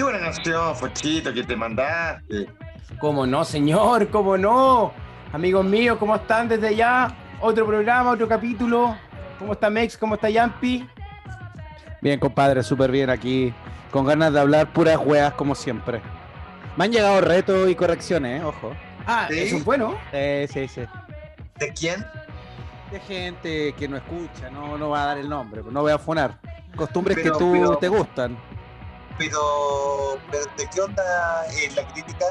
Qué buena canción, Fochito, que te mandaste. ¿Cómo no, señor? ¿Cómo no? Amigos míos, ¿cómo están desde allá? Otro programa, otro capítulo. ¿Cómo está Mex? ¿Cómo está Yampi? Bien, compadre, súper bien aquí. Con ganas de hablar puras weas como siempre. Me han llegado retos y correcciones, ¿eh? ojo. Ah, ¿Sí? eso es bueno. Eh, sí, sí. ¿De quién? De gente que no escucha, no, no va a dar el nombre, no voy a fonar. Costumbres Pero- que tú pero- te gustan. Pero, pero ¿de qué onda eh, la crítica?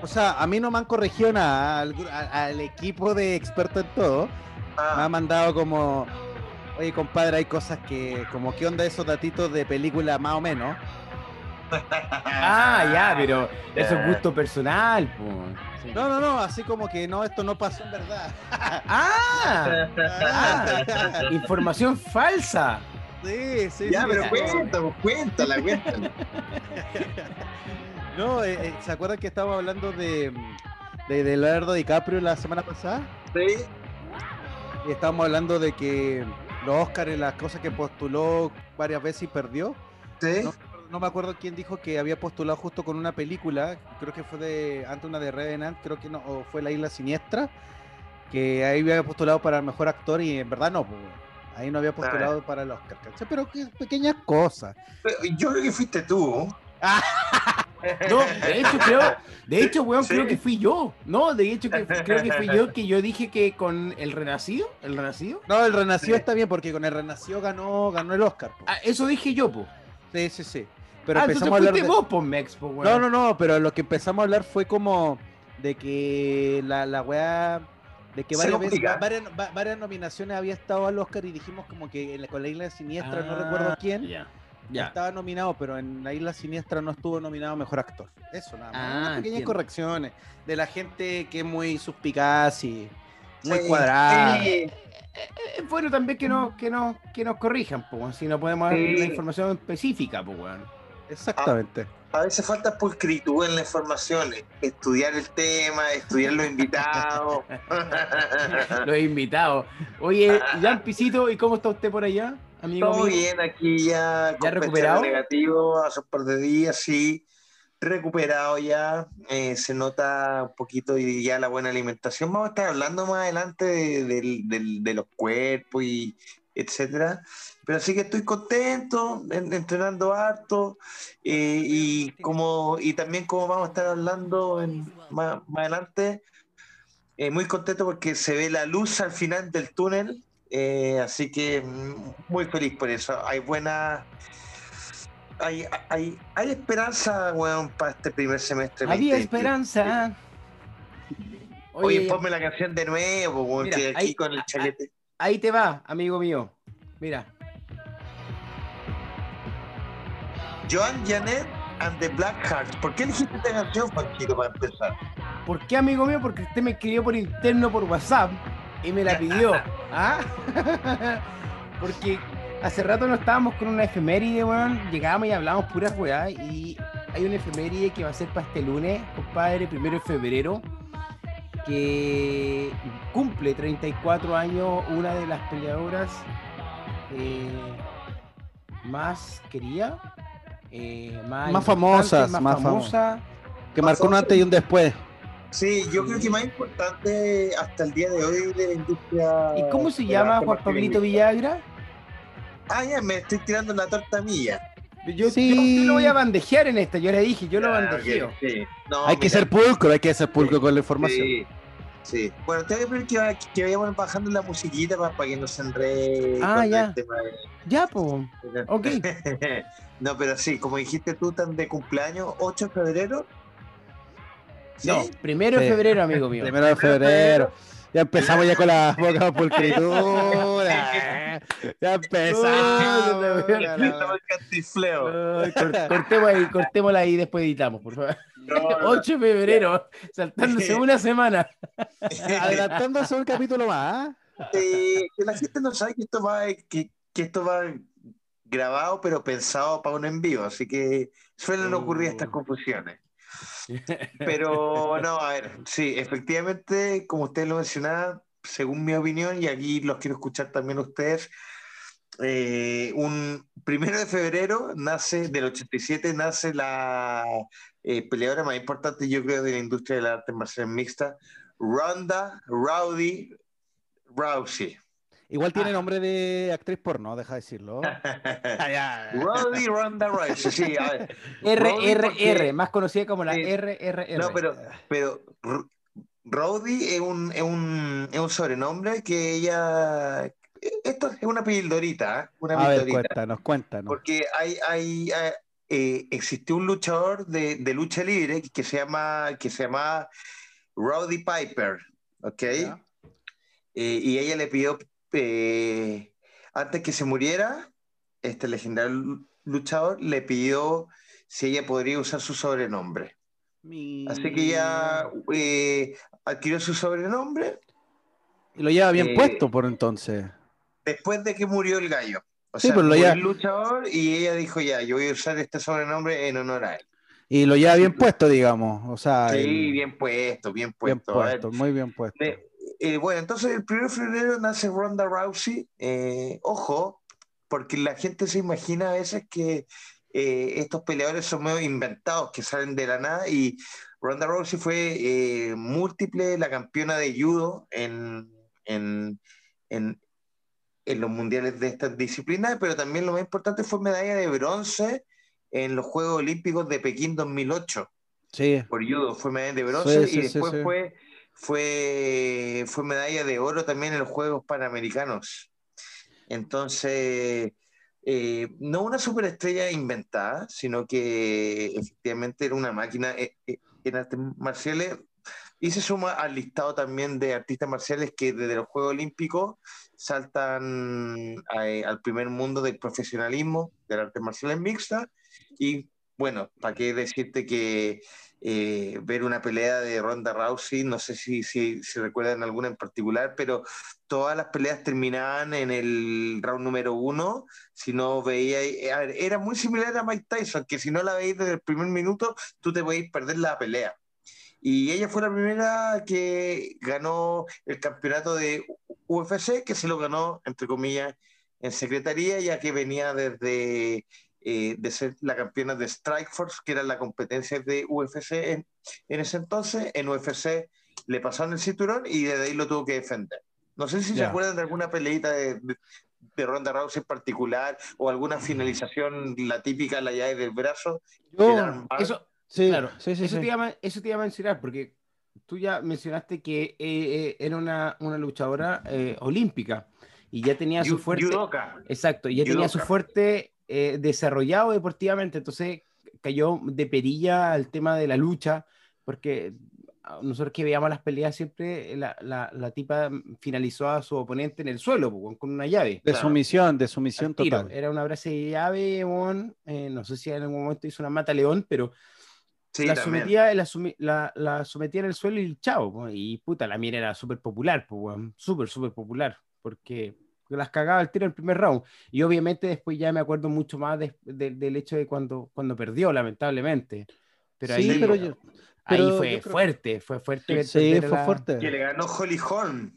O sea, a mí no me han corregido nada. Al, al equipo de expertos en todo me ha Ah, mandado como, oye, compadre, hay cosas que, como, ¿qué onda esos datitos de película más o menos? Ah, ya, pero eso es gusto personal. Sí. No, no, no, así como que no, esto no pasó en verdad. Ah, ah, información falsa. Sí, sí, ya, sí. pero no. cuéntala, cuéntala, cuéntala. No, eh, eh, ¿se acuerdan que estábamos hablando de, de, de Leonardo DiCaprio la semana pasada? Sí, Y estábamos hablando de que los Oscars, las cosas que postuló varias veces y perdió. sí. No, no me acuerdo quién dijo que había postulado justo con una película, creo que fue de antes una de Revenant, creo que no, o fue La Isla Siniestra, que ahí había postulado para el mejor actor y en verdad no, pues, ahí no había postulado para el Oscar, ¿cachai? Pero que pequeñas cosas. Yo creo que fuiste tú. No, de hecho creo, de hecho, weón, Sí. creo que fui yo. No, de hecho que creo que fui yo que yo dije que con el renacido, el renacido. No, el Renacido Sí. está bien porque con el Renacido ganó, ganó el Oscar. Ah, eso dije yo, po. Sí, sí, sí. Pero ah, empezamos a hablar fuiste de... vos, po, Mex, po, weón. No, no, no, pero lo que empezamos a hablar fue como de que la, la weá, de que varias, veces, varias, va- varias nominaciones había estado al Oscar y dijimos como que en la- con la Isla Siniestra, no Ah, recuerdo quién, Ya. Ya. estaba nominado, pero en la Isla Siniestra no estuvo nominado Mejor Actor. Eso nada más. Ah, Unas pequeñas entiendo. correcciones de la gente que es muy suspicaz y muy Sí. cuadrada. Sí. Es bueno también que nos, que nos, que nos corrijan, po, weón, si no podemos dar Sí. una información específica, po, weón. Exactamente. A veces falta pulcritud en la información, estudiar el tema, estudiar los invitados. Los invitados. Oye, Jan Pisito, ¿y cómo está usted por allá, amigo Todo bien aquí ya, con recuperado? Negativo hace un par de días, sí, recuperado ya, eh, se nota un poquito y ya la buena alimentación. Vamos a estar hablando más adelante de, del- de los cuerpos y etcétera. Pero sí que estoy contento, en- entrenando harto eh, y como y también como vamos a estar hablando en- más, más adelante, eh, muy contento porque se ve la luz al final del túnel. Eh, así que muy feliz por eso. Hay buena. Hay, hay, hay esperanza, weón, para este primer semestre. Había 2020. esperanza. Oye, Oye, ponme la canción de nuevo, weón, Mira, que aquí con el chaquete. Ahí te va, amigo mío. Mira. Joan Janet and the Black Hearts. ¿Por qué elegiste esta canción, Panchito, para empezar? ¿Por qué, amigo mío? Porque usted me escribió por interno por WhatsApp y me la pidió. ¿Ah? Porque hace rato no estábamos con una efeméride, weón. Llegábamos y hablábamos puras weá. Y hay una efeméride que va a ser para este lunes, compadre, primero de febrero. Que cumple 34 años una de las peleadoras eh, más querida, eh, más, famosas, más, más famosa. Que marcó un antes y un después. Sí, yo creo que más importante hasta el día de hoy de la industria. ¿Y cómo se llama Juan Pablito. Villagra? Ah, ya, me estoy tirando la torta mía. Yo, Sí. yo- lo voy a bandejear en esta, yo le dije, yo lo bandejeo. ok, sí. No, hay que ser pulcro, hay que ser pulcro con la información. Sí, sí. Bueno, tengo que pedir que, va- que vayamos bajando la musiquita para, que no se enrede. Ah, ya. el tema de- Ya, pues. Ok. no, pero sí, como dijiste tú, tan de cumpleaños, 8 de febrero. ¿Sí? No, primero de febrero, amigo mío. Primero de febrero. Ya empezamos ya con la boca pulcritura. Ya empezamos. En cortemos ahí, cortémosla ahí y después editamos, por favor. No, no. 8 de febrero, saltándose una semana. Adelantándose un capítulo más. ¿ah? Eh, que la gente no sabe que esto va, que, que esto va grabado, pero pensado para un envío, así que suelen ocurrir estas confusiones. Pero no, a ver, sí, efectivamente, como ustedes lo mencionaban, según mi opinión, y aquí los quiero escuchar también ustedes, eh, un primero de febrero nace, del 87, nace la eh, peleadora más importante, yo creo, de la industria del arte marcial mixta, Ronda Rowdy Rousey. Igual tiene nombre de actriz porno, deja de decirlo. Rowdy Ronda Rousey, sí. a ver. Rowdy RRR, porque- más conocida como la Sí. RRR. No, pero, pero R- Rowdy es un, es, un, es un sobrenombre que ella. Esto es una pildorita, ¿eh? una A ver, pildorita. cuéntanos, cuéntanos. Porque hay, hay, eh, eh, existió un luchador de, de lucha libre que se llama, que se llama Rowdy Piper, ¿ok? Eh, y ella le pidió, eh, antes que se muriera, este legendario lu- luchador le pidió si ella podría usar su sobrenombre. Así que ella eh, adquirió su sobrenombre Y lo lleva bien eh, puesto por entonces. después de que murió el gallo. O Sí, sea, pero lo murió ya- el luchador y ella dijo ya, yo voy a usar este sobrenombre en honor a él. Y lo lleva bien puesto, digamos. O sea, Sí, el- bien puesto, bien puesto. Muy bien puesto. de- eh, bueno, entonces el 1 de febrero nace Ronda Rousey. Eh, ojo, porque la gente se imagina a veces que eh, estos peleadores son medio inventados, que salen de la nada. Y Ronda Rousey fue eh, múltiple la campeona de judo en, en, en, en los mundiales de estas disciplinas, pero también lo más importante fue medalla de bronce en los Juegos Olímpicos de Pekín 2008 Sí, por judo, fue medalla de bronce Sí, sí, y después. Fue, fue, fue medalla de oro también en los Juegos Panamericanos. Entonces, eh, no una superestrella inventada, sino que efectivamente era una máquina eh, eh, en artes marciales y se suma al listado también de artistas marciales que desde los Juegos Olímpicos saltan a- al primer mundo del profesionalismo del arte marciales mixta y bueno, ¿para qué decirte que eh, ver una pelea de Ronda Rousey, no sé si, si, recuerdan alguna en particular, pero todas las peleas terminaban en el round número uno, si no veía, ver, era muy similar a Mike Tyson, que si no la veis desde el primer minuto, tú te podéis perder la pelea. Y ella fue la primera que ganó el campeonato de UFC, que se lo ganó, entre comillas, en secretaría, ya que venía desde eh, de ser la campeona de Strikeforce, que era la competencia de UFC en, en ese entonces. En UFC le pasaron el cinturón y desde ahí lo tuvo que defender. No sé si se Ya. acuerdan de alguna peleita de, de, de Ronda Rousey en particular o alguna finalización, la típica, la llave del brazo. Yo-. Eso, sí, claro, sí, sí, eso, sí. Te iba, eso te iba a mencionar, porque tú ya mencionaste que eh, eh, era una, una luchadora eh, olímpica y ya tenía su fuerte. Judoka. Exacto, y ya tenía su fuerte eh, desarrollado deportivamente, entonces cayó de perilla al tema de la lucha, porque ah, nosotros que veíamos las peleas siempre, la, la, la tipa finalizó a su oponente en el suelo po, weón, con una llave. De Claro. sumisión, de sumisión total. Era una brasa de llave, weón, eh, no sé si en algún momento hizo una mata león, pero Sí, la, también. sometía, la, sumi- la, la sometía en el suelo y chao. po, Y puta, la mira era súper popular, súper, súper popular, porque las cagaba el tiro en el primer round. Y obviamente después ya me acuerdo mucho más de- de- del hecho de cuando, cuando perdió, lamentablemente. Pero sí, ahí, pero yo. ahí fue yo creo- fuerte, fue fuerte. Sí, fue la fuerte. Que le ganó Holly Holm.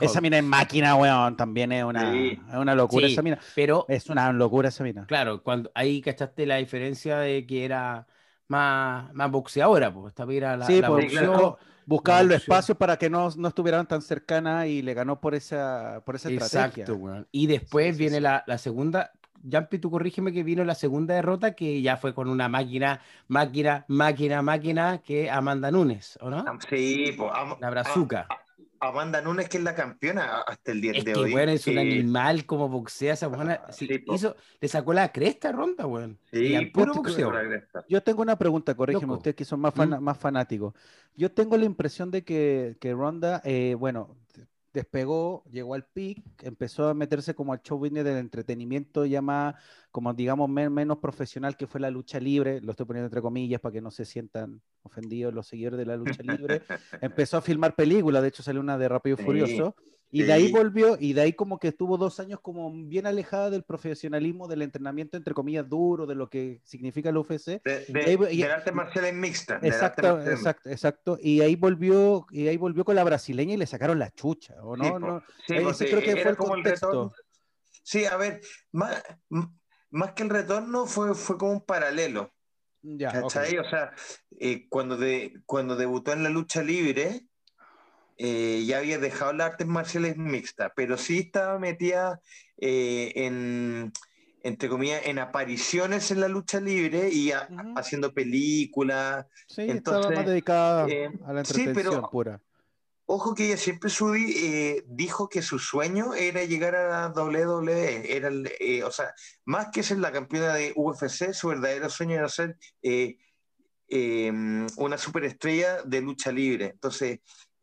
Esa mina es máquina, weón. También es una, Sí. es una locura Sí. esa mina. Pero Es una locura esa mina. Claro, cuando ahí cachaste la diferencia de que era más, más boxeadora, pues esta era la, Sí, la pues, buscó- buscaban los espacios para que no, no estuvieran tan cercanas y le ganó por esa, por esa estrategia. Exacto, weón. Y después Sí, sí, viene sí. La, la segunda, Jumpy, tú corrígeme que vino la segunda derrota que ya fue con una máquina, máquina, máquina, máquina, que Amanda Nunes, ¿o no? Sí, pues, Am- La brazuca. A- Amanda Nunes, que es la campeona hasta el día Es de que, hoy. weón, es un eh, animal como boxea esa buena. Ah, sí, hizo, le sacó la cresta a Ronda, weón. Sí, Y puro boxeo. Yo tengo una pregunta, corrígeme Loco. ustedes que son más, ¿Mm? más fanáticos. Yo tengo la impresión de que, que Ronda, eh, bueno, despegó, llegó al pic, empezó a meterse como al show business del entretenimiento ya más, como digamos, men- menos profesional que fue la lucha libre, lo estoy poniendo entre comillas para que no se sientan ofendidos los seguidores de la lucha libre. Empezó a filmar películas, de hecho salió una de Rápido y Sí, Furioso, y de ahí sí. volvió, y de ahí como que estuvo dos años como bien alejada del profesionalismo, del entrenamiento entre comillas duro, de lo que significa el UFC, De, de, ahí- y- del arte marcial en mixta. Exacto, exacto, exacto. Y ahí volvió, y ahí volvió con la brasileña y le sacaron la chucha, ¿o no? Sí, no Sí, porque creo que fue el contexto. retorno- Sí, a ver, más, más que el retorno fue, fue como un paralelo. Ya, ¿Cachai? ok. O sea, eh, cuando, de, cuando debutó en la lucha libre, eh, ya había dejado las artes marciales mixtas, pero sí estaba metida eh, en, entre comillas, en apariciones en la lucha libre y a- Ujú. haciendo películas. Sí, Entonces, estaba más dedicada eh, a la sí, entretención pero- pura. Ojo que ella siempre subí, eh, dijo que su sueño era llegar a la WWE. Era eh, o sea, más que ser la campeona de UFC, su verdadero sueño era ser eh, eh, una superestrella de lucha libre. Entonces,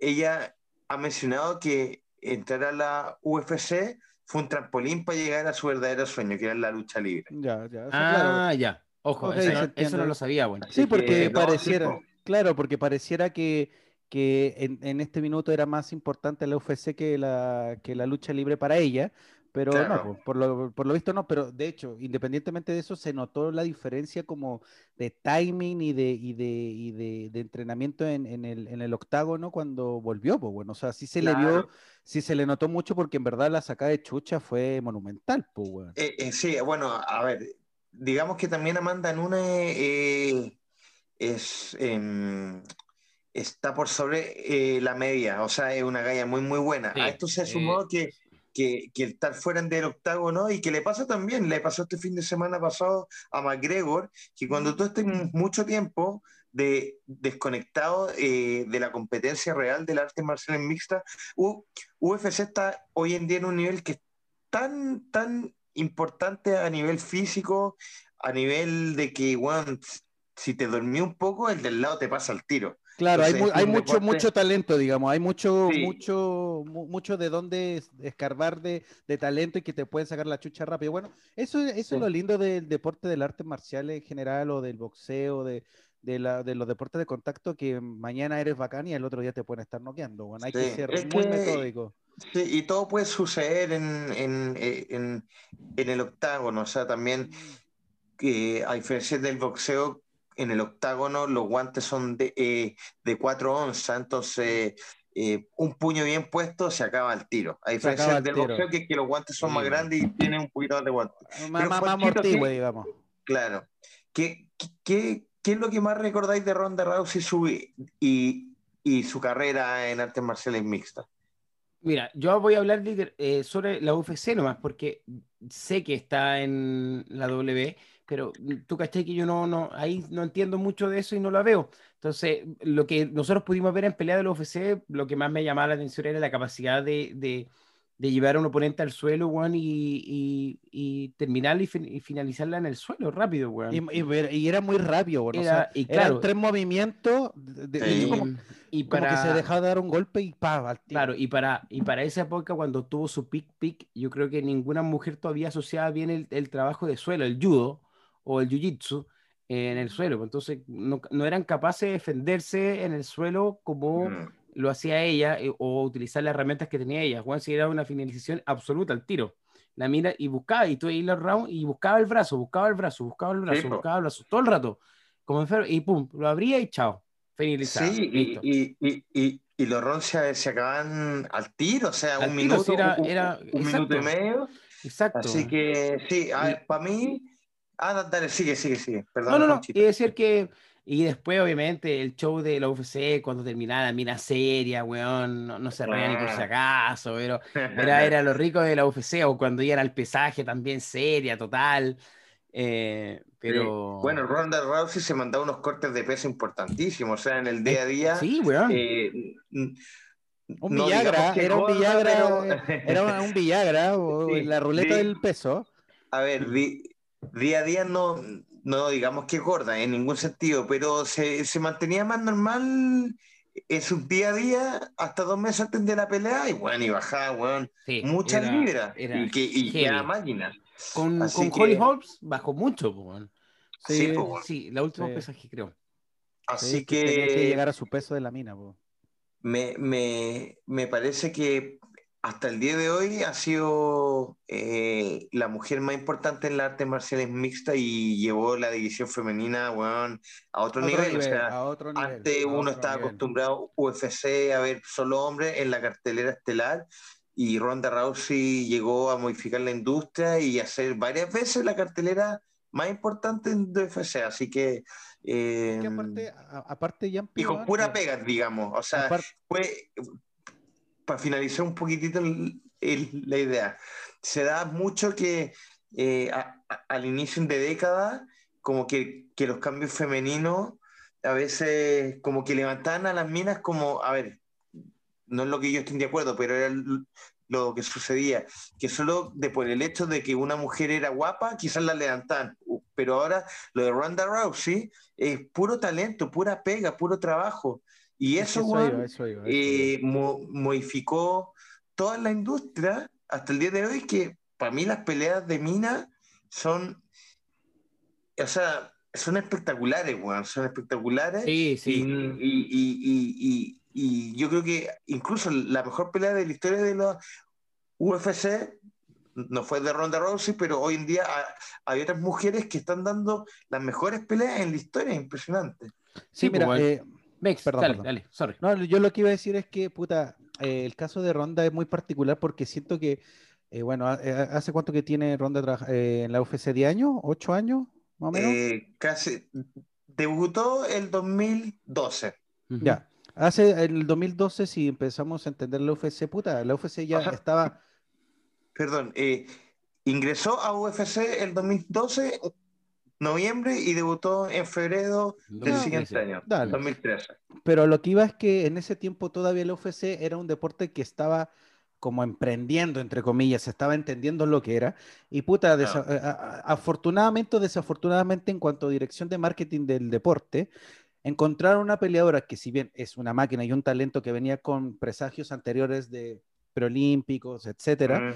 ella ha mencionado que entrar a la UFC fue un trampolín para llegar a su verdadero sueño, que era la lucha libre. Ya, ya. o sea, Ah, claro. ya. Ojo, eso, no, eso lo sabía, bueno. Sí, porque que, no, pareciera, claro, porque pareciera que, que en, en este minuto era más importante la UFC que la, que la lucha libre para ella, pero no, Claro. por lo, por lo visto no, pero de hecho, independientemente de eso, se notó la diferencia como de timing y de, y de, y de, de entrenamiento en, en el, en el octágono cuando volvió, pues bueno, o sea, sí se le vio, sí se le notó mucho porque en verdad la sacada de chucha fue monumental, pues bueno. Eh, eh, sí, bueno, a ver, digamos que también Amanda Nunes eh, es, em, está por sobre eh, la media, o sea, es una galla muy, muy buena. Sí, a esto se sumó que, que, que estar fuera del octágono y que le pasa también, le pasó este fin de semana pasado a McGregor, que cuando tú estés mucho tiempo de, desconectado eh, de la competencia real del arte marcial mixta, U- UFC está hoy en día en un nivel que es tan, tan importante a nivel físico, a nivel de que, weón, si te dormí un poco, el del lado te pasa el tiro. Claro, hay, mu- mucho, mucho talento, digamos, hay mucho, Sí. mucho, mu- mucho de dónde es- escarbar de, de talento y que te pueden sacar la chucha rápido. Bueno, eso, es- eso Sí. es lo lindo del deporte del arte marcial en general o del boxeo, de, de, la, de los deportes de contacto, que mañana eres bacán y el otro día te pueden estar noqueando. Bueno, hay que Sí, ser es muy que- metódico. Sí, y todo puede suceder en, en, eh, en- en el octágono, o sea, también que a diferencia del boxeo, en el octágono los guantes son de, eh, de 4 onzas, entonces eh, un puño bien puesto se acaba el tiro. A diferencia del boxeo, que, que los guantes son Sí, más grandes y tienen un poquito más de guantes. Más, Pero más, más digamos. Claro. ¿Qué, qué, qué es lo que más recordáis de Ronda Rousey su, y, y su carrera en artes marciales mixtas? Mira, yo voy a hablar de, eh, sobre la UFC nomás, porque sé que está en la W, pero tú caché que yo no, no, ahí no entiendo mucho de eso y no la veo. Entonces, lo que nosotros pudimos ver en pelea de la UFC, lo que más me llamaba la atención era la capacidad de, de, de llevar a un oponente al suelo, weón, y, y, y terminarla y, fin- y finalizarla en el suelo rápido, weón. Y, y ver- y era muy rápido, o Era- sea, y eran claro. tres movimientos, de- de- Sí. como, y como que se dejaba dar un golpe y pa. Claro, y para, y para esa época, cuando tuvo su pick pick, yo creo que ninguna mujer todavía asociaba bien el, el trabajo de suelo, el judo o el jiu-jitsu en el suelo. Entonces, no, no eran capaces de defenderse en el suelo como Mm. lo hacía ella eh, o utilizar las herramientas que tenía ella. Juan si era una finalización absoluta al tiro. La mira y buscaba, y tú ahí los round y buscaba el brazo, buscaba el brazo, buscaba el brazo, po. buscaba el brazo, todo el rato, como enfermo, y pum, lo abría y chao, finalizado. Sí, y, listo. y, y, y, y los rounds se, se acaban al tiro, o sea, Al un tiro, minuto, sí, era- un, era- un minuto y medio. Exacto. Así que sí, a ver, para mí. Ah, dale, sigue, sigue, sigue. Perdón, No, no, no. Y decir que. Y después, obviamente, el show de la UFC, cuando terminaba la mina seria, weón, no, no se reía ni por si Ah. acaso, pero era, era lo rico de la UFC, o cuando iban al pesaje también seria, total. Eh, pero. Bueno, Ronda Rousey se mandaba unos cortes de peso importantísimos, o sea, en el día a día. Sí, weón. eh, Un no Villagra, era un Villagra, pero- era un Villagra o Sí, la ruleta sí. del peso. A ver, di- día a día no, no digamos que gorda en ningún sentido, pero se, se mantenía más normal en su día a día hasta dos meses antes de la pelea y bueno, y bajaba, weón, Sí, muchas era- libras era y que y era máquina. Con, con Holly que- Holmes bajó mucho, weón. Sí, Sí, po, weón. Sí, la última Sí. pesaje, creo. Así Sí, que tenía que que llegar a su peso de la mina. po. me, me, me parece que hasta el día de hoy ha sido eh, la mujer más importante en las artes marciales mixtas y llevó la división femenina, weón, a otro, A otro nivel. O nivel, sea, a otro nivel, Antes a uno estaba nivel. acostumbrado UFC a ver solo hombres en la cartelera estelar y Ronda Rousey llegó a modificar la industria y hacer varias veces la cartelera más importante en UFC, así que... Eh, Que aparte, a- aparte ya y con pura pega, digamos, o sea, Aparte- fue, para finalizar un poquitito el- el- la idea, se da mucho que eh, a- a- al inicio de década, como que, que los cambios femeninos a veces como que levantaban a las minas como, a ver, no es lo que yo estoy de acuerdo, pero era lo que sucedía, que solo de por el hecho de que una mujer era guapa, quizás la levantaban, pero ahora lo de Ronda Rousey es puro talento, pura pega, puro trabajo, y eso, eso weón, iba, eso iba, eso eh, iba. mo- modificó toda la industria hasta el día de hoy que para mí las peleas de Mina son, o sea, son espectaculares, weón, son espectaculares. Sí, sí. Y, y- y- y- y- y yo creo que incluso la mejor pelea de la historia de la UFC no fue de Ronda Rousey, pero hoy en día ha- hay otras mujeres que están dando las mejores peleas en la historia, impresionante. Sí, Sí, mira, pues, eh, Mex, perdón, dale, perdón. dale, sorry. No, yo lo que iba a decir es que, puta, eh, el caso de Ronda es muy particular porque siento que, eh, bueno, eh, ¿hace cuánto que tiene Ronda eh, en la UFC? ¿10 años? ¿8 años? Más o menos. Eh, casi debutó el 2012. Ujú. Ya. Hace en el 2012, si empezamos a entender la UFC, puta, la UFC ya Ajá. estaba. Perdón, eh, ingresó a UFC el 2012, noviembre, y debutó en febrero del siguiente año, Dale. 2013. Pero lo que iba es que en ese tiempo todavía la UFC era un deporte que estaba como emprendiendo, entre comillas, se estaba entendiendo lo que era. Y puta, desa- afortunadamente o desafortunadamente en cuanto a dirección de marketing del deporte, encontraron una peleadora que si bien es una máquina y un talento que venía con presagios anteriores de preolímpicos, etcétera, Mm,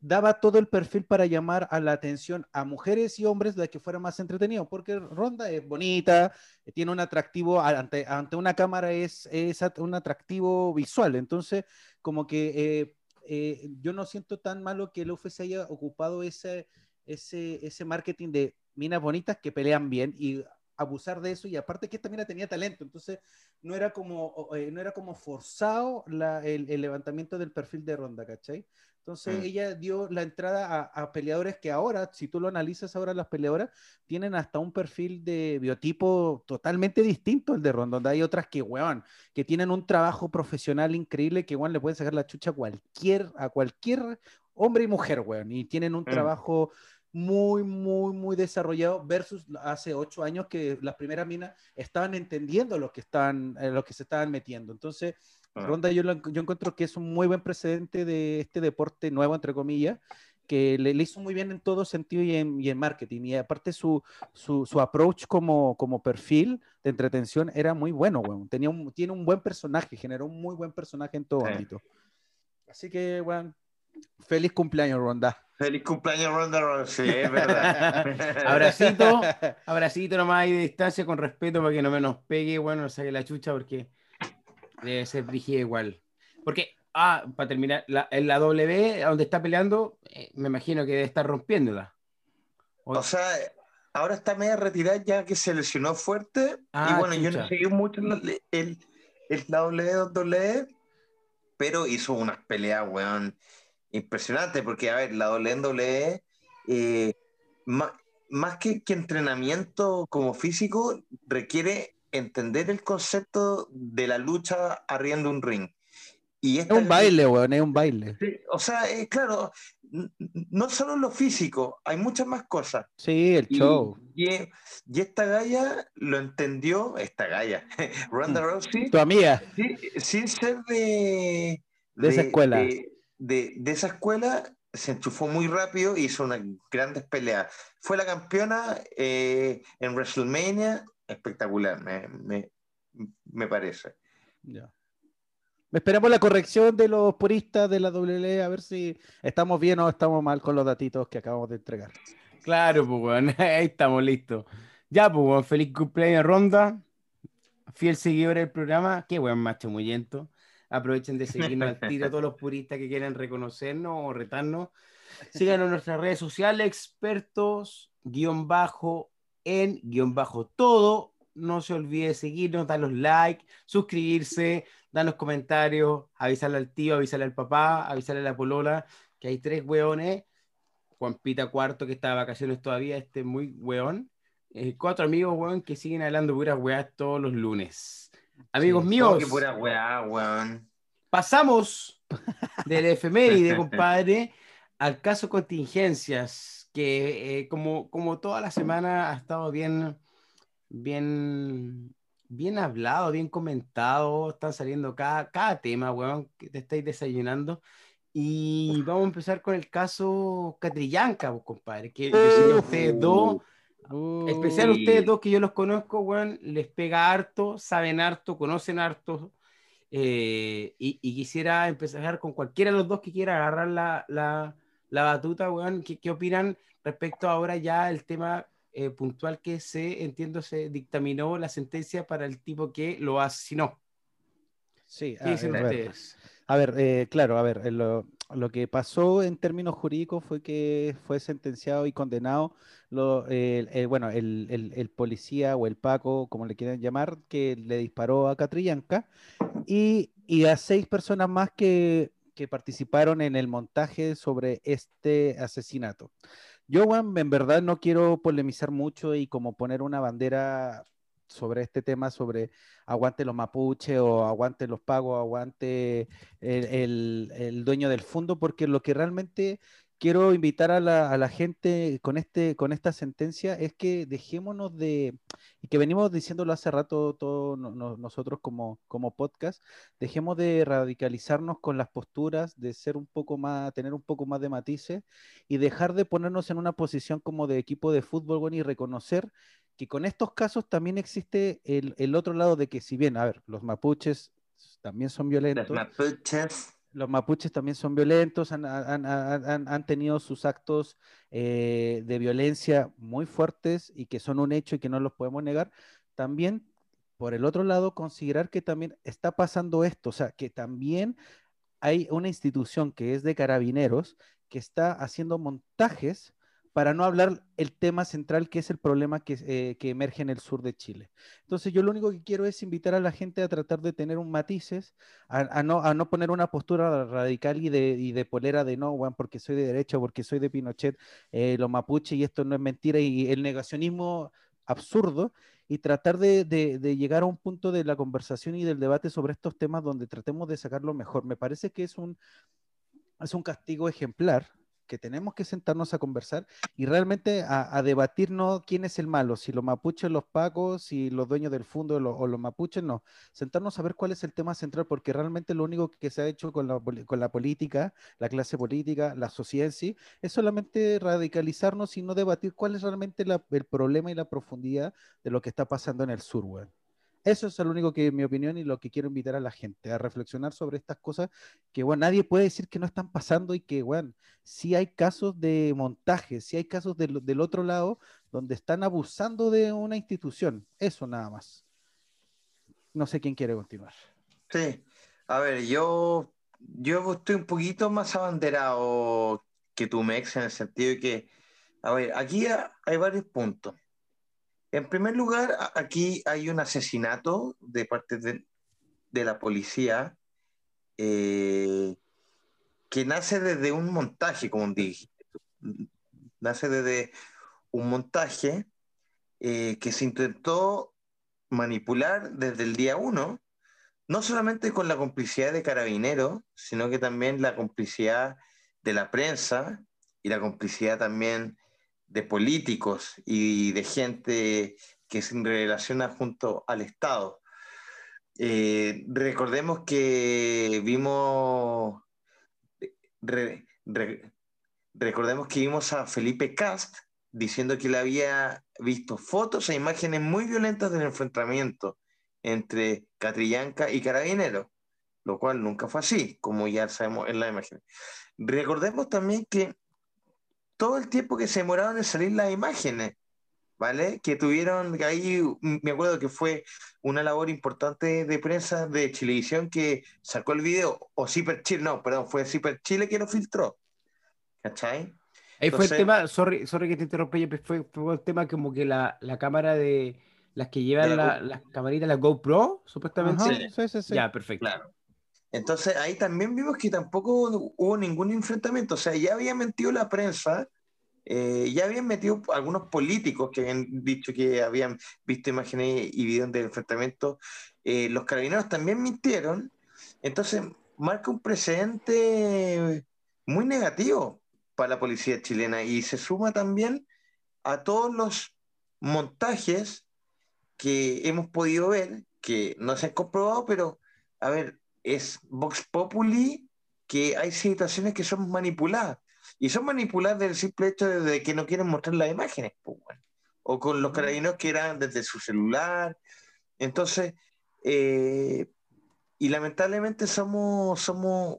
daba todo el perfil para llamar a la atención a mujeres y hombres de que fuera más entretenido, porque Ronda es bonita, tiene un atractivo, ante, ante una cámara es, es un atractivo visual, entonces como que eh, eh, yo no siento tan malo que el UFC haya ocupado ese, ese, ese marketing de minas bonitas que pelean bien y abusar de eso y aparte que esta mina tenía talento, entonces no era como, eh, no era como forzado el, el levantamiento del perfil de Ronda, ¿cachai? Entonces Mm. ella dio la entrada a, a peleadores que ahora, si tú lo analizas ahora, las peleadoras tienen hasta un perfil de biotipo totalmente distinto al de Ronda, donde hay otras que, weón, que tienen un trabajo profesional increíble que, weón, le pueden sacar la chucha a cualquier, a cualquier hombre y mujer, weón, y tienen un Mm. trabajo muy, muy, muy desarrollado versus hace ocho años que las primeras minas estaban entendiendo lo que, estaban, eh, lo que se estaban metiendo. Entonces. Ronda yo, lo- yo encuentro que es un muy buen precedente de este deporte nuevo, entre comillas, que le, le hizo muy bien en todo sentido y en, y en marketing. Y aparte su, su, su approach como, como perfil de entretención era muy bueno, weón. Tenía un, tiene un buen personaje, generó un muy buen personaje en todo Sí. ámbito. Así que, weón, feliz cumpleaños, Ronda. Feliz cumpleaños, Ronda Rousey, es verdad. Abracito, abracito nomás ahí de distancia con respeto para que no me nos pegue, bueno, no saque la chucha porque debe ser brígida igual. Porque, ah, para terminar, la, en la W, donde está peleando, eh, me imagino que debe estar rompiéndola. O sea, ahora está media retirada ya que se lesionó fuerte. Ah, y bueno, yo chucha. no seguí mucho el, el, el WWE, pero hizo unas peleas, weón, impresionantes. Porque, a ver, la WWE, eh, ma- más, que, que entrenamiento como físico, requiere entender el concepto de la lucha arriba de un ring. Y Es un baile, weón, es un baile. Sí, o sea, eh, claro, no solo lo físico, hay muchas más cosas. Sí, el Y, show. y- y esta galla lo entendió, esta galla, Ronda Rousey, Tu amiga. sí, sin ser de, De esa escuela. De, de- de esa escuela, se enchufó muy rápido y hizo unas grandes peleas. Fue la campeona eh, en WrestleMania, espectacular, me, me- me parece. Ya. Esperamos la corrección de los puristas de la WWE, a ver si estamos bien o estamos mal con los datitos que acabamos de entregar. Claro, pues, ahí estamos listos. Ya, pues, feliz cumpleaños, Ronda. Fiel seguidor del programa. Qué buen macho muyento. Aprovechen de seguirnos al tiro todos los puristas que quieren reconocernos o retarnos. Síganos en nuestras redes sociales, expertos, guion bajo, en guion bajo todo. no se olvide seguirnos, dar los likes, suscribirse, darnos comentarios, avisarle al tío, avisarle al papá, avisarle a la polola, que hay tres hueones. Juan Pita Cuarto, que está de vacaciones todavía, este muy hueón. Eh, cuatro amigos, hueón, que siguen hablando puras weas todos los lunes. Amigos Oh, míos, qué pura weá, weón. pasamos del efeméride, compadre, al caso contingencias, que eh, como, como toda la semana ha estado bien, bien, bien hablado, bien comentado, están saliendo cada, cada tema, weón, que te estáis desayunando. Y vamos a empezar con el caso Catrillanca, pues, compadre, que yo sé que ustedes dos, Uh, especial ustedes dos que yo los conozco, weón, les pega harto, saben harto, conocen harto. eh, y, y quisiera empezar con cualquiera de los dos que quiera agarrar la, la, la batuta, weón. ¿Qué, qué opinan respecto ahora ya el tema eh, puntual que se, entiendo, se dictaminó la sentencia para el tipo que lo asesinó? Sí, ¿Qué a, dicen a ustedes? a ver, eh, claro, a ver, eh, lo, lo que pasó en términos jurídicos fue que fue sentenciado y condenado, lo, el- el- bueno, el, el- el policía o el Paco, como le quieran llamar, que le disparó a Catrillanca y, y a seis personas más que, que participaron en el montaje sobre este asesinato. Yo, weón, en verdad no quiero polemizar mucho y como poner una bandera sobre este tema, sobre aguante los mapuches o aguante los pagos, aguante el- el dueño del fondo, porque lo que realmente quiero invitar a la, a la gente con, este, con esta sentencia es que dejémonos de, y que venimos diciéndolo hace rato todos no- no- nosotros como, como podcast, dejemos de radicalizarnos con las posturas, de ser un poco más, tener un poco más de matices y dejar de ponernos en una posición como de equipo de fútbol, bueno, y reconocer que con estos casos también existe el, el otro lado de que si bien, a ver, los mapuches también son Los violentos, mapuches. Los mapuches también son violentos, han, han- han- han- tenido sus actos eh, de violencia muy fuertes y que son un hecho y que no los podemos negar. También, por el otro lado, considerar que también está pasando esto, o sea, que también hay una institución que es de carabineros que está haciendo montajes para no hablar el tema central que es el problema que, eh, que emerge en el sur de Chile. Entonces yo lo único que quiero es invitar a la gente a tratar de tener un matices, a, no, poner una postura radical y de, y de polera de no, weón, porque soy de derecha, porque soy de Pinochet, eh, los mapuches y esto no es mentira y el negacionismo absurdo y tratar de, llegar a un punto de la conversación y del debate sobre estos temas donde tratemos de sacarlo mejor. Me parece que es un castigo ejemplar que tenemos que sentarnos a conversar y realmente a, a debatirnos quién es el malo, si los mapuches, los pacos, si los dueños del fondo o los, mapuches, no. Sentarnos a ver cuál es el tema central, porque realmente lo único que se ha hecho con la, con la política, la clase política, la sociedad en sí, es solamente radicalizarnos y no debatir cuál es realmente el problema y la profundidad de lo que está pasando en el sur, weón. Eso es lo único que, en mi opinión, y lo que quiero invitar a la gente, a reflexionar sobre estas cosas que, bueno, nadie puede decir que no están pasando y que, bueno, sí hay casos de montaje, sí hay casos del, del otro lado donde están abusando de una institución. Eso nada más. No sé quién quiere continuar. Sí. A ver, yo, yo estoy un poquito más abanderado que tu Mex en el sentido de que, a ver, aquí ha- hay varios puntos. En primer lugar, aquí hay un asesinato de parte de, de la policía eh, que nace desde un montaje, como dije. Nace desde un montaje eh, que se intentó manipular desde el día uno, no solamente con la complicidad de carabineros, sino que también la complicidad de la prensa y la complicidad también de políticos y de gente que se relaciona junto al Estado. Eh, recordemos que vimos, re- re- recordemos que vimos a Felipe Cast diciendo que él había visto fotos e imágenes muy violentas del enfrentamiento entre Catrillanca y Carabineros, lo cual nunca fue así, como ya sabemos en la imagen. Recordemos también que todo el tiempo que se demoraron en salir las imágenes, ¿vale? Que tuvieron que ahí, mm, me acuerdo que fue una labor importante de prensa de Chilevisión que sacó el video, o Ciper Chile, no, perdón, fue Ciper Chile que lo filtró, ¿cachai? Ahí fue el tema, sorry, sorry que te interrumpa, fue, fue el tema como que la, la cámara de Las que llevan la la- las camaritas, las GoPro, supuestamente. Ajá, sí, sí, sí. Ya, perfecto. Claro. Entonces ahí también vimos que tampoco hubo ningún enfrentamiento. O sea, ya había mentido la prensa, eh, ya habían metido algunos políticos que habían dicho que habían visto imágenes y videos del enfrentamiento. Eh, los carabineros también mintieron. Entonces marca un precedente muy negativo para la policía chilena y se suma también a todos los montajes que hemos podido ver, que no se han comprobado, pero a ver, es Vox Populi que hay situaciones que son manipuladas. Y son manipuladas del simple hecho de, de que no quieren mostrar las imágenes, pues, bueno. O con los carabineros que eran desde su celular. Entonces, eh, y lamentablemente somos, somos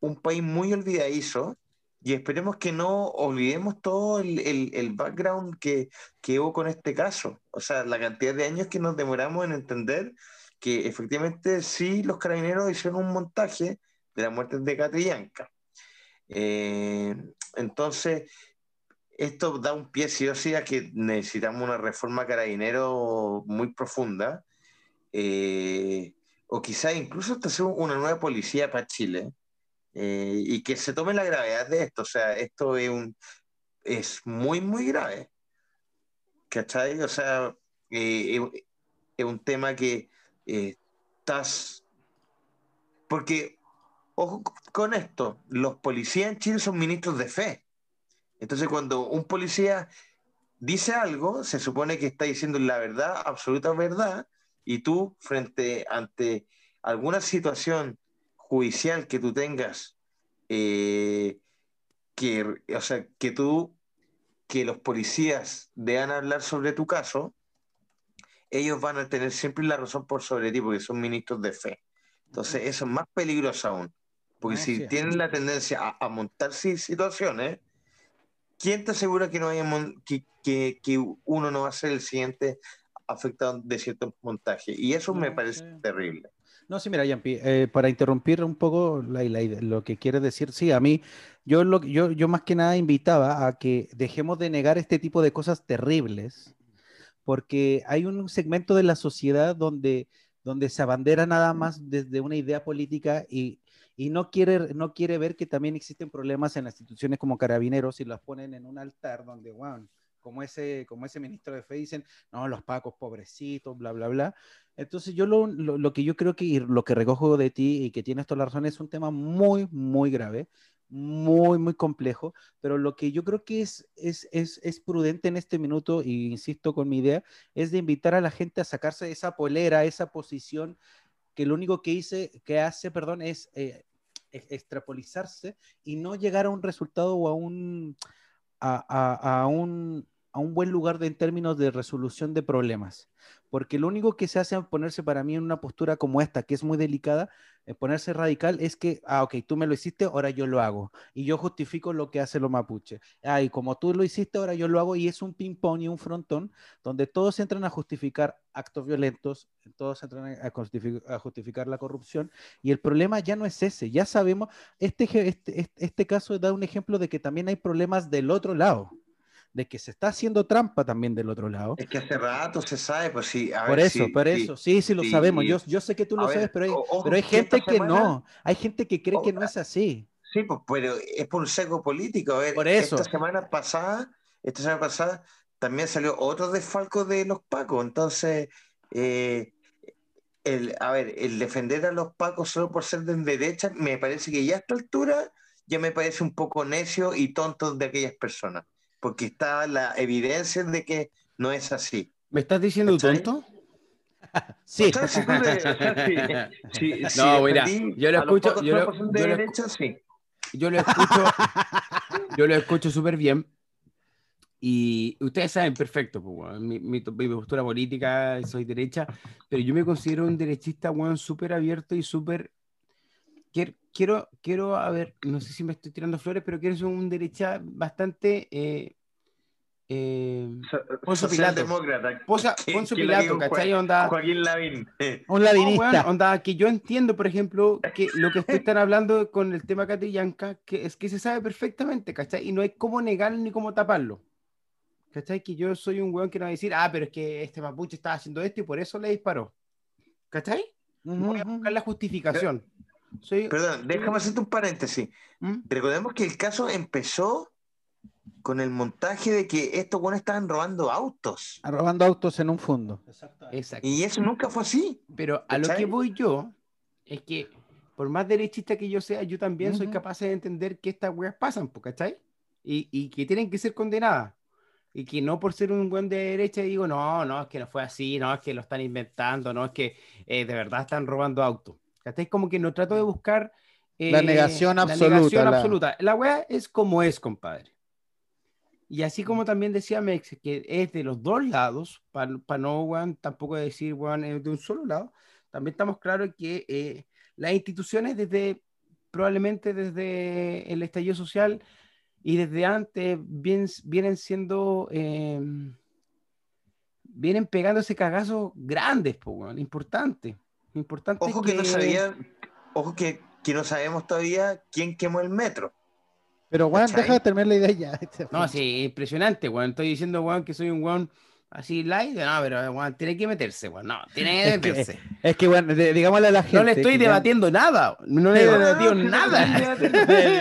un país muy olvidadizo y esperemos que no olvidemos todo el, el- el background que, que hubo con este caso. O sea, la cantidad de años que nos demoramos en entender que efectivamente sí los carabineros hicieron un montaje de la muerte de Catrillanca. Eh, entonces, esto da un pie sí o sí a que necesitamos una reforma carabinero muy profunda, eh, o quizá incluso hasta hacer una nueva policía para Chile, eh, y que se tome la gravedad de esto. O sea, esto es, un, es muy, muy grave. ¿Cachai? O sea, eh, es un tema que eh, estás... Porque, ojo con esto, los policías en Chile son ministros de fe. Entonces, cuando un policía dice algo, se supone que está diciendo la verdad, absoluta verdad, y tú, frente ante alguna situación judicial que tú tengas, eh, que, o sea, que tú, que los policías deban hablar sobre tu caso, ellos van a tener siempre la razón por sobre ti, porque son ministros de fe. Entonces, eso es más peligroso aún. Porque No, si tienen la tendencia a, a montar si- situaciones, ¿quién te asegura que, no haya que, que- que uno no va a ser el siguiente afectado de cierto montaje? Y eso me No, parece sí. terrible. No, sí, mira, Yampi, eh, para interrumpir un poco la- la lo que quieres decir, sí, a mí, yo, lo, yo, yo más que nada invitaba a que dejemos de negar este tipo de cosas terribles, porque hay un segmento de la sociedad donde, donde se abandera nada más desde una idea política y, y no, quiere, no quiere ver que también existen problemas en las instituciones como carabineros y las ponen en un altar donde, wow, como ese, como ese ministro de fe dicen, no, los pacos pobrecitos, bla, bla, bla. Entonces yo lo, lo, lo que yo creo que y lo que recojo de ti y que tienes toda la razón es un tema muy, muy grave, muy, muy complejo, pero lo que yo creo que es, es, es, es prudente en este minuto, y insisto con mi idea, es de invitar a la gente a sacarse esa polera, esa posición que lo único que, hice, que hace perdón, es eh, e- extrapolizarse y no llegar a un resultado o a un, a, a- a un, a un buen lugar de, en términos de resolución de problemas. Porque lo único que se hace es ponerse para mí en una postura como esta, que es muy delicada, eh, ponerse radical, es que, ah, ok, tú me lo hiciste, ahora yo lo hago. Y yo justifico lo que hace los mapuche. Ah, y como tú lo hiciste, ahora yo lo hago. Y es un ping-pong y un frontón donde todos entran a justificar actos violentos, todos entran a justific- a justificar la corrupción. Y el problema ya no es ese, ya sabemos, este, este, este, este caso da un ejemplo de que también hay problemas del otro lado, de que se está haciendo trampa también del otro lado. Es que hace rato se sabe, pues sí. a Por ver, eso, sí, por sí. eso, sí, sí lo sí, sabemos. Yo, yo sé que tú lo ver, sabes, pero hay, ojo, pero hay gente que semana- no. Hay gente que cree que no es así. Sí, pues, pero es por un seco político. A ver, Por eso. esta semana pasada, esta semana pasada también salió otro desfalco de los pacos. Entonces, eh, el, a ver, el defender a los pacos solo por ser de derecha, me parece que ya a esta altura ya me parece un poco necio y tonto de aquellas personas. Porque está la evidencia de que no es así. ¿Me estás diciendo ¿Cachai? tonto? Sí. No, mira, yo lo escucho- yo lo- por ser de yo lo derecha, sí. Yo lo escucho, yo lo escucho súper bien. Y ustedes saben perfecto, pues, weón, mi, mi, mi postura política, soy derecha, pero yo me considero un derechista, weón, súper abierto y súper... Quiero, quiero, a ver, no sé si me estoy tirando flores, pero quiero ser un derecha bastante... Eh, eh, Poncio Pilato. Socialdemócrata. Posa- ¿Qué- Poncio qué le Pilato, ¿cachai? Onda, Joaquín Lavín. Un No, ladinista. weón, onda, que yo entiendo, por ejemplo, que lo que ustedes están hablando con el tema Catrillanca, que es que se sabe perfectamente, ¿cachai? Y no hay cómo negarlo ni cómo taparlo. ¿Cachai? Que yo soy un weón que no va a decir, ah, pero es que este mapuche estaba haciendo esto y por eso le disparó. ¿Cachai? No voy a buscar la justificación. Soy... Perdón, déjame hacerte un paréntesis. ¿Mm? Recordemos que el caso empezó con el montaje de que estos buenos estaban robando autos. Robando autos en un fondo. Exacto. Y eso nunca fue así. Pero a lo que voy yo es que, por más derechista que yo sea, yo también soy Ujú. capaz de entender que estas weas pasan, po, ¿cachai? Y, y que tienen que ser condenadas. Y que no por ser un buen de derecha digo, no, no, es que no fue así, no, es que lo están inventando, no, es que eh, de verdad están robando autos. ¿Cachai? Como que no trato de buscar... La eh, negación la absoluta, negación la- absoluta. La wea es como es, compadre. Y así como también decía Mex, que es de los dos lados, para no weón, tampoco decir weón, es de un solo lado, también estamos claros que eh, las instituciones desde, probablemente desde el estallido social y desde antes, bien- vienen siendo, eh, vienen pegando ese cagazo grandes, po, importante. Importante Ojo que no sabía, ojo que, que no sabemos todavía quién quemó el metro. Pero, weón, ¿Cachai? deja de terminar la idea ya. No, sí, impresionante, weón. Estoy diciendo, weón, que soy un weón así light. No, pero, weón, tiene que meterse, weón. No, tiene que Es que- meterse. Es que, bueno, de- digámosle a la gente. No le estoy ya- debatiendo nada. No le he debatido no, nada. de-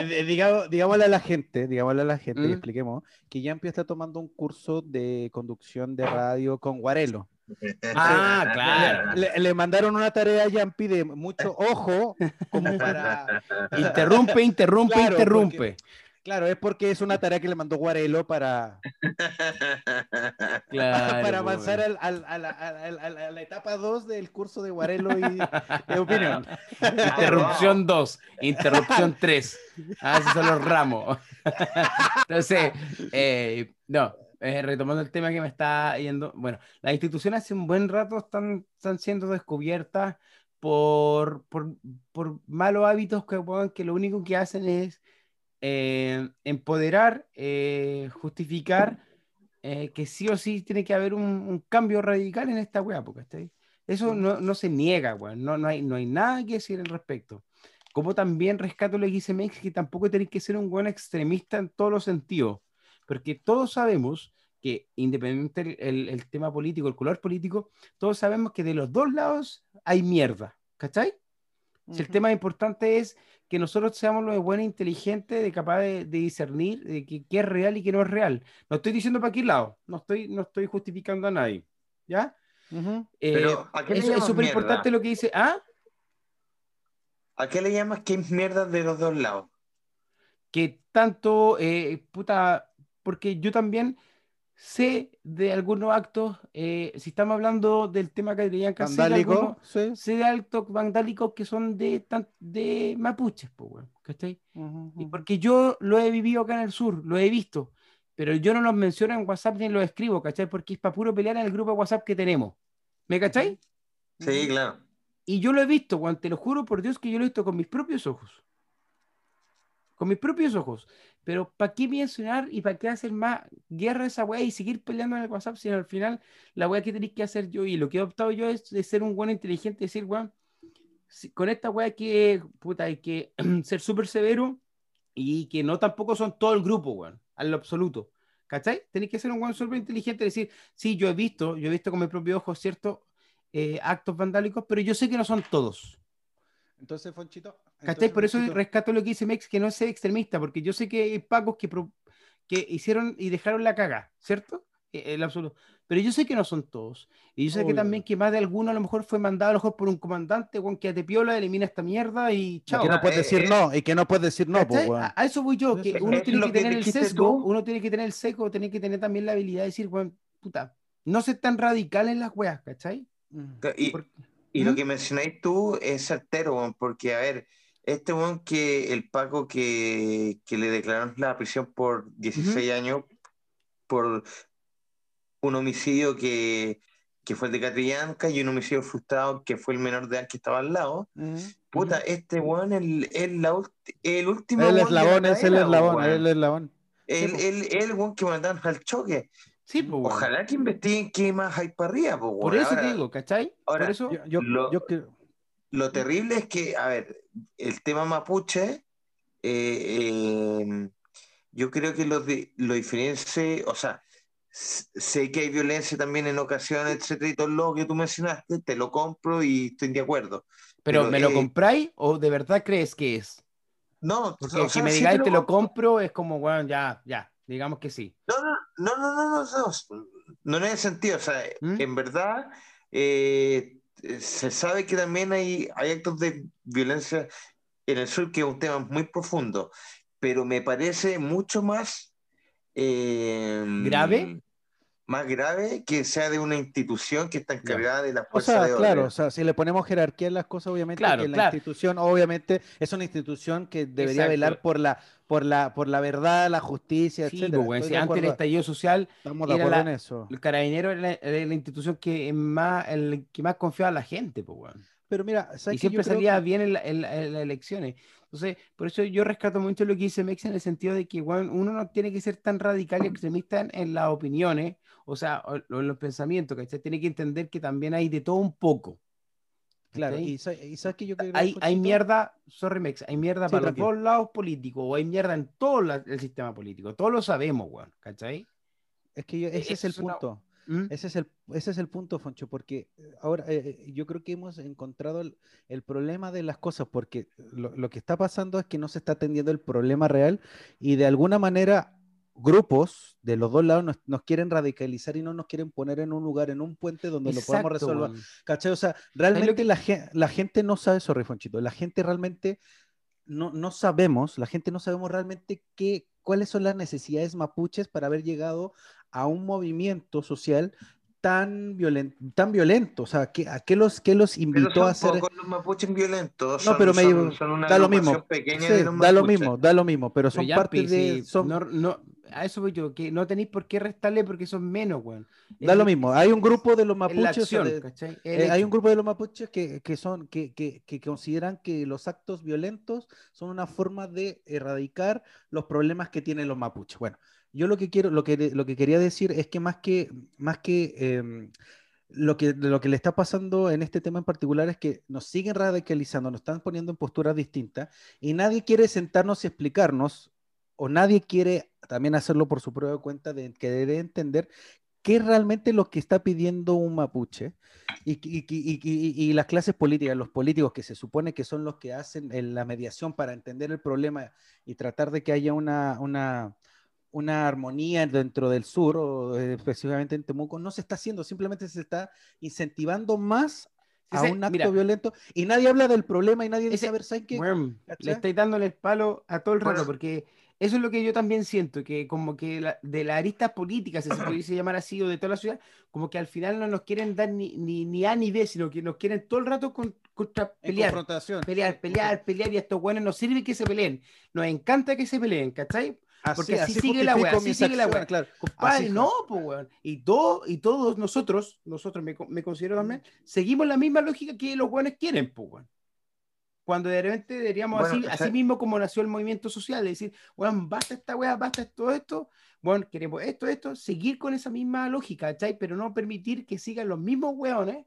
de- digamos- digámosle a la gente, digámosle a la gente y ¿Mm? expliquemos que Yampi está tomando un curso de conducción de radio con Guarelo. Ah, claro. Le, le mandaron una tarea a Yampi de mucho ojo, como para. Interrumpe, interrumpe, Claro, interrumpe. Claro, es porque es una tarea que le mandó Guarelo para, Claro, para avanzar weón. al- al- al- al- al- a la etapa 2 del curso de Guarelo y de opinión. Interrupción 2, interrupción 3. Ah, esos son los ramos. Entonces, eh, no, eh, retomando el tema que me está yendo. Bueno, las instituciones hace un buen rato están, están siendo descubiertas por, por, por malos hábitos que, que lo único que hacen es eh, empoderar, eh, justificar eh, que sí o sí tiene que haber un, un cambio radical en esta weá, porque ¿cachai? Eso no, no se niega, weón. No, no, hay, no hay nada que decir al respecto. Como también rescato lo que dice Mex, que tampoco tenéis que ser un buen extremista en todos los sentidos. Porque todos sabemos que, independiente el, el- el tema político, el color político, todos sabemos que de los dos lados hay mierda. ¿Cachai? Si el tema importante es que nosotros seamos los de buena inteligente, de capaz de, de discernir de que- qué es real y qué no es real. No estoy diciendo para qué lado, no estoy, no estoy justificando a nadie. ¿Ya? Eh, Pero, ¿a qué le es súper importante lo que dice. Ah, ¿A qué le llamas que es mierda de los dos lados? que tanto, eh, puta, porque yo también sé de algunos actos, eh, si estamos hablando del tema que dirían que sé de Vandálico, sí. sé de actos vandálicos que son de, tan- de mapuches, pues, weón, ¿cachai? Y ujú. porque yo lo he vivido acá en el sur, lo he visto, pero yo no los menciono en WhatsApp ni los escribo, ¿cachai? Porque es para puro pelear en el grupo de WhatsApp que tenemos. ¿Me cachai? Sí, claro. Y yo lo he visto, Juan, te lo juro por Dios que yo lo he visto con mis propios ojos. Con mis propios ojos. Pero ¿para qué mencionar y para qué hacer más guerra a esa weá y seguir peleando en el WhatsApp si al final la weá que tenéis que hacer yo y lo que he optado yo es de ser un buen inteligente, decir, weón, si- con esta weá que, puta, hay que ser súper severo y que no tampoco son todo el grupo, weón, a lo absoluto. ¿Cachai? Tenéis que ser un weón súper inteligente, decir, sí, yo he visto, yo he visto con mis propios ojos ciertos eh, actos vandálicos, pero yo sé que no son todos. Entonces, Fonchito. ¿Cachai? Por eso Fonchito, rescato lo que dice Mex, que no sea extremista, porque yo sé que hay pacos que, pro- que hicieron y dejaron la caga, ¿cierto? Eh, El absoluto. Pero yo sé que no son todos. Y yo sé que Obvio. también que más de alguno a lo mejor fue mandado a lo mejor por un comandante, Juan, que te piola, elimina esta mierda y y chao. que no puedes eh, decir eh, no, y que no puedes decir no, pues, ¿Cachai? weón. a, eso voy yo, que Eso- uno eso tiene que que tener el sesgo, tú. uno tiene que tener el sesgo, tiene que tener también la habilidad de decir, bueno, puta, no ser tan radical en las weas, ¿cachai? Y, y ¿Mm? lo que mencionáis tú es certero, porque, a ver, este weón que el Paco que, que le declararon la prisión por 16 años por un homicidio que, que fue el de Catrillanca y un homicidio frustrado que fue el menor de edad que estaba al lado. Ujú. Puta, este weón es el, la ulti- el último El eslabón la es el eslabón, el eslabón. El, po. el, el weón que mandaron al choque. Sí, pues. Ojalá que investiguen qué más hay para arriba, po, Por eso te Ahora, digo, ¿cachai? ahora, Por eso, Yo, yo, Lo- yo creo- Lo terrible es que, a ver, el tema mapuche, eh, eh, yo creo que lo, di- lo diferencia, o sea, sé que hay violencia también en ocasiones, etcétera, y todo lo que tú mencionaste, te lo compro y estoy de acuerdo. Pero, ¿me lo compráis o de verdad crees que es? No, porque si me digáis te lo compro, es como, bueno, ya, ya, digamos que sí. No, no, no, no, no, no, no, no, en ese sentido, o sea, ¿Mm? en verdad eh, se sabe que también hay, hay actos de violencia en el sur, que es un tema muy profundo, pero me parece mucho más... Eh, ¿Grave? Más grave que sea de una institución que está encargada de la fuerza o sea, claro, o sea, si le ponemos jerarquía a las cosas, obviamente claro, que la institución, obviamente, es una institución que debería velar por la, por la, por la verdad, la justicia, sí, etcétera. Pues, antes del estallido social, estamos de acuerdo en eso. El carabinero era la, institución que más, el que más confiaba a la gente, pues, bueno. Pero mira, y siempre salía bien en, en, las elecciones. Entonces, por eso yo rescato mucho lo que dice Mex en el sentido de que bueno, uno no tiene que ser tan radical y extremista en, las opiniones, o sea, en los pensamientos, que Tiene que entender que también hay de todo un poco. Claro, y, sabes que yo creo hay, hay mierda, sorry Mex, hay mierda para todos los lados políticos, o hay mierda en todo el sistema político, todos lo sabemos, weón, ¿cachai? Es que ese es el punto. ¿Mm? Ese, es el, ese es el punto, Foncho, porque eh, ahora eh, eh, yo creo que hemos encontrado el, problema de las cosas, porque lo, que está pasando es que no se está atendiendo el problema real y de alguna manera grupos de los dos lados nos, quieren radicalizar y no nos quieren poner en un lugar, en un puente donde lo podamos resolver. ¿Cachai? O sea, realmente la, la, gente no sabe eso, Fonchito. La gente realmente no, no sabemos, la gente no sabemos realmente qué, cuáles son las necesidades mapuches para haber llegado a un movimiento social tan violento, tan violento, o sea, ¿qué, ¿a qué los, qué los invitó a hacer? los mapuches violentos. no, pero me da lo mismo. da lo mismo, da lo mismo, pero son parte de. Son... No, a eso voy yo, que no tenéis por qué restarle porque son menos, weón. Da lo mismo. Hay un grupo de los mapuches. Eh, hay un grupo de los mapuches que, que son, que, que, que, consideran que los actos violentos son una forma de erradicar los problemas que tienen los mapuches. Bueno, yo lo que quiero, lo que, lo que quería decir es que más que, más que em, lo que, lo que le está pasando en este tema en particular es que nos siguen radicalizando, nos están poniendo en posturas distintas y nadie quiere sentarnos y explicarnos, o nadie quiere también hacerlo por su propia cuenta, de que debe entender qué es realmente lo que está pidiendo un mapuche y, y, las clases políticas, los políticos que se supone que son los que hacen la mediación para entender el problema y tratar de que haya una, una una armonía dentro del sur, o eh, específicamente en Temuco, no se está haciendo, simplemente se está incentivando más a un acto violento y nadie habla del problema y nadie dice, a ver, ¿sabes qué? le estáis dándole el palo a todo el rato, porque eso es lo que yo también siento, que como que de la arista política, si se pudiese llamar así, o de toda la ciudad, como que al final no nos quieren dar ni, ni, A ni B, sino que nos quieren todo el rato contra pelear, pelear, pelear, pelear, y a estos buenos nos sirve que se peleen, nos encanta que se peleen, ¿cachai? Porque así, sigue la weá, así sigue la weá. Claro. Compadre, no, pues weón. Y, todo, y todos nosotros, nosotros me, me considero también, seguimos la misma lógica que los weones quieren, pues weón. Cuando de repente deberíamos así, así mismo como nació el movimiento social, de decir, weón, basta esta weá, basta todo esto, bueno, queremos esto, esto, seguir con esa misma lógica, ¿cachai? Pero no permitir que sigan los mismos weones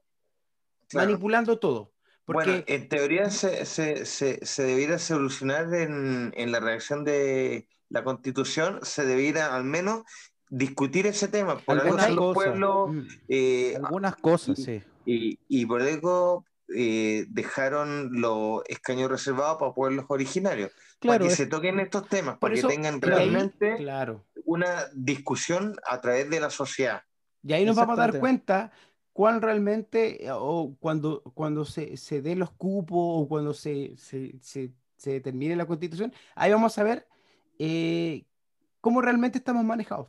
manipulando todo. Porque... Bueno, en teoría se, se, se, se debiera solucionar en, en la reacción de la constitución se debiera al menos discutir ese tema. Por algunas algo cosas, mm. eh, algunas cosas, y, sí. Y, por eso eh, dejaron los escaños reservados para pueblos originarios. para que se toquen estos temas, para que tengan realmente una discusión a través de la sociedad. Y ahí nos vamos a dar cuenta cuán realmente, o cuando, cuando se, se den los cupos, o cuando se, se, se, se determine la constitución, ahí vamos a ver eh, cómo realmente estamos manejados.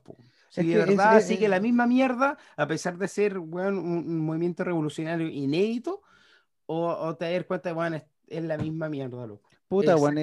Si de verdad sigue la misma mierda, a pesar de ser un, movimiento revolucionario inédito, o, te das cuenta, bueno, es, la misma mierda, loco. Puta, bueno,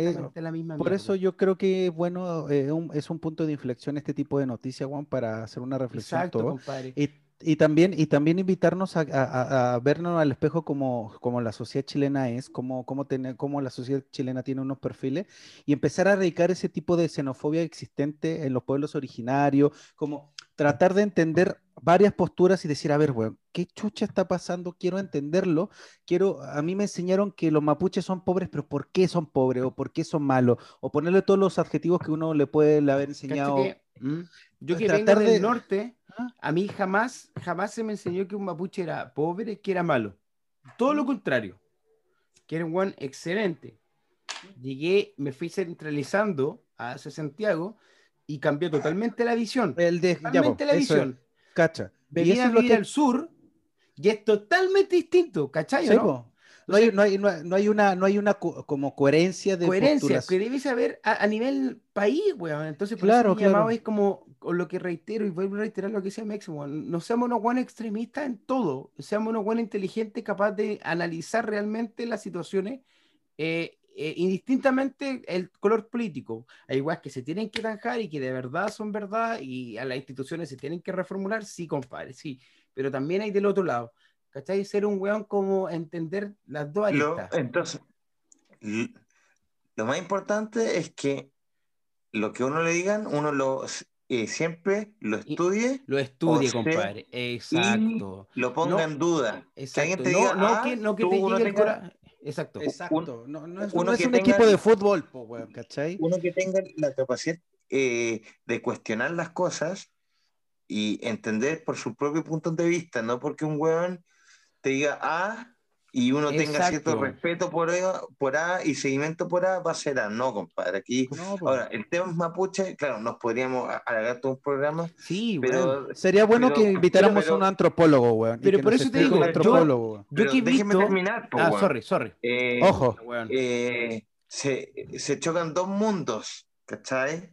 por eso yo creo que bueno, eh, es un punto de inflexión este tipo de noticias, Juan, para hacer una reflexión. Exacto, compadre. Y y también, y también invitarnos a, vernos al espejo como, como la sociedad chilena es, como, como, tener, como la sociedad chilena tiene unos perfiles, y empezar a erradicar ese tipo de xenofobia existente en los pueblos originarios, como tratar de entender varias posturas y decir, a ver, bueno, ¿qué chucha está pasando? Quiero entenderlo. Quiero, a mí me enseñaron que los mapuches son pobres, pero ¿por qué son pobres? ¿O por qué son malos? O ponerle todos los adjetivos que uno le puede haber enseñado. ¿Mm? Yo que vengo del norte, a mí jamás, jamás se me enseñó que un mapuche era pobre, que era malo. Todo lo contrario. Que era un excelente. Llegué, me fui centralizando hacia Santiago y cambió totalmente la visión. El de, ya, Totalmente po, la visión. es, cacha. Y Venía eso es lo que- al sur y es totalmente distinto, ¿cachai? Sí, no? No hay, no, hay, no, hay, una, no hay una co- como coherencia de coherencia que debe saber a, a nivel país, weón. Entonces, por Claro, eso mi llamado claro. es como lo que reitero y vuelvo a reiterar lo que decía weón. No seamos unos buenos extremistas en todo, seamos unos buenos inteligentes capaz de analizar realmente las situaciones eh, eh, indistintamente el color político. Hay igual que se tienen que zanjar y que de verdad son verdad y a las instituciones se tienen que reformular, sí, compadre, sí. Pero también hay del otro lado. ¿Cachai? Ser un weón como entender las dos Lo- aristas. entonces, l- lo más importante es que lo que uno le digan, uno lo eh, siempre lo Y- estudie, Lo estudie, o sea, compadre. Exacto. lo ponga No, en duda. Que alguien Exacto. te No, diga, no ah, que, no que te llegue el tenga- Exacto. Exacto. No, no es, uno no es un tenga- equipo de fútbol, po, weón, ¿cachai? uno que tenga la capacidad eh, de cuestionar las cosas y entender por su propio punto de vista, no porque un weón te diga A y uno tenga cierto Exacto. respeto por A, por A y seguimiento por A, va a ser A. No, compadre. Aquí, No, po. ahora, el tema es mapuche, claro, nos podríamos a- alargar todo un programa, Sí, pero, weón. Sería bueno pero- que invitáramos pero- a un antropólogo, weón. pero por eso te digo, yo- antropólogo. Yo pero que déjeme visto. terminar, po, Ah, weón. sorry, sorry. Eh, Ojo. Eh, se, se chocan dos mundos, ¿cachai?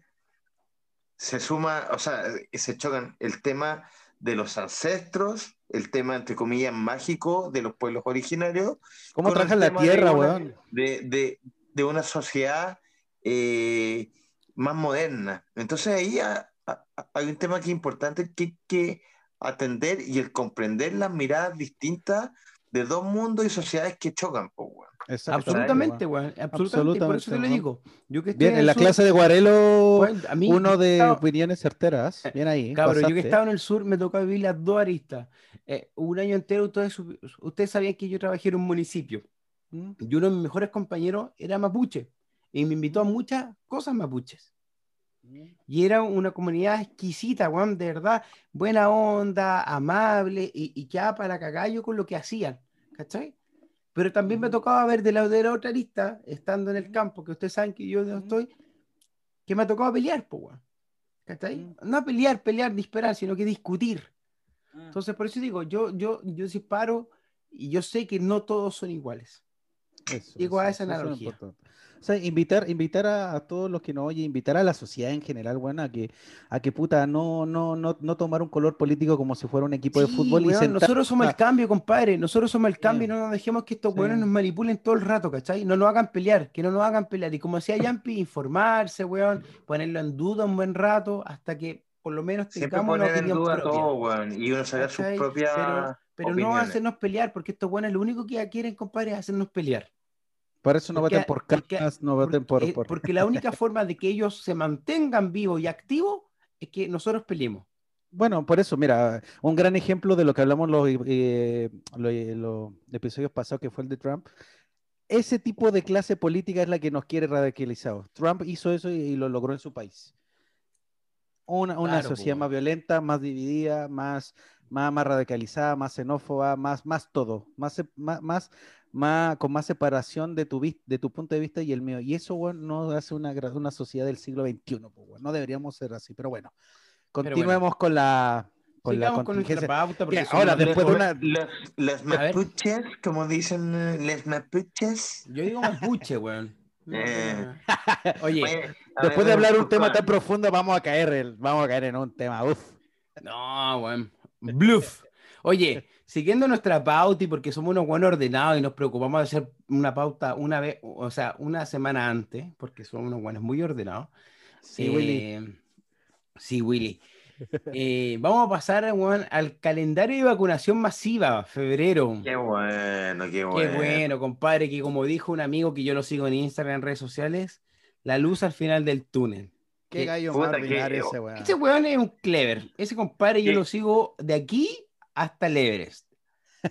Se suma, o sea, se chocan el tema de los ancestros, el tema, entre comillas, mágico de los pueblos originarios, ¿Cómo con el trabaja la tema de tierra, una- weón? de, de- de una sociedad eh, más moderna. Entonces ahí ha- ha- hay un tema que es importante que hay que atender y el comprender las miradas distintas de dos mundos y sociedades que chocan. Exactamente, Absolutamente, weón. Absolutamente. y Por eso te lo Absolutamente, digo. Yo que estoy Bien, en en la sur, clase de Guarelo, weón, a mí, uno de estaba- opiniones certeras. Bien ahí. Cabrón, yo que estaba en el sur me tocó vivir las dos aristas. Eh, un año entero, ustedes, ustedes sabían que yo trabajé en un municipio ¿Mm? y uno de mis mejores compañeros era mapuche y me invitó a muchas cosas mapuches. Y era una comunidad exquisita, weón, de verdad, buena onda, amable y, y quedaba para cagallo con lo que hacían, ¿cachai? Pero también me tocaba ver de la, de la otra arista, estando en el campo, que ustedes saben que yo no estoy, que me tocaba pelear, pues, weón. ¿Cachai? Mm. No pelear, pelear, disparar, sino que discutir. Mm. Entonces, por eso digo, yo, yo, yo disparo y yo sé que no todos son iguales. Eso, Digo a esa es analogía. importante. O sea, invitar, invitar a, a todos los que nos oyen, invitar a la sociedad en general, bueno, a que, a que puta, no, no, no, no tomar un color político como si fuera un equipo de Sí, fútbol y weón, sentar- nosotros somos el cambio, compadre. Nosotros somos el cambio y Sí. no nos dejemos que estos Sí. weones nos manipulen todo el rato, ¿cachai? No nos hagan pelear, que no nos hagan pelear. Y como decía Yampi, informarse, weón, ponerlo en duda un buen rato hasta que por lo menos tengamos una poner en opinión duda propia. todo, weón, y uno sacar sus propias Pero, pero no hacernos pelear, porque estos weones lo único que quieren, compadre, es hacernos pelear. Por eso no Porque- voten por porque- canas, no voten por, Porque, por- porque la única forma de que ellos se mantengan vivos y activos es que nosotros peleemos. Bueno, por eso, mira, un gran ejemplo de lo que hablamos los, eh, los, los episodios pasados, que fue el de Trump. Ese tipo de clase política es la que nos quiere radicalizados. Trump hizo eso y, y lo logró en su país. Una, una Claro, sociedad más violenta, más dividida, más, más, más radicalizada, más xenófoba, más, más todo, más, más, más- con más separación de tu, de tu punto de vista y el mío. Y eso, bueno, no hace una, una sociedad del siglo XXI. weón. No deberíamos ser así, pero bueno. bueno. Continuemos con la, con la Sigamos con nuestra contingencia. pauta. porque Que ahora, después de una- Los, mapuches, como dicen los mapuches. Yo digo mapuche, weón. Eh. Oye, Oye, Después ver, de hablar un tema tan profundo, vamos a caer, el- vamos a caer en un tema. Uf. no, weón. Bluff. Oye, siguiendo nuestra pauta y porque somos unos buenos ordenados y nos preocupamos de hacer una pauta una vez, o sea, una semana antes, porque somos unos buenos muy ordenados. Sí, Willy. Eh, Sí, Willy. Eh, vamos a pasar al calendario de vacunación masiva, febrero. Qué bueno, qué Qué bueno. bueno, compadre, que como dijo un amigo que yo lo sigo en Instagram, en redes sociales, la luz al final del túnel. Qué que- gallo más que- ese weón. Ese weón es un clever. Ese compadre yo lo sigo de aquí hasta el Everest.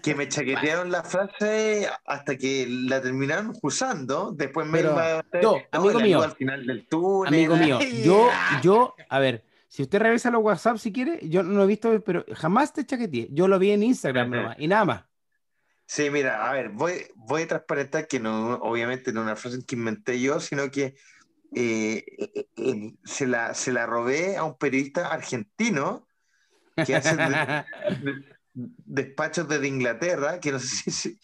Que me chaquetearon la frase hasta que la terminaron usando. Después me Pero- iba a No, amigo la luz mío. al final del túnel. Amigo mío, yo, yo, a ver, Si usted revisa los WhatsApp si quiere, yo no he visto, pero jamás te chaqueteé. Yo lo vi en Instagram nomás, y nada más. Sí, mira, a ver, voy, voy a transparentar que no, obviamente no es una frase que inventé yo, sino que eh, eh, eh, se, la, se la robé a un periodista argentino que hace despachos desde Inglaterra, que no sé si,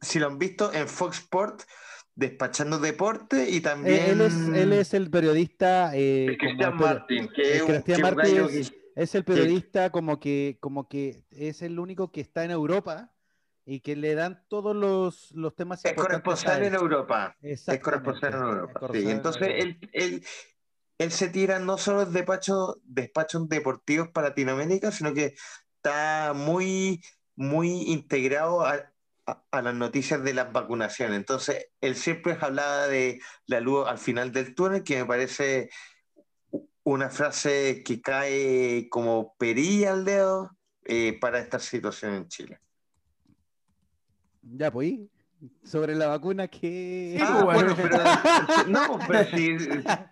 si, lo han visto en Fox Sport, despachando deporte y también... Él es, él es el periodista... Cristian Martín, que, es, es, el periodista como, que, como que es el único que está en Europa y que le dan todos los, los temas es corresponsal en Europa. Es corresponsal en Europa sí. entonces él, él, él, se tira no solo despachos despachos deportivos para Latinoamérica sino que está muy muy integrado a, a, las noticias de las vacunaciones. Entonces él siempre hablaba de la luz al final del túnel que me parece una frase que cae como perilla al dedo eh, para esta situación en Chile. Ya, pues, sobre la vacuna que... ah, pues, bueno, pero, no, pero si,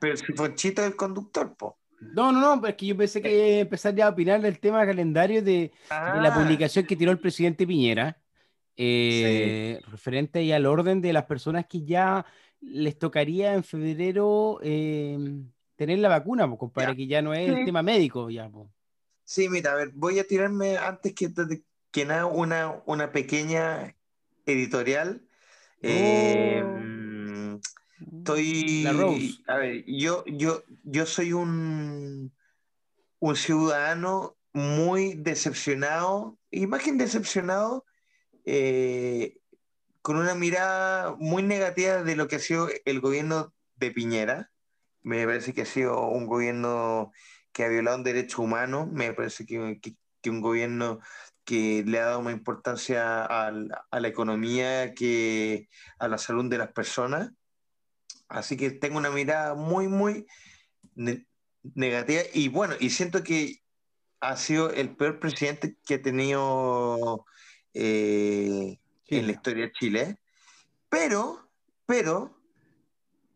pero si Fonchito es el conductor, po. No, no, no, es que yo pensé que empezaría a opinar del tema calendario de, la ah. publicación que tiró el presidente Piñera, eh, referente ahí al orden de las personas que ya les tocaría en febrero eh, tener la vacuna, pues, compadre, que ya no es el tema médico, ya. Pues. Sí, mira, a ver, voy a tirarme antes que, que nada una, una pequeña editorial. Eh, estoy. A ver, yo, yo, yo soy un, un ciudadano muy decepcionado, imagen decepcionado, eh, con una mirada muy negativa de lo que ha sido el gobierno de Piñera. Me parece que ha sido un gobierno que ha violado un derecho humano, me parece que, que un gobierno que le ha dado más importancia a, la economía que a la salud de las personas. Así que tengo una mirada muy, muy negativa y bueno, y siento que ha sido el peor presidente que ha tenido eh, en la historia de Chile. Pero, pero,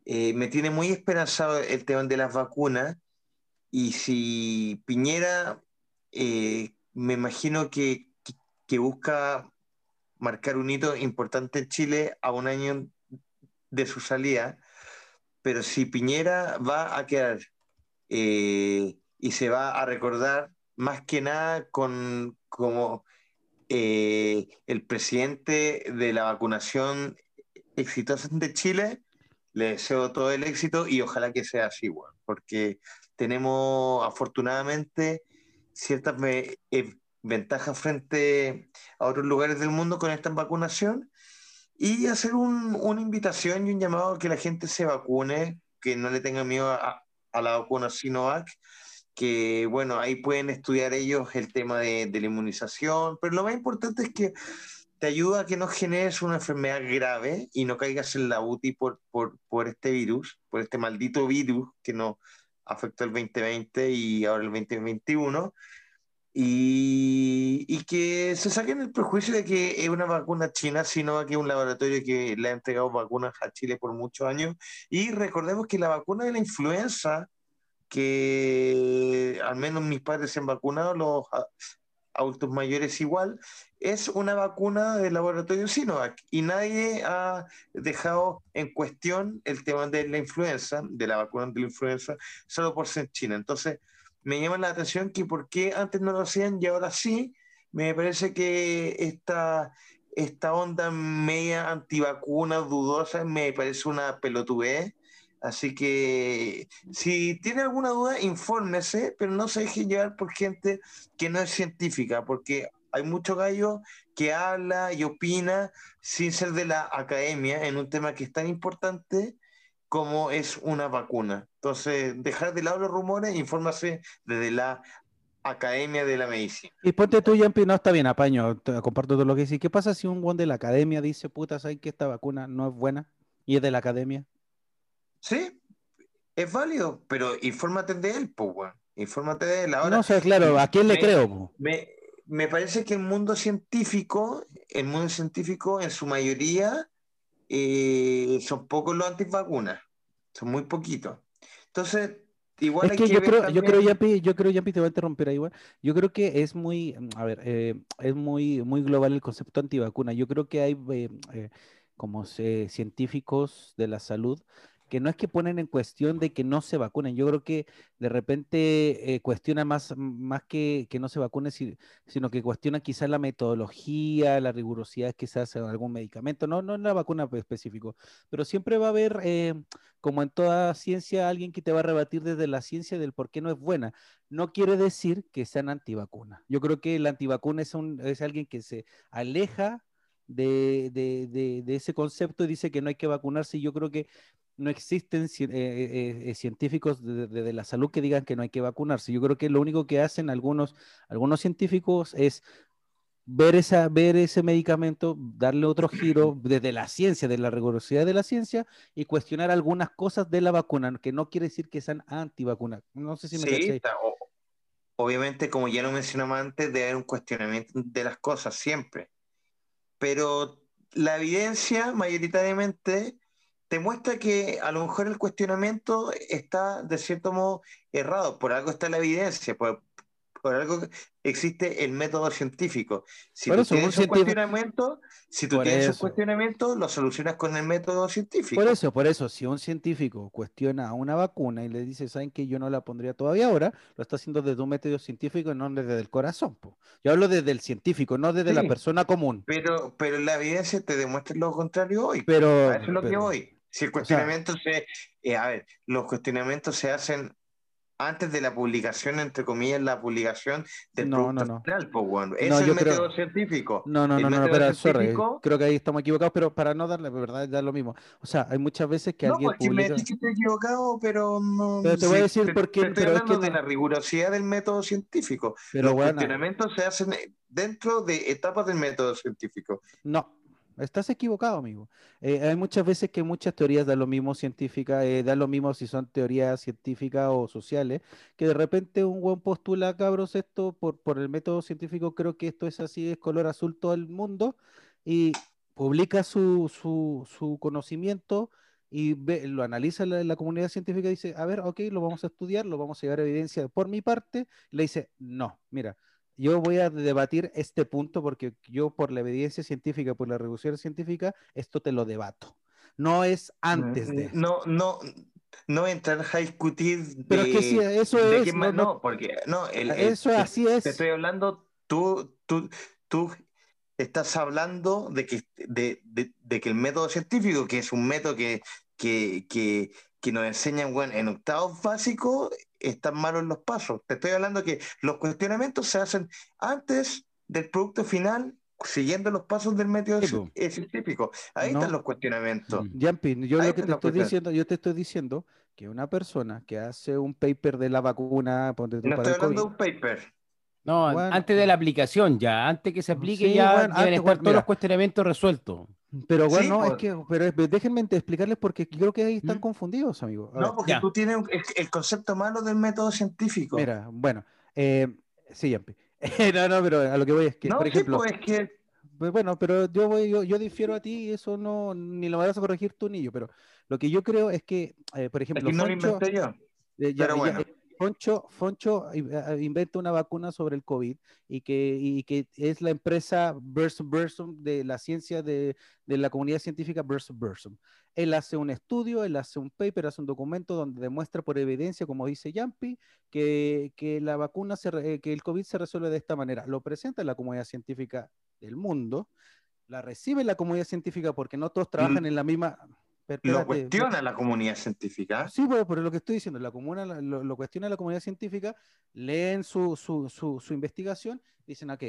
eh, me tiene muy esperanzado el tema de las vacunas y si Piñera eh, me imagino que, busca marcar un hito importante en Chile a un año de su salida, pero si Piñera va a quedar eh, y se va a recordar más que nada con como eh, el presidente de la vacunación exitosa de Chile, le deseo todo el éxito y ojalá que sea así, porque tenemos afortunadamente ciertas eh, ventajas frente a otros lugares del mundo con esta vacunación y hacer una invitación y un llamado a que la gente se vacune, que no le tenga miedo a, la vacuna Sinovac, que bueno, ahí pueden estudiar ellos el tema de, la inmunización, pero lo más importante es que te ayuda a que no generes una enfermedad grave y no caigas en la UTI por, por, por este virus, por este maldito virus que nos afectó el 2020 y ahora el 2021. Y, y, que se saquen el prejuicio de que es una vacuna china, sino que es un laboratorio que le ha entregado vacunas a Chile por muchos años. Y recordemos que la vacuna de la influenza, que al menos mis padres se han vacunado, los adultos mayores igual, es una vacuna del laboratorio Sinovac y nadie ha dejado en cuestión el tema de la influenza, de la vacuna de la influenza, solo por ser China. Entonces, me llama la atención que por qué antes no lo hacían y ahora sí, me parece que esta, esta onda media antivacuna, dudosa, me parece una pelotudez. Así que si tiene alguna duda, infórmese, pero no se deje llevar por gente que no es científica, porque hay mucho gallo que habla y opina sin ser de la academia en un tema que es tan importante como es una vacuna. Entonces, dejar de lado los rumores, infórmase desde la academia de la medicina. Y ponte tú, Yampi, no está bien, apaño, comparto todo lo que dices. ¿Qué pasa si un buen de la academia dice, puta, ¿sabes que esta vacuna no es buena? Y es de la academia. Sí, es válido, pero infórmate de él, pues, Infórmate de él. Ahora, no sé, claro, ¿a quién le creo? Me, me parece que el mundo científico, el mundo científico en su mayoría eh, son pocos los antivacunas, son muy poquitos. Entonces, igual es hay que, que yo ver creo, yo creo, también- Yampi, yo creo, Yampi, te voy a interrumpir ahí, igual. Yo creo que es muy, a ver, eh, es muy, muy global el concepto antivacuna. Yo creo que hay eh, como científicos de la salud que no es que ponen en cuestión de que no se vacunen. Yo creo que de repente eh, más, más que, que no se vacunen, si- sino que cuestionan quizás la metodología, la rigurosidad que se hace en algún medicamento, no, no en la vacuna específico, pero siempre va a haber, eh, como en toda ciencia, alguien que te va a rebatir desde la ciencia del por qué no es buena. No quiere decir que sean antivacunas. Yo creo que el antivacuna es, un, es alguien que se aleja de, de- de- de ese concepto y dice que no hay que vacunarse. Yo creo que no existen ci- eh, eh, eh, científicos de, de- de la salud que digan que no hay que vacunarse. Yo creo que lo único que hacen algunos, algunos científicos es ver, esa, ver ese medicamento, darle otro giro desde la ciencia, de la rigurosidad de la ciencia y cuestionar algunas cosas de la vacuna, que no quiere decir que sean antivacunas. No sé si me Sí, o- obviamente, como ya lo mencionamos antes, debe haber un cuestionamiento de las cosas siempre. Pero la evidencia mayoritariamente te muestra que a lo mejor el cuestionamiento está de cierto modo errado. Por algo está la evidencia, por, por algo existe el método científico. Si tú un tienes un científico- cuestionamiento, si tú Por tienes un eso. cuestionamiento, lo solucionas con el método científico. Por eso, por eso, si un científico cuestiona una vacuna y le dice, ¿saben que yo no la pondría todavía ahora? Lo está haciendo desde un método científico y no desde el corazón. po. Yo hablo desde el científico, no desde la persona común. Pero, pero la evidencia te demuestra lo contrario hoy. Pero, A eso es lo que voy. Si el cuestionamiento se. eh, a ver, los cuestionamientos se hacen antes de la publicación, entre comillas, la publicación del No, producto no, no. final, pues, bueno. Ese No, es el yo creo- método científico. No, no, El no, no, método sorry, científico- creo que ahí estamos equivocados, pero para no darle, verdad, da lo mismo. O sea, hay muchas veces que No, alguien me publica... decís que estoy equivocado, pero no. Pero te voy a decir por qué, te pero es que de la rigurosidad del método científico. Pero Los bueno, cuestionamientos se hacen dentro de etapas del método científico. no, estás equivocado, amigo. Eh, hay muchas veces que muchas teorías dan lo mismo científicas, eh, dan lo mismo si son teorías científicas o sociales, que de repente un buen postula, cabros, esto por, el método científico, creo que esto es así, es color azul todo el mundo, y publica su, su, su conocimiento y ve- lo analiza la, comunidad científica dice, a ver, ok, lo vamos a estudiar, lo vamos a llevar a evidencia por mi parte, le dice, no, mira, yo voy a debatir este punto porque yo por la evidencia científica, por la revolución científica, esto te lo debato. No es antes de. No, no, no entrar a discutir Pero es de, que sí, eso de es, qué no, no- porque no, el- el- eso te- así Te es. estoy hablando, tú, tú, tú estás hablando de que, de, de- de que el método científico, que es un método que, que, que, que nos enseñan bueno, en octavos básicos, están malos los pasos. Te estoy hablando que los cuestionamientos se hacen antes del producto final, siguiendo los pasos del método eh, científico. Ahí No. están los cuestionamientos. Mm. Yo Ahí lo que te estoy diciendo, yo te estoy diciendo que una persona que hace un paper de la vacuna, ponte tú No para estoy el hablando de un paper. No, Bueno. antes de la aplicación ya, antes que se aplique Sí, ya bueno, deben antes, estar bueno, todos mira. los cuestionamientos resueltos. pero Sí, bueno, es pues. que, pero es- déjenme explicarles porque creo que ahí están ¿Mm? confundidos, amigo. A No, porque Ya. tú tienes un- el, el concepto malo del método científico. Mira, bueno, eh, sí, Yampi. no, no, pero a lo que voy es que, no, por sí, ejemplo, pues es que Pues bueno, pero yo voy, yo, yo difiero a ti y eso no, ni lo vas a corregir tú ni yo, pero lo que yo creo es que, eh, por ejemplo, aquí no lo Foncho, inventé yo. eh, ya- pero ya- bueno. eh, Foncho, Foncho in- eh, inventa una vacuna sobre el COVID y que, y que es la empresa Versum Versum de la ciencia de, de la comunidad científica Versum Versum. Él hace un estudio, él hace un paper, hace un documento donde demuestra por evidencia, como dice Yampi, que, que la vacuna, se eh, que el COVID se resuelve de esta manera. Lo presenta en la comunidad científica del mundo, la recibe la comunidad científica porque no todos trabajan en la misma... Pero Lo cuestiona la comunidad científica. Sí, pero, pero lo que estoy diciendo, la comuna lo, lo cuestiona la comunidad científica, leen su, su, su, su investigación, dicen, ok,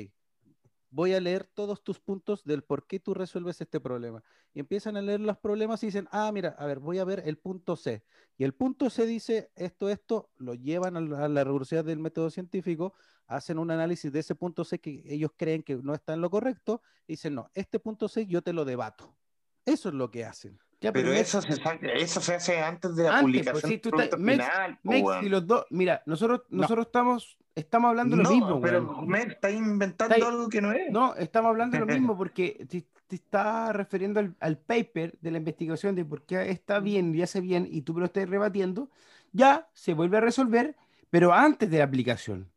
voy a leer todos tus puntos del por qué tú resuelves este problema. Y empiezan a leer los problemas y dicen, ah, mira, a ver, voy a ver el punto C. Y el punto C dice esto, esto, lo llevan a la, a la rigurosidad del método científico, hacen un análisis de ese punto C que ellos creen que no está en lo correcto, y dicen, no, este punto C yo te lo debato. Eso es lo que hacen. Ya, Pero Mex- eso se, eso se hace antes de la Antes, publicación pues, sí, tú estás- producto Mex- final. Mex, y los dos, mira, nosotros, No. nosotros estamos, estamos hablando lo no, mismo, pero me está inventando Está algo que no es. No, estamos hablando lo mismo porque te, te está refiriendo al, al paper de la investigación de por qué está bien y hace bien y tú lo estás rebatiendo. ya se vuelve a resolver, pero antes de la aplicación.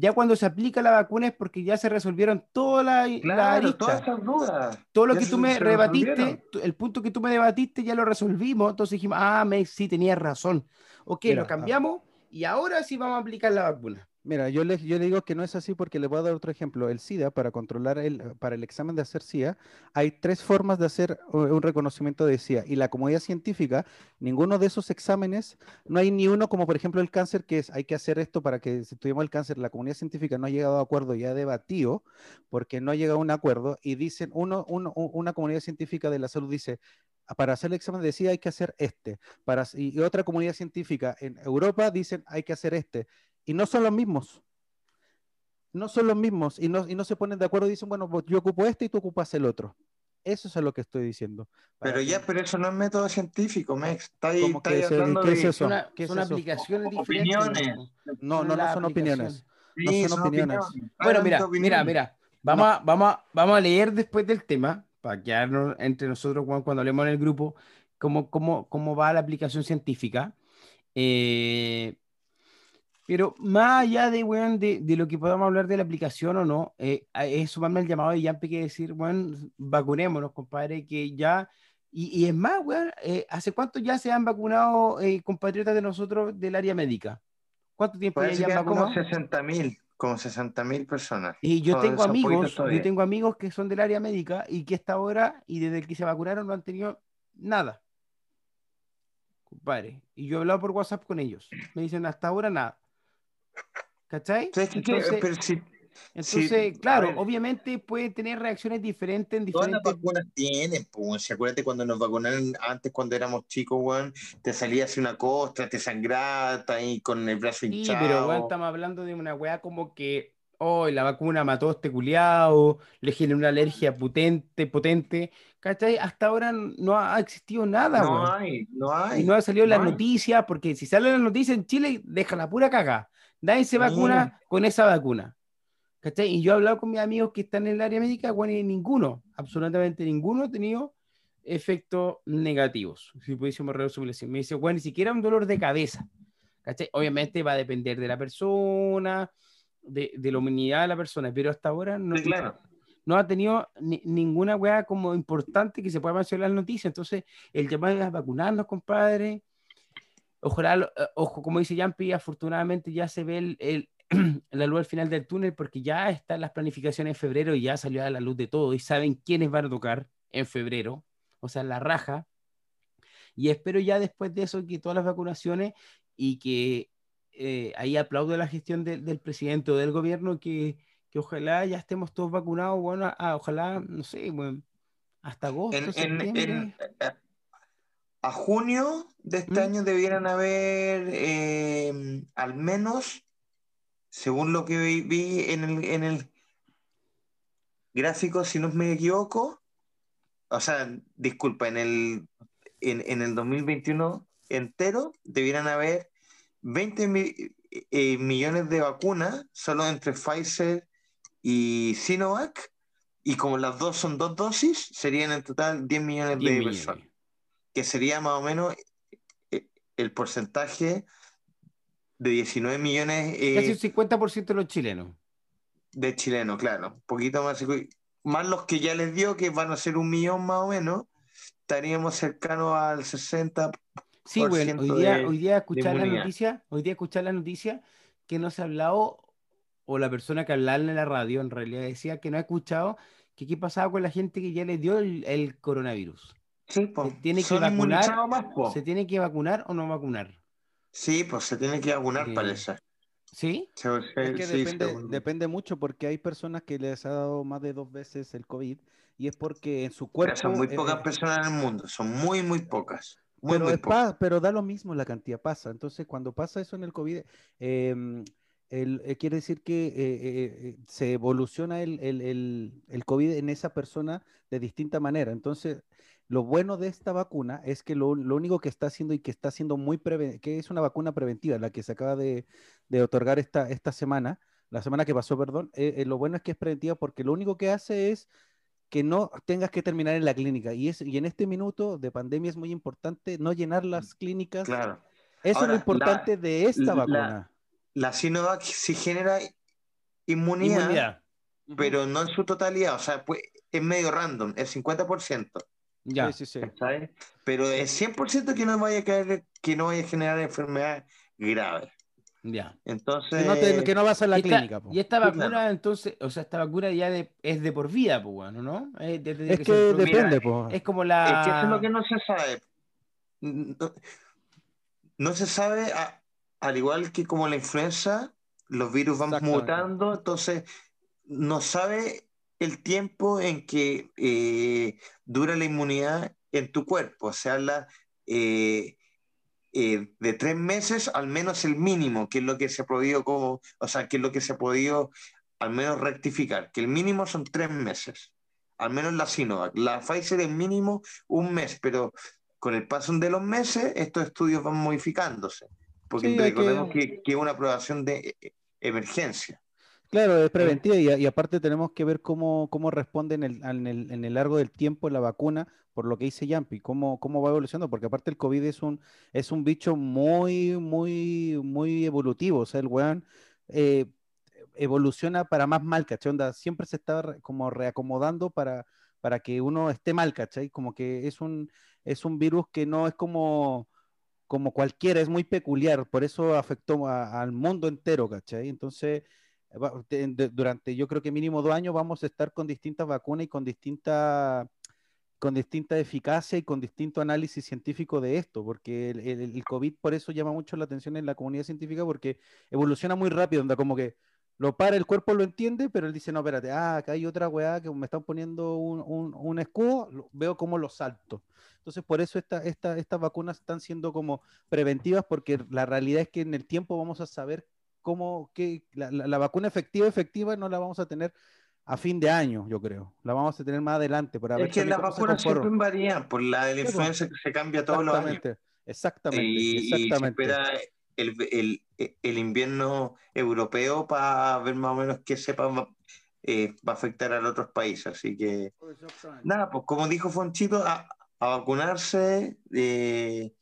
Ya cuando se aplica la vacuna es porque ya se resolvieron todas las la Claro, todas esas dudas. Todo lo Ya que tú me rebatiste, el punto que tú me debatiste ya lo resolvimos. Entonces dijimos, ah, me, sí, tenías razón. Ok, Mira, lo cambiamos y ahora sí vamos a aplicar la vacuna. Mira, yo le, digo que no es así porque le voy a dar otro ejemplo. El SIDA, para controlar para el examen de hacer SIDA, hay tres formas de hacer u- un reconocimiento de SIDA. Y la comunidad científica, ninguno de esos exámenes, no hay ni uno como por ejemplo el cáncer, que es hay que hacer esto para que si estudiamos el cáncer, la comunidad científica no ha llegado a acuerdo y ha debatido porque no ha llegado a un acuerdo y dicen, una comunidad científica de la salud dice, "Ah, para hacer el examen de SIDA hay que hacer este. Para, y otra comunidad científica en Europa dicen hay que hacer este. Y no son los mismos no son los mismos y no, y no se ponen de acuerdo y dicen, bueno, pues yo ocupo este y tú ocupas el otro. Eso es a lo que estoy diciendo. Pero ya, pero eso no es método científico, Mex. Está ahí, ¿Cómo está que ahí hablando qué es de... eso? Son, a- ¿Qué es son eso? aplicaciones diferentes. Opiniones. ¿no? No, no, son opiniones. No son opiniones. Bueno, mira, mira, opiniones. mira. Vamos, a, vamos, a, vamos a leer después del tema, para quedarnos entre nosotros cuando, cuando hablemos en el grupo, cómo, cómo, cómo va la aplicación científica. Eh, pero más allá de, weón, de, de lo que podamos hablar de la aplicación o no, eh, es sumarme el llamado de Yampi que decir, bueno, vacunémonos, compadre, que ya... Y, y es más, weón, eh, ¿hace cuánto ya se han vacunado eh, compatriotas de nosotros del área médica? ¿Cuánto tiempo ya Parece llevan eran como vacunado? 60 mil, como 60 mil personas. Y yo Son- tengo amigos, yo tengo amigos que son del área médica y que hasta ahora y desde que se vacunaron no han tenido nada. Compadre. Y yo he hablado por WhatsApp con ellos. Me dicen hasta ahora nada. ¿Cachai? Entonces, Pero si entonces, sí, a claro, obviamente pueden tener reacciones diferentes en todas las diferentes. vacunas tienen, pues, si acuérdate cuando nos vacunaron antes, cuando éramos chicos, weón, te salía así una costra, te sangraba, ahí con el brazo Sí, hinchado. pero bueno, estamos hablando de una weá como que, oh, la vacuna mató a este culiao, le generó una alergia potente, potente. ¿Cachai? Hasta ahora no ha existido nada, no weón. hay, no hay. Y no ha salido en las no noticias, porque si sale las noticias en Chile, deja la pura caga. Nadie se vacuna con esa vacuna. ¿Cachai? Y yo he hablado con mis amigos que están en el área médica, bueno, y ninguno, absolutamente ninguno ha tenido efectos negativos. Si pudiésemos resumirlo. Me dice, bueno, ni siquiera un dolor de cabeza. ¿Cachai? Obviamente va a depender de la persona, de, de la humanidad de la persona, pero hasta ahora no, Sí, claro. no ha tenido ni- ninguna weá como importante que se pueda mencionar en las noticias. Entonces, el llamado es vacunarnos, compadre. Ojalá, eh, ojo, como dice Yampi, afortunadamente ya se ve el, el- la luz al final del túnel porque ya están las planificaciones en febrero y ya salió a la luz de todo y saben quiénes van a tocar en febrero, o sea, la raja. Y espero ya después de eso que todas las vacunaciones y que eh, ahí aplaudo la gestión del- del presidente o del gobierno que, que ojalá ya estemos todos vacunados, bueno, a- a- ojalá, no sé, bueno, hasta agosto, En, en- en- a- junio de este ¿Mm? año debieran haber eh, al menos, según lo que vi, vi en el, en el gráfico, si no me equivoco, o sea, disculpa, en el, en, en el 2021 entero debieran haber 20 mi- eh, millones de vacunas solo entre Pfizer y Sinovac, y como las dos son dos dosis, serían en total 10 millones 10 de millones. personas que sería más o menos eh, el porcentaje de 19 millones eh, Casi un 50% de los chilenos. de chilenos, claro. Un poquito más, más los que ya les dio, que van a ser un millón más o menos, estaríamos cercanos al 60. Sí, ciento hoy día, de- hoy día escuchar la noticia, hoy día escuchar la noticia que no se ha hablado, o la persona que hablaba en la radio en realidad decía que no ha escuchado que qué pasaba con la gente que ya le dio el, el coronavirus. Sí, pues, Se tiene que vacunar, más, po. ¿Se tiene que vacunar o no vacunar? Sí, pues se tiene que vacunar, Sí. parece. ¿Sí? Se- Es se- que sí, depende, se- depende mucho porque hay personas que les ha dado más de dos veces el COVID y es porque en su Pero cuerpo... son muy eh, pocas eh, personas en el mundo, son muy, muy pocas. Muy, pero, muy es pocas. pa- pero da lo mismo la cantidad, pasa. Entonces, cuando pasa eso en el COVID, eh, el- eh, quiere decir que eh, eh, eh, se evoluciona el, el- el- el COVID en esa persona de distinta manera. Entonces, lo bueno de esta vacuna es que lo, lo único que está haciendo y que está haciendo muy preventiva, que es una vacuna preventiva, la que se acaba de, de otorgar esta, esta semana, la semana que pasó, perdón, eh, eh, lo bueno es que es preventiva porque lo único que hace es que no tengas que terminar en la clínica. Y, es, y en este minuto de pandemia es muy importante no llenar las clínicas Claro. Eso Ahora, es lo importante de esta la- vacuna. La Sinovac sí genera inmunidad, Inmunidad. pero no en su totalidad, o sea, pues, es medio random, es 50%. Ya. Sí, sí, sí. ¿sabes? Pero es 100% que no vaya a caer, que no vaya a generar enfermedad grave. Ya. Entonces, Que no, te- que no vas a la y esta, clínica. po. y esta vacuna, claro. entonces, o sea, esta vacuna ya de- es de por vida, pues, bueno, ¿no? Es, de- de- Es que que se- depende, po. es como la. es que eso es lo que no se sabe. No, no se sabe, a- al igual que como la influenza, los virus van mutando, entonces no sabe el tiempo en que eh, dura la inmunidad en tu cuerpo. Se habla eh, eh, de tres meses, al menos el mínimo, que es lo que se ha podido como, o sea, que es lo que se ha podido al menos rectificar, que el mínimo son tres meses, al menos la Sinovac. La Pfizer es mínimo un mes, pero con el paso de los meses estos estudios van modificándose, porque Sí, recordemos que- que, que es una aprobación de eh, emergencia. Claro, es preventiva y, y aparte tenemos que ver cómo, cómo responde en el, en el, en el largo del tiempo la vacuna, por lo que dice Yampi, cómo, cómo va evolucionando, porque aparte el COVID es un, es un bicho muy, muy, muy evolutivo, o sea, el weón eh, evoluciona para más mal, ¿cachai? Onda, siempre se está re- como reacomodando para, para que uno esté mal, ¿cachai? Como que es un, es un virus que no es como como cualquiera, es muy peculiar, por eso afectó a- al mundo entero, ¿cachai? Entonces, durante yo creo que mínimo dos años vamos a estar con distintas vacunas y con distinta, con distinta eficacia y con distinto análisis científico de esto, porque el, el- el COVID por eso llama mucho la atención en la comunidad científica, porque evoluciona muy rápido, onda como que lo para, el cuerpo lo entiende, pero él dice, no, espérate, ah, acá hay otra weá que me están poniendo un, un- un escudo, lo- veo cómo lo salto. Entonces, por eso esta, esta- estas vacunas están siendo como preventivas, porque la realidad es que en el tiempo vamos a saber cómo, que la, la- la vacuna efectiva, efectiva, no la vamos a tener a fin de año, yo creo. La vamos a tener más adelante. Para ver Es que también las vacunas siempre varían, por la de la Sí, pues. influenza que se cambia todos los años. Exactamente, exactamente, Y, y se espera el, el- el invierno europeo para ver más o menos qué cepa va, eh, va a afectar a los otros países. Así que, nada, pues como dijo Fonchito, a, a vacunarse, eh,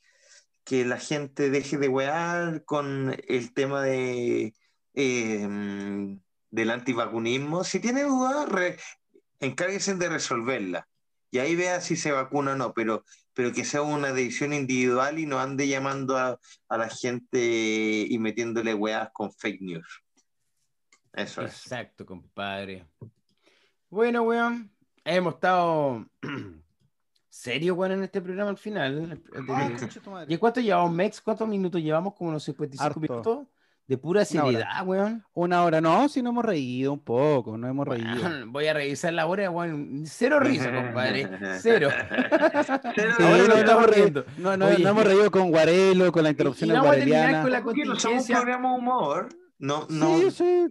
que la gente deje de wear con el tema de eh, del antivacunismo. Si tiene dudas, encárguense de resolverla. Y ahí vea si se vacuna o no, pero, pero que sea una decisión individual y no ande llamando a, a la gente y metiéndole weas con fake news. Eso es. Exacto, compadre. Bueno, weón, hemos estado serio, weón, en este programa al final. De-. ¿Y cuánto llevamos, Mex? ¿Cuántos minutos llevamos? Como unos 55 Harto. minutos. De pura seriedad, weón. Una hora, no, si no hemos reído un poco, no hemos reído. Voy a revisar la hora, weón. Cero risa, compadre. Cero. Cero Sí, no, estamos riendo. no, no, Oye, no hemos reído con Guarelo, con la interrupción y de vamos a terminar Guareliana. con la Porque no somos un contingencia. programa de humor. No, no, Sí, sí.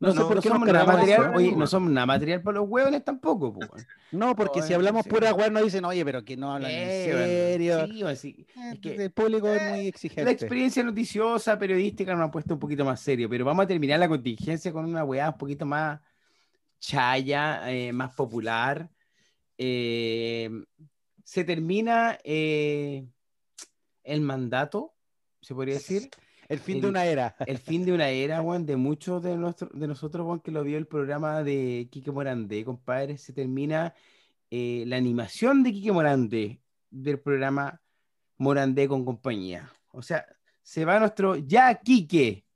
No, No, sé no, por no qué somos nada material, eso. oye, no somos nada material para los hueones tampoco, po. No, porque si hablamos sí. pura weá nos dicen, oye, pero que no hablan Eh, en serio. sí, weón, sí. Eh, Es que- el público es eh, muy La exigente. experiencia noticiosa, periodística, nos ha puesto un poquito más serio, pero vamos a terminar la contingencia con una weá un poquito más chaya, eh, más popular. Eh, se termina eh, el mandato, se podría decir, El fin el- de una era. el fin de una era, weón, de muchos de, nuestro- de nosotros, weón, que lo vio el programa de Quique Morandé, compadre, se termina eh, la animación de Quique Morandé del programa Morandé con compañía. O sea, se va nuestro ya Quique,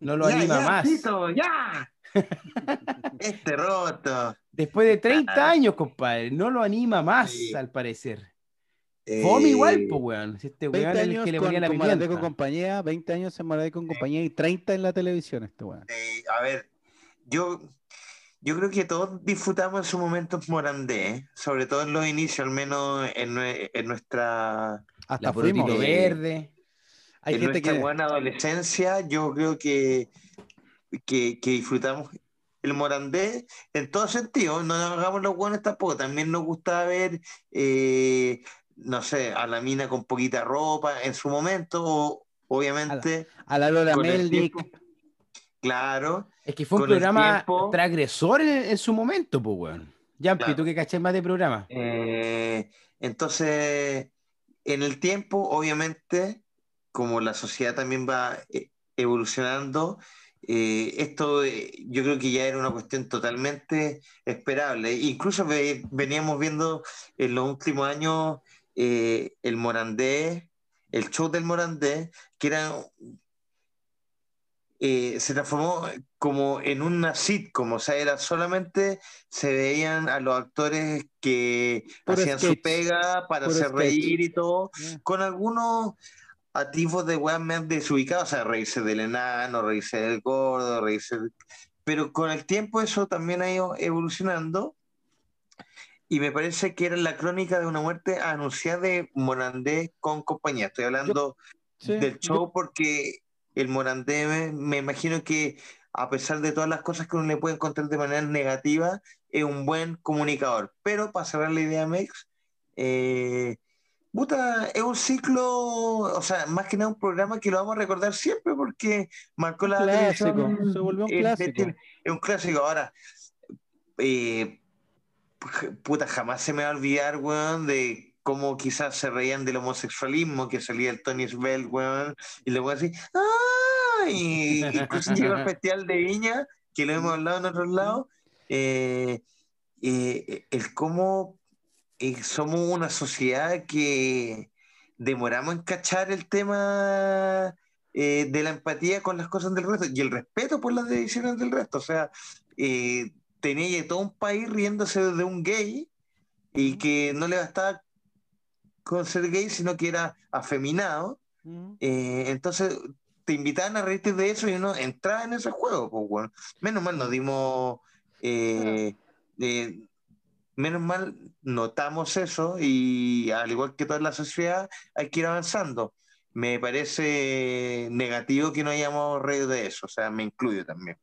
no lo Ya, anima ya, más. Tito, ya. este roto. Después de 30 Ah. años, compadre, no lo anima más, Sí. al parecer. Eh, Fome igual, pues, weón. Si Este 20 weón es el que le con, ponía la con Morandé con pimienta. compañía, 20 años en Morandé con compañía y 30 en la televisión este weón. eh, a ver, yo, yo creo que todos disfrutamos en su momento Morandé, ¿eh? sobre todo en los inicios, al menos en, nue- en nuestra, Hasta La fuimos. Eh, verde. Hay en gente nuestra que buena adolescencia. Yo creo que, que, que disfrutamos el Morandé en todo sentido. No nos hagamos los buenos tampoco. También nos gustaba ver, eh, no sé, a la mina con poquita ropa en su momento, o, obviamente. a la Lola con el Melnick, tiempo, Claro. Es que fue un programa tiempo- transgresor en, en su momento, pues, weón. Yampi, Claro. tú que caché más de programa. Eh, entonces, en el tiempo, obviamente, como la sociedad también va eh, evolucionando, eh, esto eh, yo creo que ya era una cuestión totalmente esperable. Incluso veníamos viendo en los últimos años el Morandé, el show del Morandé, que era se transformó como en una sitcom, o sea, era solamente se veían a los actores que hacían su pega para hacer reír y todo, con algunos atisbos de weas más desubicados, o sea, reírse del enano, reírse del gordo, reírse. Pero con el tiempo eso también ha ido evolucionando. Y me parece que era la crónica de una muerte anunciada de Morandé con compañía. Estoy hablando del show porque el Morandé me, imagino que a pesar de todas las cosas que uno le puede encontrar de manera negativa, es un buen comunicador. Pero para cerrar la idea, Mex, eh, Puta, es un ciclo, o sea, más que nada un programa que lo vamos a recordar siempre porque marcó la clásico, se volvió un clásico. Es un clásico. Ahora, eh, puta, jamás se me va a olvidar, weón, de cómo quizás se reían del homosexualismo, que salía el Tony Svel, weón, y le voy a decir, ¡ah! Y incluso llegó al Festival de Viña, que lo hemos hablado en otros lados, eh, eh, el cómo somos una sociedad que demoramos en cachar el tema eh, de la empatía con las cosas del resto y el respeto por las decisiones del resto. O sea, eh, tenía todo un país riéndose de un gay y que no le bastaba con ser gay, sino que era afeminado. Eh, entonces te invitaban a reírte de eso y uno entraba en ese juego. Pues, bueno. Menos mal nos dimos menos mal notamos eso y al igual que toda la sociedad hay que ir avanzando. Me parece negativo que no hayamos reído de eso, o sea, me incluyo también.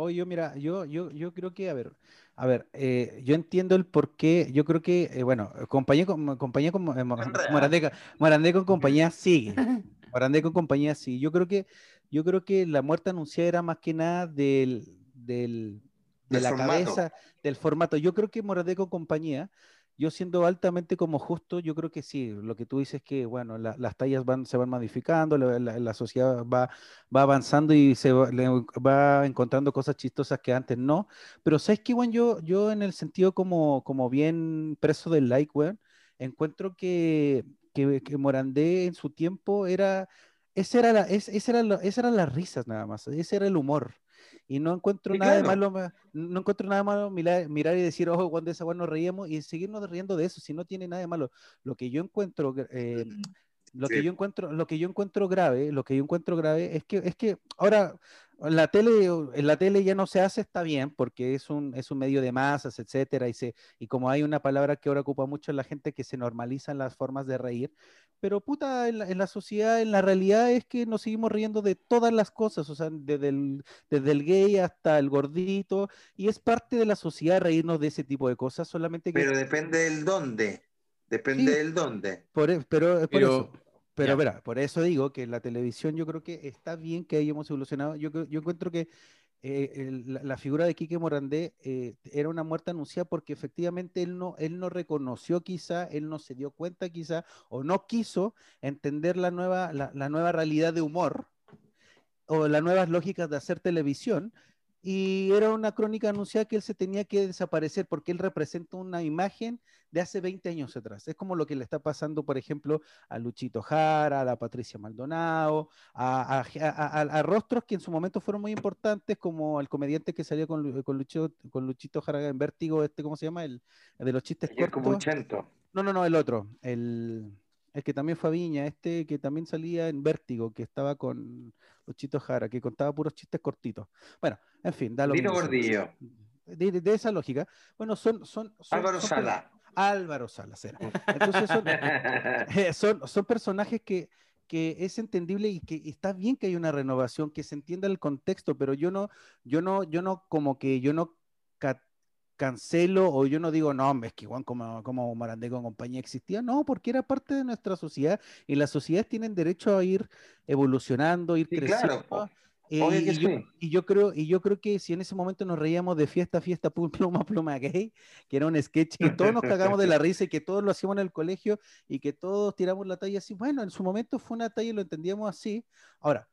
Oh, yo mira, yo, yo, yo creo que, a ver, a ver, eh, yo entiendo el por qué, yo creo que, eh, bueno, compañía con, compañía con eh, Morandé, con compañía sigue, Morandé con compañía sí. Yo creo que, yo creo que la muerte anunciada era más que nada del, del, de la cabeza, del formato. Yo creo que Moradeco compañía, yo siendo altamente como justo, yo creo que sí, lo que tú dices que, bueno, las tallas van, se van modificando, la, sociedad va, va avanzando y se va, encontrando cosas chistosas que antes no, pero ¿sabes qué, bueno, yo, yo en el sentido como, como bien preso del like, weón, encuentro que, que, Morandé en su tiempo era, ese era, la, ese, era ese eran las risas nada más, ese era el humor. Y no encuentro nada de malo, no encuentro nada malo mirar, mirar y decir, ojo, cuando esa nos reíamos y seguirnos riendo de eso, si no tiene nada de malo. Lo que yo encuentro, eh, lo que yo encuentro, lo que yo encuentro grave, lo que yo encuentro grave es que, es que ahora en la tele, en la tele ya no se hace, está bien, porque es un, es un medio de masas, etcétera, y, se, y como hay una palabra que ahora ocupa mucho la gente, que se normalizan las formas de reír, pero puta, en la, sociedad, en la realidad es que nos seguimos riendo de todas las cosas, o sea, desde el, desde el gay hasta el gordito, y es parte de la sociedad reírnos de ese tipo de cosas, solamente que... Pero depende del dónde, depende del dónde. Por, e, pero, por eso pero verá, por eso digo que la televisión yo creo que está bien que hayamos evolucionado. Yo, yo encuentro que eh, la, figura de Quique Morandé eh, era una muerte anunciada porque efectivamente él no, él no reconoció quizá, él no se dio cuenta quizá, o no quiso entender la nueva, la, la nueva realidad de humor o las nuevas lógicas de hacer televisión y era una crónica anunciada que él se tenía que desaparecer porque él representa una imagen de hace 20 años atrás. Es como lo que le está pasando, por ejemplo, a Luchito Jara, a la Patricia Maldonado, a, rostros que en su momento fueron muy importantes, como el comediante que salió con, con, Luchito, con Luchito Jara en Vértigo, este, ¿cómo se llama? El, de los chistes cortos. No, no, no, el otro, el, el que también fue a Viña, este que también salía en Vértigo, que estaba con Luchito Jara, que contaba puros chistes cortitos. Bueno, en fin, da lo Dino Gordillo. De, esa lógica. Bueno, son. son, Álvaro Sala. Álvaro Sala, Entonces eh, son, son, personajes que, que es entendible y que está bien que haya una renovación, que se entienda el contexto, pero yo no, yo no, yo no, como que yo no cancelo o yo no digo, no, es que igual como, como Morandé con compañía existía, no, porque era parte de nuestra sociedad y las sociedades tienen derecho a ir evolucionando, ir creciendo. Eh, Obvio que y, yo, sí. y yo creo, y yo creo que si en ese momento nos reíamos de fiesta, fiesta, pluma, pluma gay, que era un sketch que todos nos cagamos de la risa y que todos lo hacíamos en el colegio y que todos tiramos la talla así, bueno, en su momento fue una talla y lo entendíamos así. Ahora,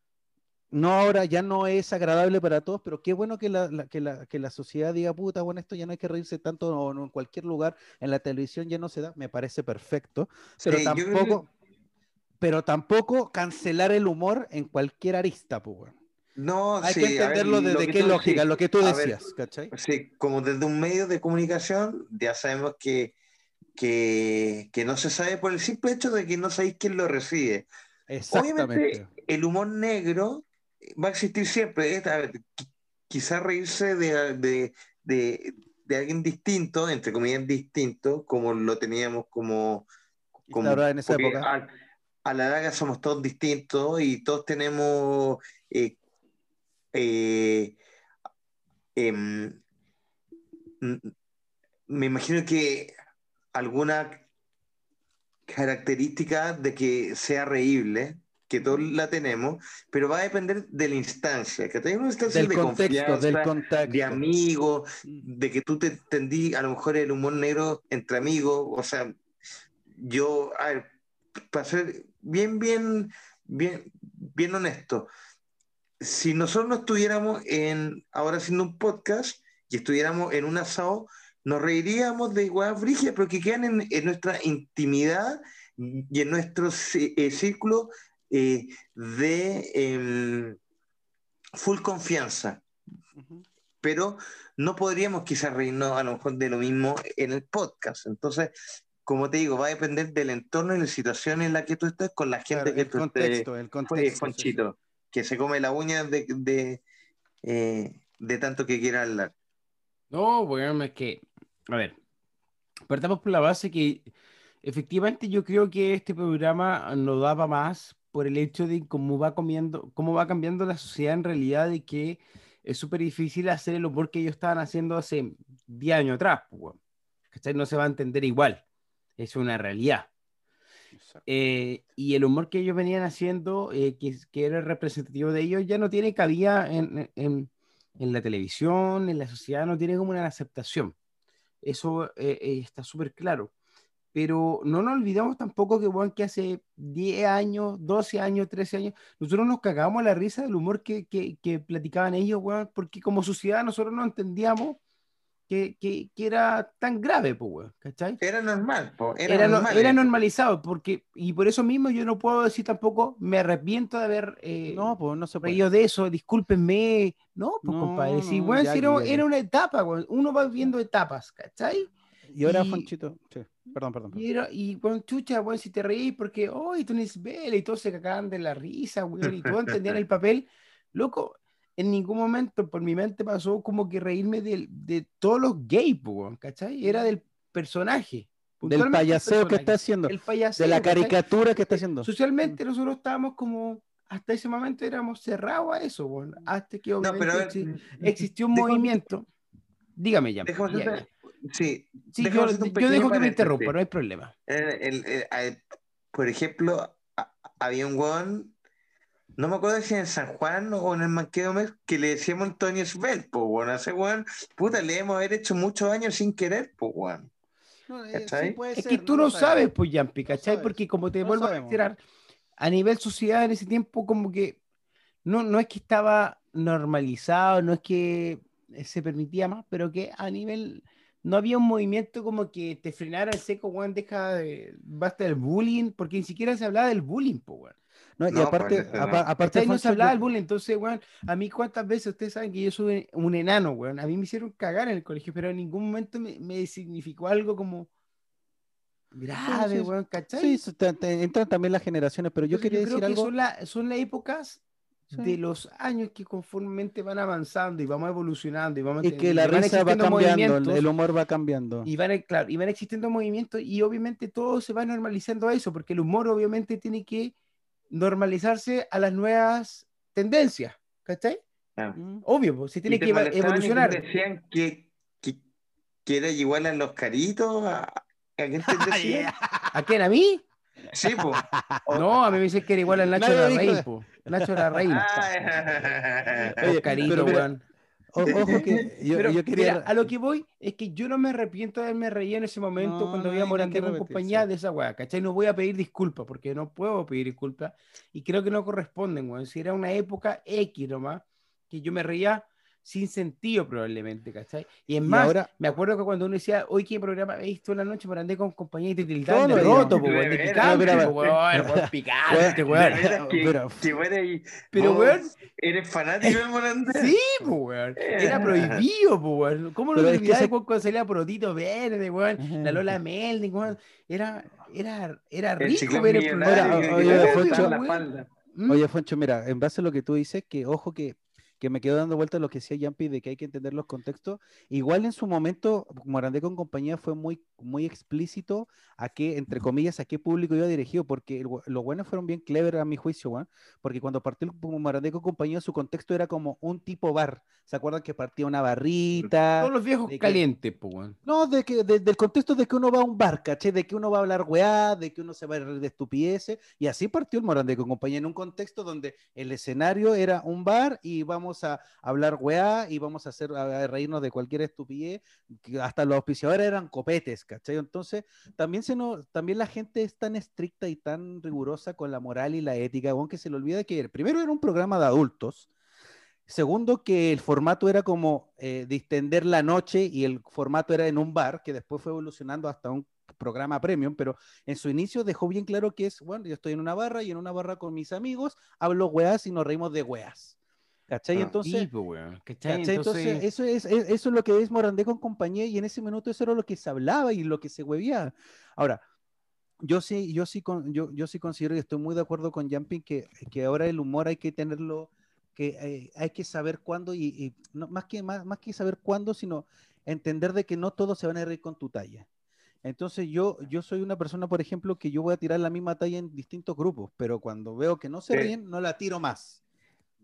no ahora, ya no es agradable para todos, pero qué bueno que la, la- que la, que la sociedad diga, puta, bueno, esto ya no hay que reírse tanto o no, en cualquier lugar, en la televisión ya no se da, me parece perfecto, pero Sí, yo tampoco, pero tampoco cancelar el humor en cualquier arista, pues. No, Hay sí, que ver, entenderlo lo desde qué tú- lógica, sí, lo que tú a ver, decías, ¿cachai? Sí, como desde un medio de comunicación, ya sabemos que, que, que no se sabe por el simple hecho de que no sabéis quién lo recibe. Exactamente. Obviamente, el humor negro va a existir siempre. Quizás reírse de, de, de- de alguien distinto, entre comillas distinto, como lo teníamos como... como en esa época. A, a la larga somos todos distintos y todos tenemos... eh, eh, em, me imagino que alguna característica de que sea reíble, que todos la tenemos, pero va a depender de la instancia, que tenga una instancia Del de contexto, del confianza, contexto. de amigo, de que tú te entendí a lo mejor el humor negro entre amigos, o sea, yo, a ver, para ser bien, bien, bien, bien honesto, si nosotros no estuviéramos en, ahora haciendo un podcast y estuviéramos en un asado, nos reiríamos de igual brigia, pero que quedan en, en nuestra intimidad y en nuestro eh, círculo eh, de em, full confianza. Pero no podríamos quizás reírnos a lo mejor de lo mismo en el podcast. Entonces, como te digo, va a depender del entorno y la situación en la que tú estés con la gente Claro, que el tú estés. contexto, el Fue contexto. sí. Juanchito, que se come la uña de, de, eh, de tanto que quiera hablar. No, bueno, es que, a ver, partamos por la base que efectivamente yo creo que este programa no daba más por el hecho de cómo va comiendo, cómo va cambiando la sociedad en realidad y que es súper difícil hacer el humor que ellos estaban haciendo hace 10 años atrás, pues. No se va a entender igual. Es una realidad. Eh, y el humor que ellos venían haciendo, eh, que, que era representativo de ellos, ya no tiene cabida en, en- en la televisión, en la sociedad, no tiene como una aceptación. Eso eh, eh, está súper claro. Pero no nos olvidamos tampoco que, bueno, que hace 10 años, 12 años, 13 años, nosotros nos cagamos a la risa del humor que, que, que platicaban ellos, weón, porque como sociedad nosotros no entendíamos que, que, que era tan grave, pues, weón, ¿cachai? Era normal, po, era, era, no- normal. era eso. normalizado, porque, y por eso mismo yo no puedo decir tampoco, me arrepiento de haber eh, No, pues no se puede. reído de eso, discúlpenme. No, pues No, compadre, sí, no, bueno, ya si era, que- era una etapa, weón, uno va viviendo etapas, ¿cachai? Y ahora, y- Fonchito, sí, perdón, perdón. perdón. Y, era, y bueno, chucha, bueno, si te reís porque, hoy tú ni vela y todos se cagaban de la risa, weón, y todos entendían el papel, loco, en ningún momento por mi mente pasó como que reírme del- de, todos los gays, weón, ¿cachai? Era del personaje. Del payaseo que está haciendo. El payaseo, De la ¿cachai? caricatura que está haciendo. Socialmente nosotros estábamos como, hasta ese momento éramos cerrados a eso, weón, hasta que No, obviamente pero a ver, exi- existió un déjame- movimiento. Dígame ya. déjame ya, ya. Sí, Sí, yo, yo dejo que me interrumpa, no hay problema. El- el- el- a- por ejemplo, a- había un weón, no me acuerdo si en San Juan o en el Manquedomes, que le decíamos Antonio Svel, pues a ese weón, puta, le hemos haber hecho muchos años sin querer, pues weón. No, eh, sí puede Es ser, que tú no sabes, pues, Yampi, ¿cachai? sabes. Porque como te No vuelvo a reiterar, a nivel sociedad en ese tiempo como que no, no es que estaba normalizado, no es que eh, se permitía más, pero que a nivel no había un movimiento como que te frenara el seco, weón, deja de, basta del bullying, porque ni siquiera se hablaba del bullying, pues, weón. No, y No, aparte, pues, ese no. apa- aparte. No se hablaba yo- del bullying, entonces, weón, a mí cuántas veces ustedes saben que yo soy un enano, weón, a mí me hicieron cagar en el colegio, pero en ningún momento me, me significó algo como grave, sí, weón, ¿cachai? Sí, entran también las generaciones, pero yo Entonces, quería creo decir que algo. son, la- son las épocas Sí. de los años que conformemente van avanzando y vamos evolucionando y vamos Y que la risa va cambiando, el- humor va cambiando. y van, claro, y van existiendo movimientos y obviamente todo se va normalizando a eso, porque el humor obviamente tiene que normalizarse a las nuevas tendencias, ¿cachai? Mm. Obvio, pues, se tiene que evolucionar. te decían que, que, que era igual a los caritos, ¿a, a quién te decían? ¿A quién? ¿A mí? Sí, pues. No, a mí me dicen que era igual al Nacho Nadie de la po. Nacho la reina. Oye, mira, weón. O- ojo que yo, Pero, yo quería. mira, a lo que voy es que yo no me arrepiento de haberme reído en ese momento No, cuando no vi a hay Morandé nada que con compañía de esa weá, ¿cachai? No voy a pedir disculpas porque no puedo pedir disculpas y creo que no corresponden, weón. Si era una época X nomás, que yo me reía sin sentido probablemente, ¿cachai? Y es Y más, ahora- me acuerdo que cuando uno decía, hoy qué programa habéis visto en la noche Morandé con compañía y te tildaban de roto, po, weón, de De picante, pero- po, weón, picante, De weón. Pero- weón, ¿Eres fanático del Morandé? Sí, pues, weón. Era prohibido, pues, weón. ¿Cómo que olvidás ese- cuando salía Protito Verde, weón? La Lola Melding, weón. Era, era, era rico ver el programa. ¿Mm? Oye, Foncho, mira, en base a lo que tú dices, que ojo que, que me quedo dando vueltas lo que decía Yampi de que hay que entender los contextos. Igual en su momento, Morandé con compañía fue muy, muy explícito a qué, entre comillas, a qué público iba dirigido, porque el- los buenos fueron bien clever a mi juicio, porque cuando partió el Morandé con compañía, su contexto era como un tipo bar. ¿Se acuerdan que partía una barrita? Todos los viejos calientes, pues. No, de que, de- del contexto de que uno va a un bar, ¿caché? De que uno va a hablar weá, de que uno se va a reír de estupideces. Y así partió el Morandé con compañía, en un contexto donde el escenario era un bar y vamos a hablar weá y vamos a hacer a reírnos de cualquier estupidez. que hasta los auspiciadores eran copetes, Entonces, también, se nos, también la gente es tan estricta y tan rigurosa con la moral y la ética, weón, que se le olvida que primero era un programa de adultos. Segundo, que el formato era como eh, distender la noche y el formato era en un bar, que después fue evolucionando hasta un programa premium, pero en su inicio dejó bien claro que es, bueno, yo estoy en una barra y en una barra con mis amigos, hablo weas y nos reímos de weas. ¿Cachai? Ah, Entonces, Sí, pues. ¿Cachai? ¿cachai? Entonces, eso, es, es- eso es lo que es Morandé con compañía y en ese minuto eso era lo que se hablaba y lo que se huevía. Ahora, yo sí, yo sí, con, yo, yo sí considero y estoy muy de acuerdo con Jumping que, que ahora el humor hay que tenerlo, que eh, hay que saber cuándo y, y no, más, que, más, más que saber cuándo, sino entender de que no todos se van a reír con tu talla. Entonces yo, yo soy una persona, por ejemplo, que yo voy a tirar la misma talla en distintos grupos, pero cuando veo que no se Sí. ríen, no la tiro más.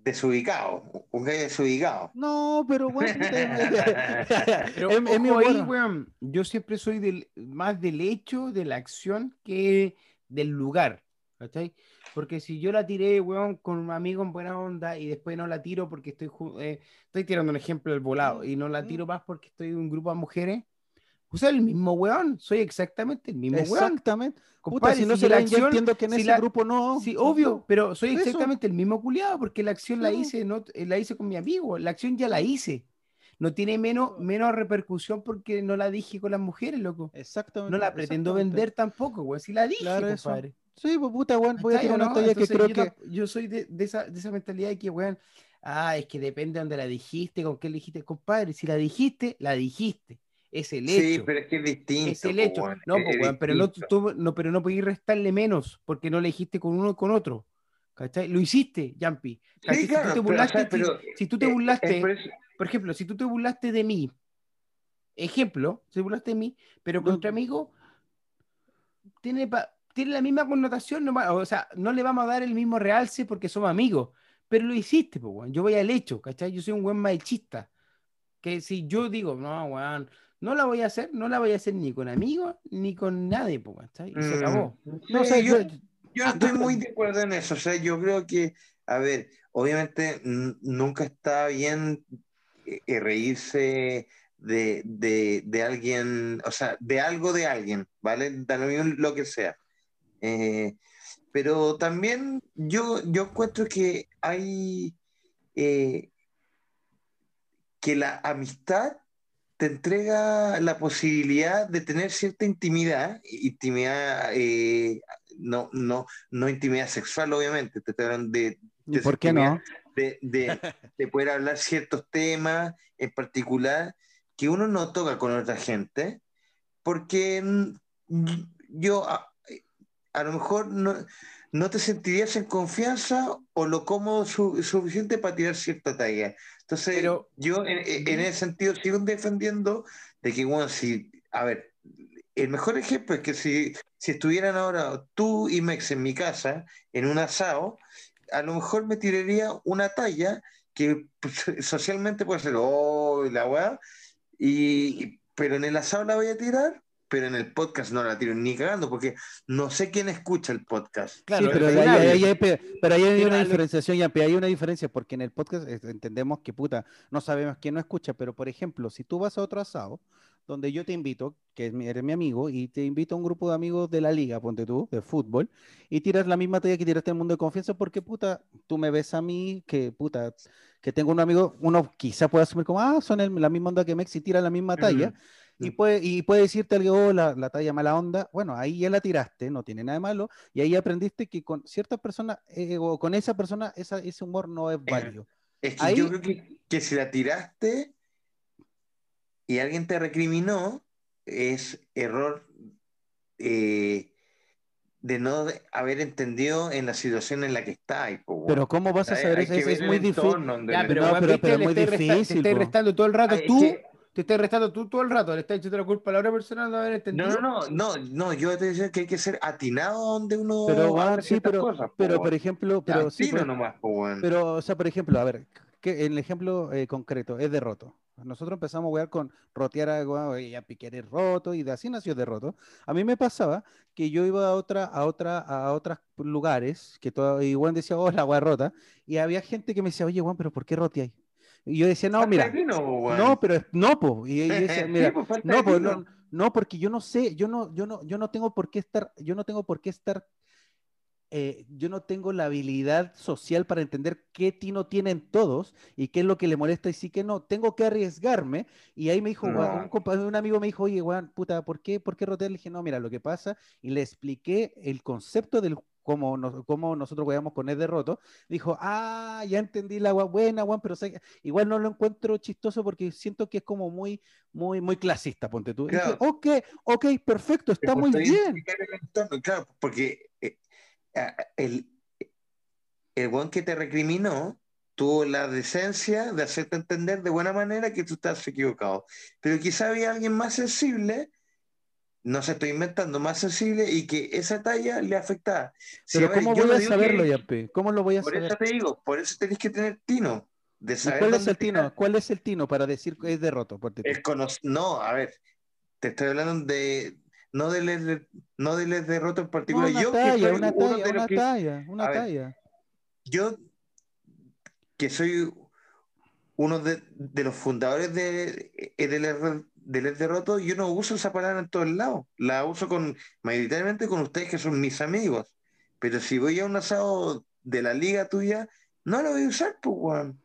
Desubicado, un gallo desubicado. No, pero bueno, Pero es, es mi ojo ahí, humor. weón, yo siempre soy del, más del hecho, de la acción, que del lugar, ¿cachai? Porque si yo la tiré, weón, con un amigo en buena onda y después no la tiro porque estoy, eh, estoy tirando un ejemplo del volado y no la tiro más porque estoy en un grupo de mujeres, pues el mismo weón, soy exactamente el mismo weón. Exactamente. Si no si se la acción- entiendo que en si ese la- grupo no. Sí, obvio, pero soy eso. exactamente el mismo culiado porque la acción la hice, no, eh, la hice con mi amigo, la acción ya la hice. No tiene menos, menos repercusión porque no la dije con las mujeres, loco. Exactamente. No la pretendo vender tampoco, güey. Si la dije, Claro, eso. compadre. Sí, pues puta, weón, voy a ¿Cachai tirar una no? talla que creo yo, que. yo soy de, de esa, de esa mentalidad de que, weón, ah, es que depende de dónde la dijiste, con qué le dijiste, compadre. Si la dijiste, la dijiste. Es el Sí, hecho. pero es que es distinto. es el hecho. weón, No, es- pues, es weón, pero no, tú- no, pero no podéis restarle menos porque no le dijiste con uno o con otro. ¿Cachai? Lo hiciste. ¿Cachai? Sí, Si claro, tú te pero, burlaste, si- pero, si, tú te eh, eh, burlaste, por eso- por ejemplo, si tú te burlaste de mí, ejemplo, se burlaste de mí, pero contra amigo tiene, pa- tiene la misma connotación, no o sea, no le vamos a dar el mismo realce porque somos amigos, pero lo hiciste, pues, weón. Yo voy al hecho, ¿cachai? Yo soy un buen machista. Que si yo digo, no, weón, no la voy a hacer, no la voy a hacer ni con amigos ni con nadie, ¿cachai? Y se Mm, acabó. No, o sea, yo, yo- estoy muy de acuerdo en eso. O sea, yo creo que, a ver, obviamente nunca está bien eh, eh, reírse de, de, de alguien, o sea, de algo de alguien, ¿vale? Da lo mismo lo que sea. Eh, pero también yo, yo encuentro que hay eh, que la amistad te entrega la posibilidad de tener cierta intimidad, intimidad, eh, no, no, no intimidad sexual, obviamente, te de, ¿Y por qué no? de, de- de poder hablar ciertos temas en particular que uno no toca con otra gente, porque mm, yo a, a lo mejor no, no te sentirías en confianza o lo cómodo su- suficiente para tirar cierta talla. Entonces, Pero- yo en, en- en ese sentido sigo defendiendo de que, bueno, si, a ver, el mejor ejemplo es que si, si estuvieran ahora tú y Mex en mi casa, en un asado, a lo mejor me tiraría una talla que pues, socialmente puede ser, oh, la weá, y, pero en el asado la voy a tirar pero en el podcast no la tiro ni cagando, porque no sé quién escucha el podcast. Claro, sí, pero, ahí, ahí, hay, pero ahí hay una diferenciación, ya, hay una diferencia, porque en el podcast entendemos que puta, no sabemos quién no escucha, pero por ejemplo, si tú vas a otro asado, donde yo te invito, que eres mi amigo, y te invito a un grupo de amigos de la liga, ponte tú, de fútbol, y tiras la misma talla que tiraste en el mundo de confianza, porque puta, tú me ves a mí, que puta, que tengo un amigo, uno quizá puede asumir como, ah, son la misma onda que Mex y tira la misma talla, y puede, y puede decirte algo, oh, la, la, talla mala onda. Bueno, ahí ya la tiraste, no tiene nada de malo. Y ahí aprendiste que con ciertas personas, eh, o con esa persona, esa, ese humor no es válido. Es que yo creo que, que, si la tiraste y alguien te recriminó, es error eh, de no haber entendido en la situación en la que está. Pero ¿cómo vas a saber eso? Es, muy difícil. Ya, pero, no, pero, pero, muy difícil. Te restando todo el rato. tú te estás restando tú todo el rato, le estás echando la culpa a la otra persona de haber entendido. No, no, no, no, no, yo te decía que hay que ser atinado donde uno. Pero, sí, pero, pero por ejemplo, pero sí, pero, nomás, pero, o sea, por ejemplo, a ver, que el ejemplo eh, concreto es derroto. Nosotros empezamos a jugar con rotear agua y a piquear roto y de así nació derroto. A mí me pasaba que yo iba a otra, a otra, a otros lugares que todo, y Juan decía, oh, la agua rota, y había gente que me decía, oye Juan, pero ¿por qué roteáis? Y yo decía, no, mira, no, pero no, po. Y yo decía, mira, no, no, no, porque yo no sé, yo no, yo no, yo no tengo por qué estar, yo no tengo por qué estar, eh, yo no tengo la habilidad social para entender qué tino tienen todos y qué es lo que le molesta y sí que no. Tengo que arriesgarme. Y ahí me dijo, un, un, amigo me dijo, oye, Juan, puta, ¿por qué, por qué rotear? Le dije, no, mira, lo que pasa, y le expliqué el concepto del como, nosotros jugamos con el derroto, dijo, ah, ya entendí la agua buena, Juan, pero igual no lo encuentro chistoso porque siento que es como muy, muy, muy clasista, ponte tú. Dije, ok, ok, perfecto, está muy bien. Claro, porque eh, el, el buen que te recriminó tuvo la decencia de hacerte entender de buena manera que tú estás equivocado. Pero quizá había alguien más sensible no se estoy inventando, más sensible y que esa talla le afecta. Pero ¿cómo voy a saberlo, Yape? ¿Cómo lo voy a por saber? Por eso te digo, por eso tenés que tener tino. De saber ¿Cuál es el tino? ¿Cuál es el tino para decir que es derroto? no, a ver, te estoy hablando de no del no del derroto en particular. una yo talla, una talla, una talla, una talla. yo que soy uno de, de los fundadores de, de, del derroto, yo no uso esa palabra en todos lados. La uso con mayoritariamente con ustedes que son mis amigos. Pero si voy a un asado de la liga tuya, no lo voy a usar, pues, Juan.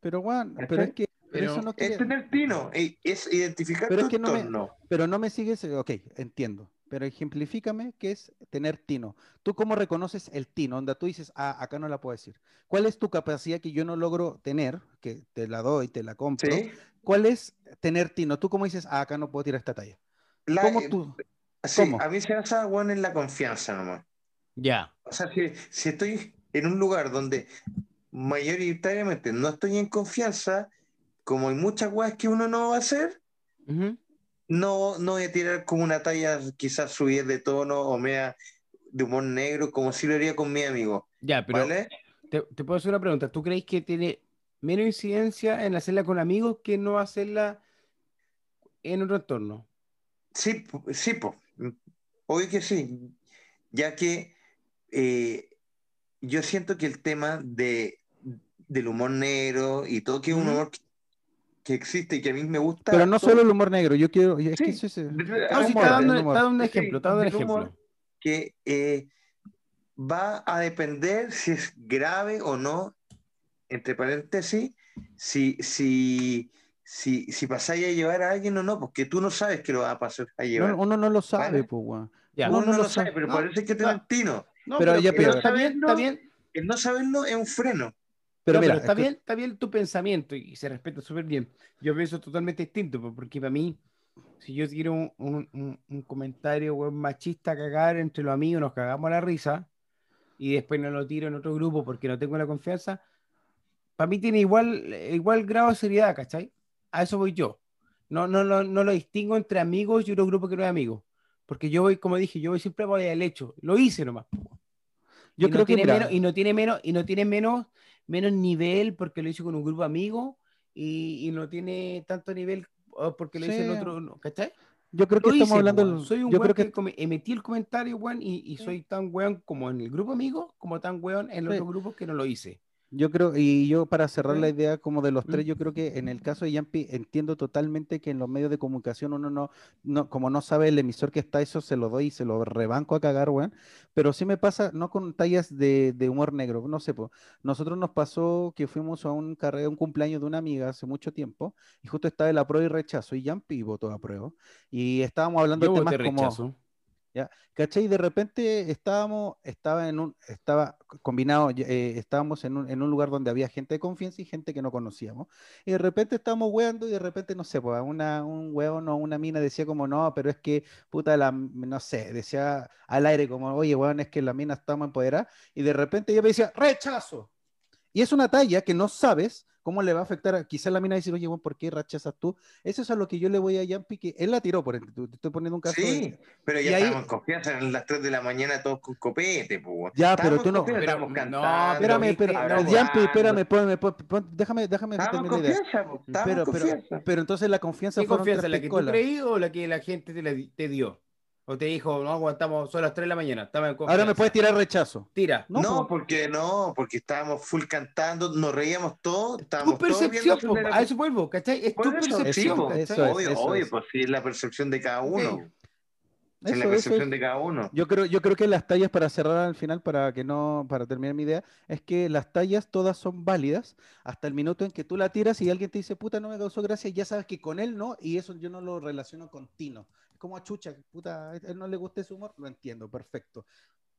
Pero, Juan, pero es que eso no es tener tino, es identificar pero tu es que no pero no me sigues, ok, entiendo. Pero ejemplifícame qué es tener tino. ¿Tú cómo reconoces el tino? Donde tú dices, ah, acá no la puedo decir. ¿Cuál es tu capacidad que yo no logro tener, que te la doy, te la compro? ¿Cuál es tener tino? ¿Tú cómo dices, ah, acá no puedo tirar esta talla? ¿Cómo eh, tú? Sí, a mí se hace bueno en la confianza nomás. Ya. O sea, si, si, estoy en un lugar donde mayoritariamente no estoy en confianza, como hay muchas weas que uno no va a hacer, no, no voy a tirar como una talla quizás subir de tono o mea de humor negro, como si lo haría con mi amigo. Ya, pero te, te, puedo hacer una pregunta. ¿Tú crees que tiene menos incidencia en hacerla con amigos que no hacerla en otro entorno. Sí, sí. Hoy que sí. Ya que eh, yo siento que el tema de, del humor negro y todo que es un humor que, existe y que a mí me gusta. Pero no solo el humor negro, yo quiero. Es que eso es, está, dando, un ejemplo. Está dando un ejemplo. Que eh, va a depender si es grave o no entre paréntesis, si, si, si, si pasáis a llevar a alguien o no, porque tú no sabes que lo va a pasar a llevar. uno no lo sabe, pues, Uno, no, lo sabe, pero parece que tiene tino. pero, está, bien, está bien. El no saberlo es un freno. Pero, mira, está, bien, está bien tu pensamiento y se respeta súper bien. Yo pienso totalmente distinto, porque para mí, si yo quiero un, un, un comentario machista cagar entre los amigos, nos cagamos la risa y después no lo tiro en otro grupo porque no tengo la confianza, para mí tiene igual, igual grado de seriedad, ¿cachai? A eso voy yo. No, no, no, no lo distingo entre amigos y otro grupo que no es amigos. Porque yo voy, como dije, yo voy siempre voy al hecho. Lo hice nomás. Yo creo que menos, y no tiene menos, y no tiene menos, menos nivel porque lo hice con un grupo de amigos y, y no tiene tanto nivel porque lo hice en otro, ¿cachai? Yo creo que Lo estamos hice, hablando. Soy un yo creo que, que emití el comentario, weón, y, y soy tan weón como en el grupo amigo, como tan weón en los Sí. otros grupos que no lo hice. Yo creo, y yo para cerrar la idea como de los tres, yo creo que en el caso de Yampi entiendo totalmente que en los medios de comunicación uno no, no, como no sabe el emisor que está, eso se lo doy y se lo rebanco a cagar, weón. Pero sí me pasa, no con tallas de, de humor negro, no sé, po. Nosotros nos pasó que fuimos a un carrera, un cumpleaños de una amiga hace mucho tiempo, y justo estaba el apruebo y rechazo, y Yampi votó apruebo, y estábamos hablando Yo de temas como... rechazo. ¿Cachai? Y de repente estábamos, estaba en un, combinado, eh, estábamos en un, lugar donde había gente de confianza y gente que no conocíamos. Y de repente estábamos weando y de repente, no sé, pues una, un weón o una mina decía como, no, pero es que, puta, la, no sé, decía al aire como, oye, weón, es que la mina está más empoderada. Y de repente ella me decía, rechazo. Y es una talla que no sabes cómo le va a afectar. a- Quizás la mina dice, oye, weón, ¿por qué rechazas tú? Eso es a lo que yo le voy a Yampi, que él la tiró, por ejemplo, te estoy poniendo un caso. de- Sí, pero ya Y ahí- estábamos en confianza, eran las 3 de la mañana todos con copete, pues. Ya, pero tú no- Pero- cantando, no, Espérame, hablando. Yampi, espérame, ponme, pon- pon- déjame, déjame idea. confianza, po, estábamos Pero, confianza. pero entonces la confianza ¿Qué confianza? ¿La que tú creí o la que la gente te, la te dio? O te dijo, no aguantamos, son las 3 de la mañana, estaba en Ahora me puedes tirar rechazo. Tira. No, No, po. porque no, porque estábamos full cantando, nos reíamos todos, Tu estábamos todos percepción, viendo po, sobre la- a eso vuelvo, ¿cachai? Es tu percepción, eso es, obvio, eso obvio, es. pues sí, es la percepción de cada uno. Ok. Es la Eso, eso percepción es. de cada uno. Yo creo, yo creo que las tallas, para cerrar al final, para que no, para terminar mi idea, es que las tallas todas son válidas hasta el minuto en que tú la tiras y alguien te dice, puta, no me causó gracia, ya sabes que con él no, y eso yo no lo relaciono con Tino. Es como a Chucha, puta, a él no le gusta ese humor, lo entiendo, perfecto.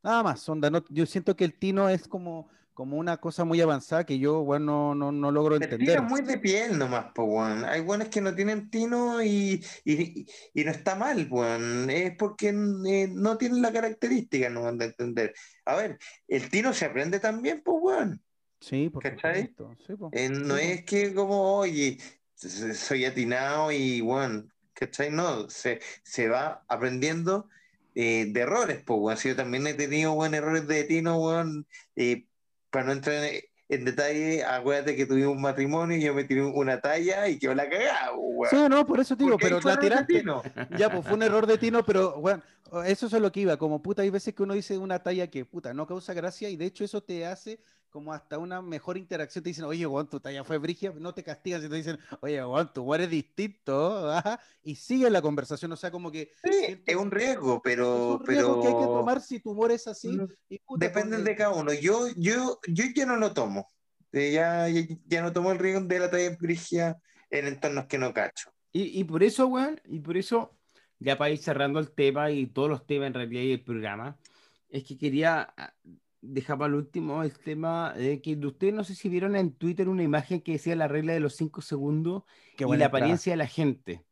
Nada más, onda, no, yo siento que el Tino es como, como una cosa muy avanzada que yo, bueno, no, no, no logro entender. es muy de piel nomás, po, weón. Hay buenos que no tienen tino y, y, y no está mal, weón. Es porque eh, no tienen la característica, no de entender. A ver, el tino se aprende también, pues, weón. Sí, por ¿Cachai? Sí. Eh, no Sí, es que como, oye, soy atinado y, weón, ¿cachai? No, se, se va aprendiendo eh, de errores, pues, weón. Si yo también he tenido, weón, errores de tino, weón, eh, para no entrar en, en detalle, acuérdate que tuvimos un matrimonio y yo me tiré una talla y quedó la cagada, weón. Sí, no, por eso te digo, pero la tiraste. Tino. Ya, pues fue un error de Tino, pero bueno, eso es lo que iba. Como puta, hay veces que uno dice una talla que puta no causa gracia y de hecho eso te hace como hasta una mejor interacción. Te dicen, oye, Juan, tu talla fue brigia, no te castigan si te dicen, oye, Juan, tu humor es distinto, ajá, y sigue la conversación. O sea, como que Sí, siento es un riesgo, es pero, un riesgo que hay que pero tomar si tu humor es así. Mm, Y, puta, depende porque- de cada uno. Yo, yo, yo ya no lo tomo. Eh, ya, ya, ya no tomo el riesgo de la talla brigia en entornos que no cacho. Y, y por eso, weón, y por eso, ya para ir cerrando el tema y todos los temas en realidad y el programa, es que quería dejar para el último el tema de que ustedes no sé si vieron en Twitter una imagen que decía la regla de los cinco segundos Qué y la entrada. apariencia de la gente.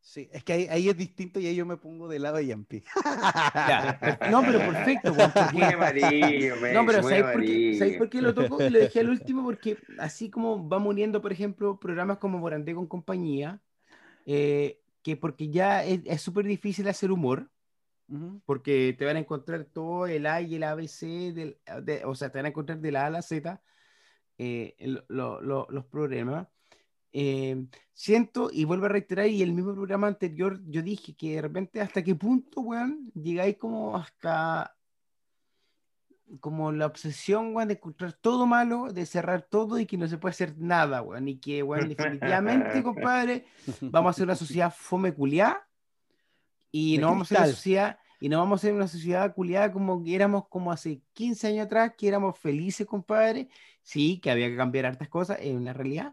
Sí, es que ahí, ahí es distinto y ahí yo me pongo del lado de Yampi. No, pero perfecto, weón, porque- Muy amarillo, No, pero ¿sabéis por, qué, amarillo. ¿sabéis por qué lo toco? Y lo dejé al último porque así como va muriendo, por ejemplo, programas como Morandé con compañía, eh, que porque ya es es súper difícil hacer humor, Ujú. porque te van a encontrar todo el A y el ABC, del, de- o sea, te van a encontrar de la A a la Z eh, lo- lo- los programas. Eh, siento, y vuelvo a reiterar, y el mismo programa anterior, yo dije que de repente hasta qué punto, weón, llegáis como hasta como la obsesión, weón, de encontrar todo malo, de cerrar todo y que no se puede hacer nada, weón, y que, weón, definitivamente, compadre, vamos a hacer una sociedad fome culiá y no vamos a ser una sociedad y no vamos a ser una sociedad culiada como que éramos como hace 15 años atrás, que éramos felices, compadre. Sí, que había que cambiar hartas cosas, es una realidad.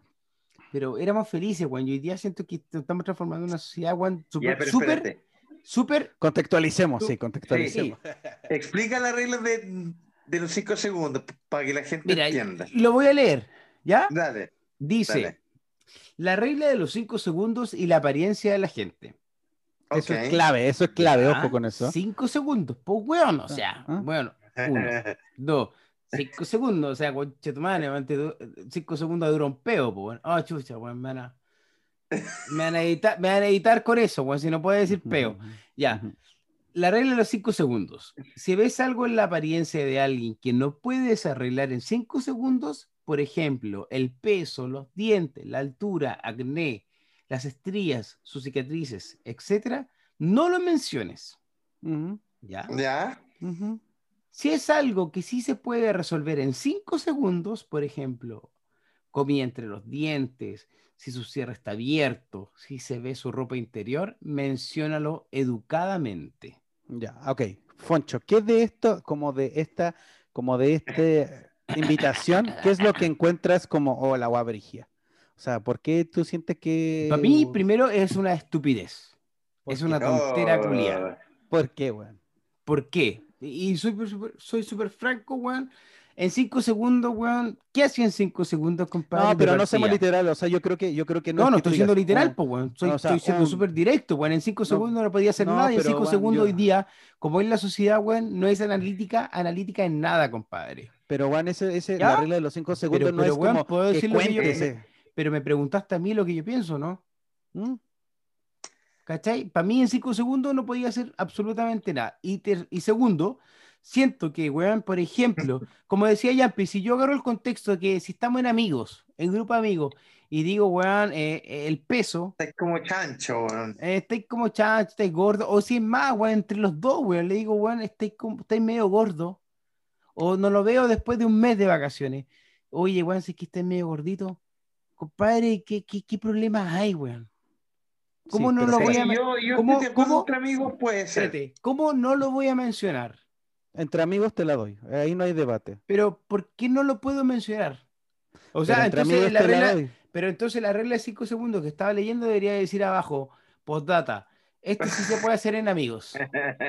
Pero éramos felices. Y hoy día siento que estamos transformando en una sociedad, Ya, súper, súper, súper. Contextualicemos, sí, contextualicemos. Explica las reglas de, de los cinco segundos para que la gente Mira, entienda. lo voy a leer, ¿ya? Dale, Dice, dale. la regla de los 5 segundos y la apariencia de la gente. Eso es clave, eso es clave, ¿Ya? ojo con eso. 5 segundos, pues, weón, o sea, Ah. bueno, uno. Dos, cinco segundos, o sea, conche tu madre, cinco segundos dura un peo, pues. Ah, chucha, weón, me van a, me van a editar, me van a editar con eso, weón, si no puede decir peo. Ya, la regla de los cinco segundos. Si ves algo en la apariencia de alguien que no puedes arreglar en cinco segundos, por ejemplo, el peso, los dientes, la altura, acné, las estrías, sus cicatrices, etcétera, no lo menciones. ¿Ya? ¿Ya? Si es algo que sí se puede resolver en cinco segundos, por ejemplo, comida entre los dientes, si su cierre está abierto, si se ve su ropa interior, menciónalo educadamente. Ya, ok. Foncho, ¿qué de esto, como de esta, como de esta invitación, qué es lo que encuentras como, oh, la guabrigia? O sea, ¿por qué tú sientes que... Para mí, primero, es una estupidez. ¿Por Es una tontera culiada. ¿Por qué, weón? ¿Por qué? Y soy súper soy súper franco, weón. En cinco segundos, weón. ¿Qué hacía en cinco segundos, compadre? No, pero no seamos literales, o sea, yo creo que, yo creo que no No, no estoy siendo digas, literal, oh, pues, weón. Soy, no, o sea, estoy siendo un- súper directo, weón. En cinco segundos no podía hacer no, nada y en pero, cinco weón, segundos yo- hoy día, como es la sociedad, weón, no es analítica, analítica en nada, compadre. Pero, Juan, ese, ese, ¿Ya? la regla de los cinco segundos no pero, es weón, como puedo que cuéntese. Pero me preguntaste a mí lo que yo pienso, ¿no? ¿Mm? ¿Cachai? Para mí en cinco segundos no podía hacer absolutamente nada. Y, ter- y segundo, siento que, weón, por ejemplo, como decía Yampi, si yo agarro el contexto de que si estamos en amigos, en grupo de amigos, y digo, weón, eh, eh, el peso, Es como chancho, weón. eh, estáis como chancho, estáis gordo, o si es más, weón, entre los dos, weón, le digo, weón, estáis, como- estáis medio gordo, o no lo veo después de un mes de vacaciones. Oye, weón, si es que estáis medio gordito, compadre, ¿qué, qué, qué problemas hay, weón? ¿Cómo Sí, no lo voy a yo, yo ¿cómo- entre amigos, puede ser. Espérate, ¿cómo no lo voy a mencionar? Entre amigos te la doy, ahí no hay debate. Pero ¿por qué no lo puedo mencionar? O sea, Pero entre entonces amigos la la regla, doy. pero entonces la regla de 5 segundos que estaba leyendo debería decir abajo, postdata, esto sí se puede hacer en amigos.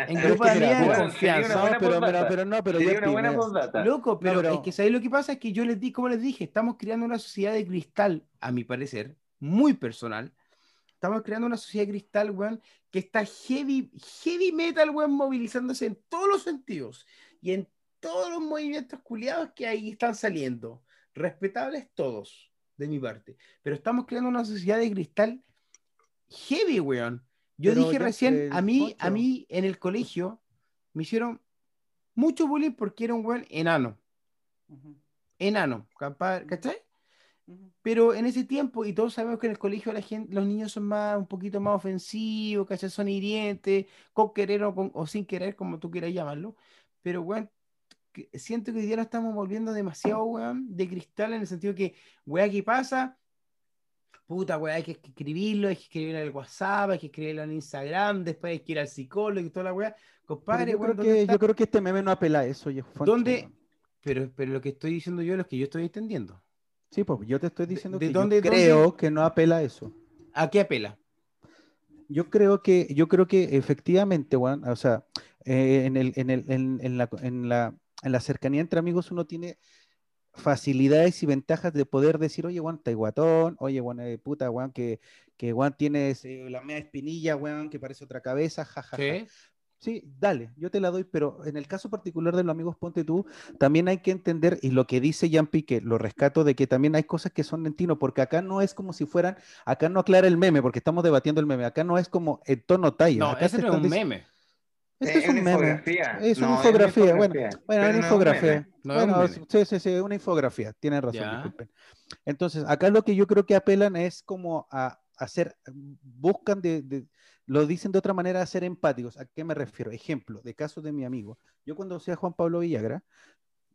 En Pero grupo de de bueno, confianza. No, pero, mira, pero no, pero Sería una buena pime. postdata. Loco, pero, pero- es que ¿sabéis lo que pasa? Es que yo les di, como les dije, estamos creando una sociedad de cristal, a mi parecer, muy personal. Estamos creando una sociedad de cristal, weón, que está heavy, heavy metal, weón, movilizándose en todos los sentidos y en todos los movimientos culiados que ahí están saliendo. Respetables todos, de mi parte. Pero estamos creando una sociedad de cristal heavy, weón. Yo Pero dije recién, a mí, a mí en el colegio me hicieron mucho bullying porque era un weón enano. Enano, ¿cachai? Pero en ese tiempo, y todos sabemos que en el colegio la gente, los niños son más, un poquito más ofensivos, ¿cachai? Son hirientes, con querer o, con- o sin querer, como tú quieras llamarlo. Pero, weón, siento que hoy día nos estamos volviendo demasiado, weón, de cristal en el sentido que, weón, ¿qué pasa? Puta, weón, hay que escribirlo, hay que escribirlo en el WhatsApp, hay que escribirlo en Instagram, después hay que ir al psicólogo y toda la weá. Compadre, yo, weón, creo ¿dónde que, yo creo que este meme no apela a eso, Foncho, ¿Dónde? Pero, pero lo que estoy diciendo yo es lo que yo estoy entendiendo. Sí, pues yo te estoy diciendo de que dónde- yo dónde- creo que no apela a eso. ¿A qué apela? Yo creo que, yo creo que efectivamente, Juan, o sea, eh, en, el, en, el, en, en la, en, la, en la cercanía entre amigos uno tiene facilidades y ventajas de poder decir, oye, Juan, guatón, oye, Juan, eh, puta, Juan, que, que Juan tienes eh, la media espinilla, Juan, que parece otra cabeza, jajaja. Sí. Sí, dale, yo te la doy, pero en el caso particular de los amigos Ponte tú, también hay que entender, y lo que dice Jean Pique, lo rescato de que también hay cosas que son en tino, porque acá no es como si fueran, acá no aclara el meme, porque estamos debatiendo el meme, acá no es como el tono talla. No, acá ese no es un meme. Esto es una un meme. infografía. Es una No, infografía, bueno, infografía, Bueno, pero una no es un infografía. No es un bueno, sí, sí, sí, una infografía, tienen razón, Ya. disculpen. Entonces, acá lo que yo creo que apelan es como a hacer, buscan de, de- lo dicen de otra manera, a ser empáticos. ¿A qué me refiero? Ejemplo, de caso de mi amigo. Yo cuando decía Juan Pablo Villagra,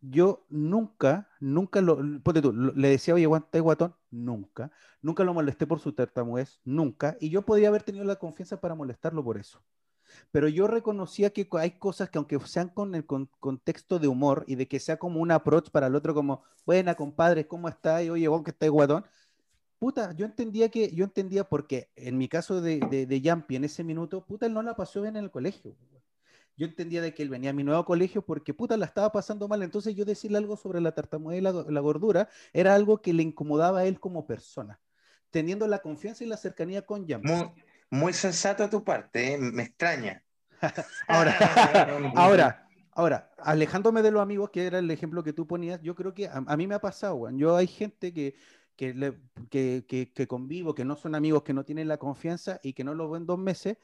yo nunca, nunca lo, ponte tú, le decía, oye, Juan, ¿estás guatón? Nunca. Nunca lo molesté por su tartamudez, nunca. Y yo podía haber tenido la confianza para molestarlo por eso. Pero yo reconocía que hay cosas que aunque sean con el con- contexto de humor y de que sea como un approach para el otro, como, buena, compadre, ¿cómo estás? Oye, vos que estás guatón. Puta, yo entendía que, yo entendía porque en mi caso de, de, de Yampi en ese minuto, puta, él no la pasó bien en el colegio. Yo entendía de que él venía a mi nuevo colegio porque puta la estaba pasando mal. Entonces yo decirle algo sobre la tartamudez y la, la gordura era algo que le incomodaba a él como persona. Teniendo la confianza y la cercanía con Yampi. Muy, sensato a tu parte, ¿eh? me extraña. Ahora, ahora, ahora, alejándome de los amigos, que era el ejemplo que tú ponías, yo creo que a, a mí me ha pasado, weón. Yo hay gente que, que, le- que, que- que convivo, que no son amigos, que no tienen la confianza y que no los ven dos meses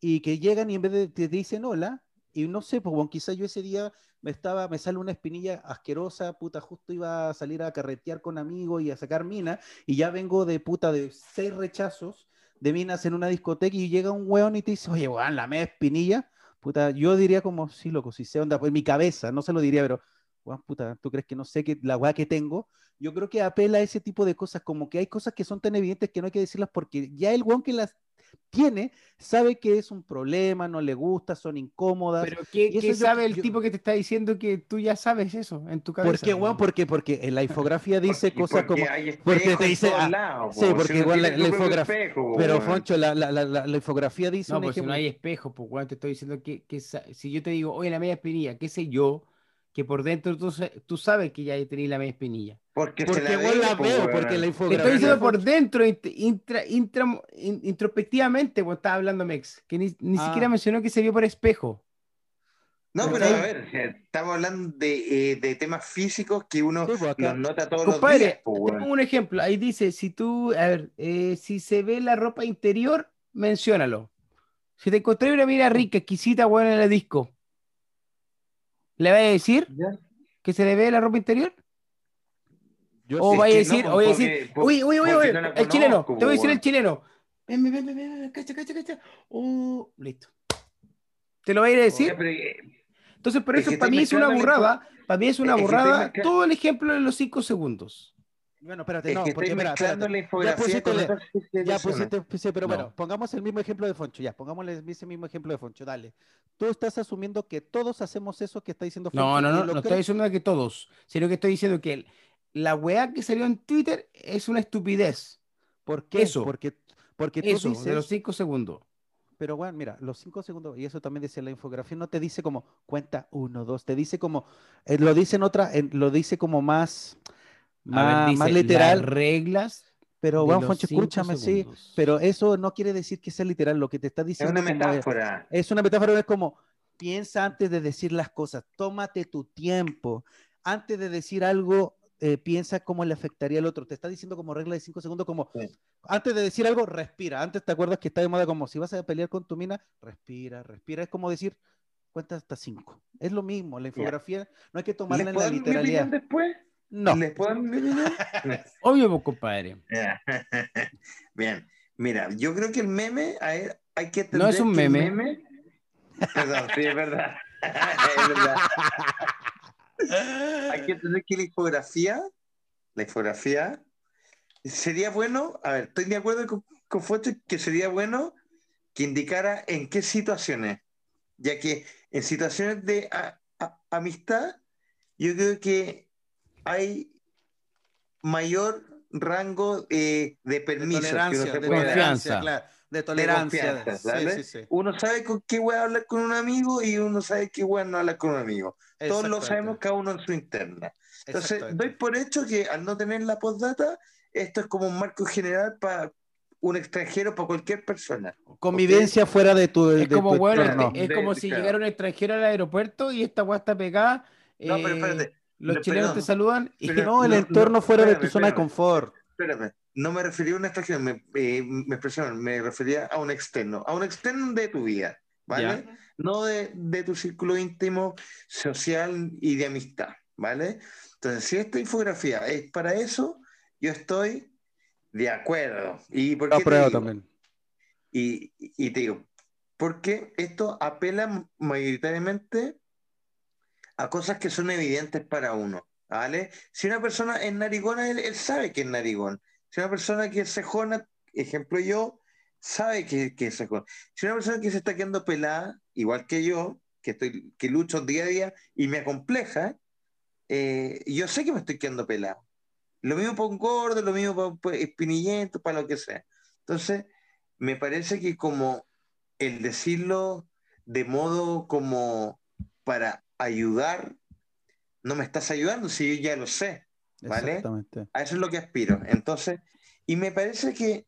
y que llegan y en vez de te dicen hola, y no sé, pues, bueno, quizás yo ese día me estaba, me sale una espinilla asquerosa, puta, justo iba a salir a carretear con amigos y a sacar mina, y ya vengo de puta de seis rechazos de minas en una discoteca y llega un weón y te dice, oye, weón, la media espinilla. Puta, yo diría como, sí, loco, si sé onda, pues mi cabeza, no se lo diría, pero, weón, puta, ¿tú crees que no sé que la weá que tengo? Yo creo que apela a ese tipo de cosas, como que hay cosas que son tan evidentes que no hay que decirlas porque ya el weón que las tiene, sabe que es un problema, no le gusta, son incómodas. Pero ¿qué, qué yo- sabe el yo- tipo que te está diciendo que tú ya sabes eso en tu cabeza? ¿Por qué, qué? Porque en la infografía dice Porque- cosas porque como... hay espejos porque te dice, ah, lados, sí, po, porque si igual la- infografía- espejo, Pero. Foncho, la, la, la, la- la infografía dice No, un pues si no hay espejos, pues weón, te estoy diciendo que, que si yo te digo, oye, la media espinilla, qué sé yo, que por dentro tú, tú sabes que ya tenéis la media espinilla. Porque, se Porque, la weón, la veo, porque la infografía... estoy diciendo por dentro, int- intra, intra- in- introspectivamente, pues estaba hablando Mex, que ni, ni Ah. siquiera mencionó que se vio por espejo. No, pero a ver, eh, estamos hablando de, eh, de temas físicos que uno Sí, pues, los nota todos los días, Compadre, po, te weón. pongo un ejemplo. Ahí dice, si tú, a ver, eh, si se ve la ropa interior, menciónalo. Si te encontré una mira rica, exquisita, buena en la disco, ¿le vas a decir ¿Ya? que se le ve la ropa interior? yo O vaya a Es decir, no, o vaya a decir, uy, uy, uy, uy, el chileno, te voy a decir el chileno. Ven, ven, ven, ven, cacha, cacha, cacha. Oh, listo. ¿Te lo va a ir a decir? Ya, pero, eh, Entonces, por es eso, que para mí es una burrada, para mí es una es que estoy burrada mezcla- todo el ejemplo de los cinco segundos. Bueno, espérate, es no, que porque estoy espera, mezclando espérate. la infografía pusiste con Ya pusiste, sí, pero No. bueno, pongamos el mismo ejemplo de Foncho, ya, pongámosle ese mismo ejemplo de Foncho, dale. Tú estás asumiendo que todos hacemos eso que está diciendo Foncho. No, no, no, lo no estoy diciendo que todos, sino que estoy diciendo que el- la weá que salió en Twitter es una estupidez. ¿Por qué? eso. Porque, porque tú Eso, dices, de los cinco segundos. pero bueno, mira, los cinco segundos, y eso también dice la infografía, no te dice como cuenta uno, dos, te dice como, eh, lo dice en otra, lo dice como más, más, ver, dice, más literal, las reglas pero bueno, cinco escúchame, sí, segundos. pero eso no quiere decir que sea literal, lo que te está Es diciendo una como es- metáfora. Es una metáfora, es como piensa antes de decir las cosas, tómate tu tiempo. Antes de decir algo, eh, piensa cómo le afectaría al otro. Te está diciendo como regla de cinco segundos, como Sí. antes de decir algo, respira. Antes te acuerdas que está de moda como si vas a pelear con tu mina, respira, respira. Es como decir, cuenta hasta cinco. Es lo mismo, la infografía no hay que tomarla ¿Les en la literalidad. después? No. ¿Les puedo opinión? Obvio, compadre. Bien, mira, yo creo que el meme, ver, hay que No es entender un el meme. Perdón, sí, es verdad. Es verdad. Hay que entender que la infografía, la infografía, sería bueno, a ver, estoy de acuerdo con, con Foncho que sería bueno que indicara en qué situaciones, ya que en situaciones de a- a- amistad, yo creo que hay mayor rango eh, de De permiso que uno tolerancia, se de puede dar. Confianza. tolerancia, claro. De tolerancia. confianza, sí, sí, sí. Uno sabe con qué voy a hablar con un amigo y uno sabe qué voy no hablar con un amigo. Todos lo sabemos, cada uno en su interna. Entonces, doy por hecho que al no tener la postdata, esto es como un marco general para un extranjero, para cualquier persona. Convivencia fuera de tu, de Es como, tu bueno, es De- como de- si claro. llegara un extranjero al aeropuerto y esta weá está pegada. No, pero eh, espérate, los no, chilenos perdón. te saludan y Pero- No, el No, entorno no, fuera de tu espérame, zona de espérame. confort. Espérame, no me refería a un extranjero, me, eh, me expresaron, me refería a un externo, a un externo de tu vida, ¿vale? No de, de tu círculo íntimo, social y de amistad, ¿vale? Entonces, si esta infografía es para eso, yo estoy de acuerdo. ¿Y por qué te también. Y, y te digo, porque esto apela mayoritariamente a cosas que son evidentes para uno, ¿vale? Si una persona es narigona, él, sabe que es narigón. Si una persona que es cejona, ejemplo yo, sabe que, que es cejona. Si una persona que se está quedando pelada, igual que yo, que, estoy, que lucho día a día y me acompleja, eh, yo sé que me estoy quedando pelado. Lo mismo para un gordo, lo mismo para un espinillento, para lo que sea. Entonces, me parece que como el decirlo de modo como para ayudar, no me estás ayudando si yo ya lo sé. ¿Vale? Exactamente. A eso es lo que aspiro. Entonces, y me parece que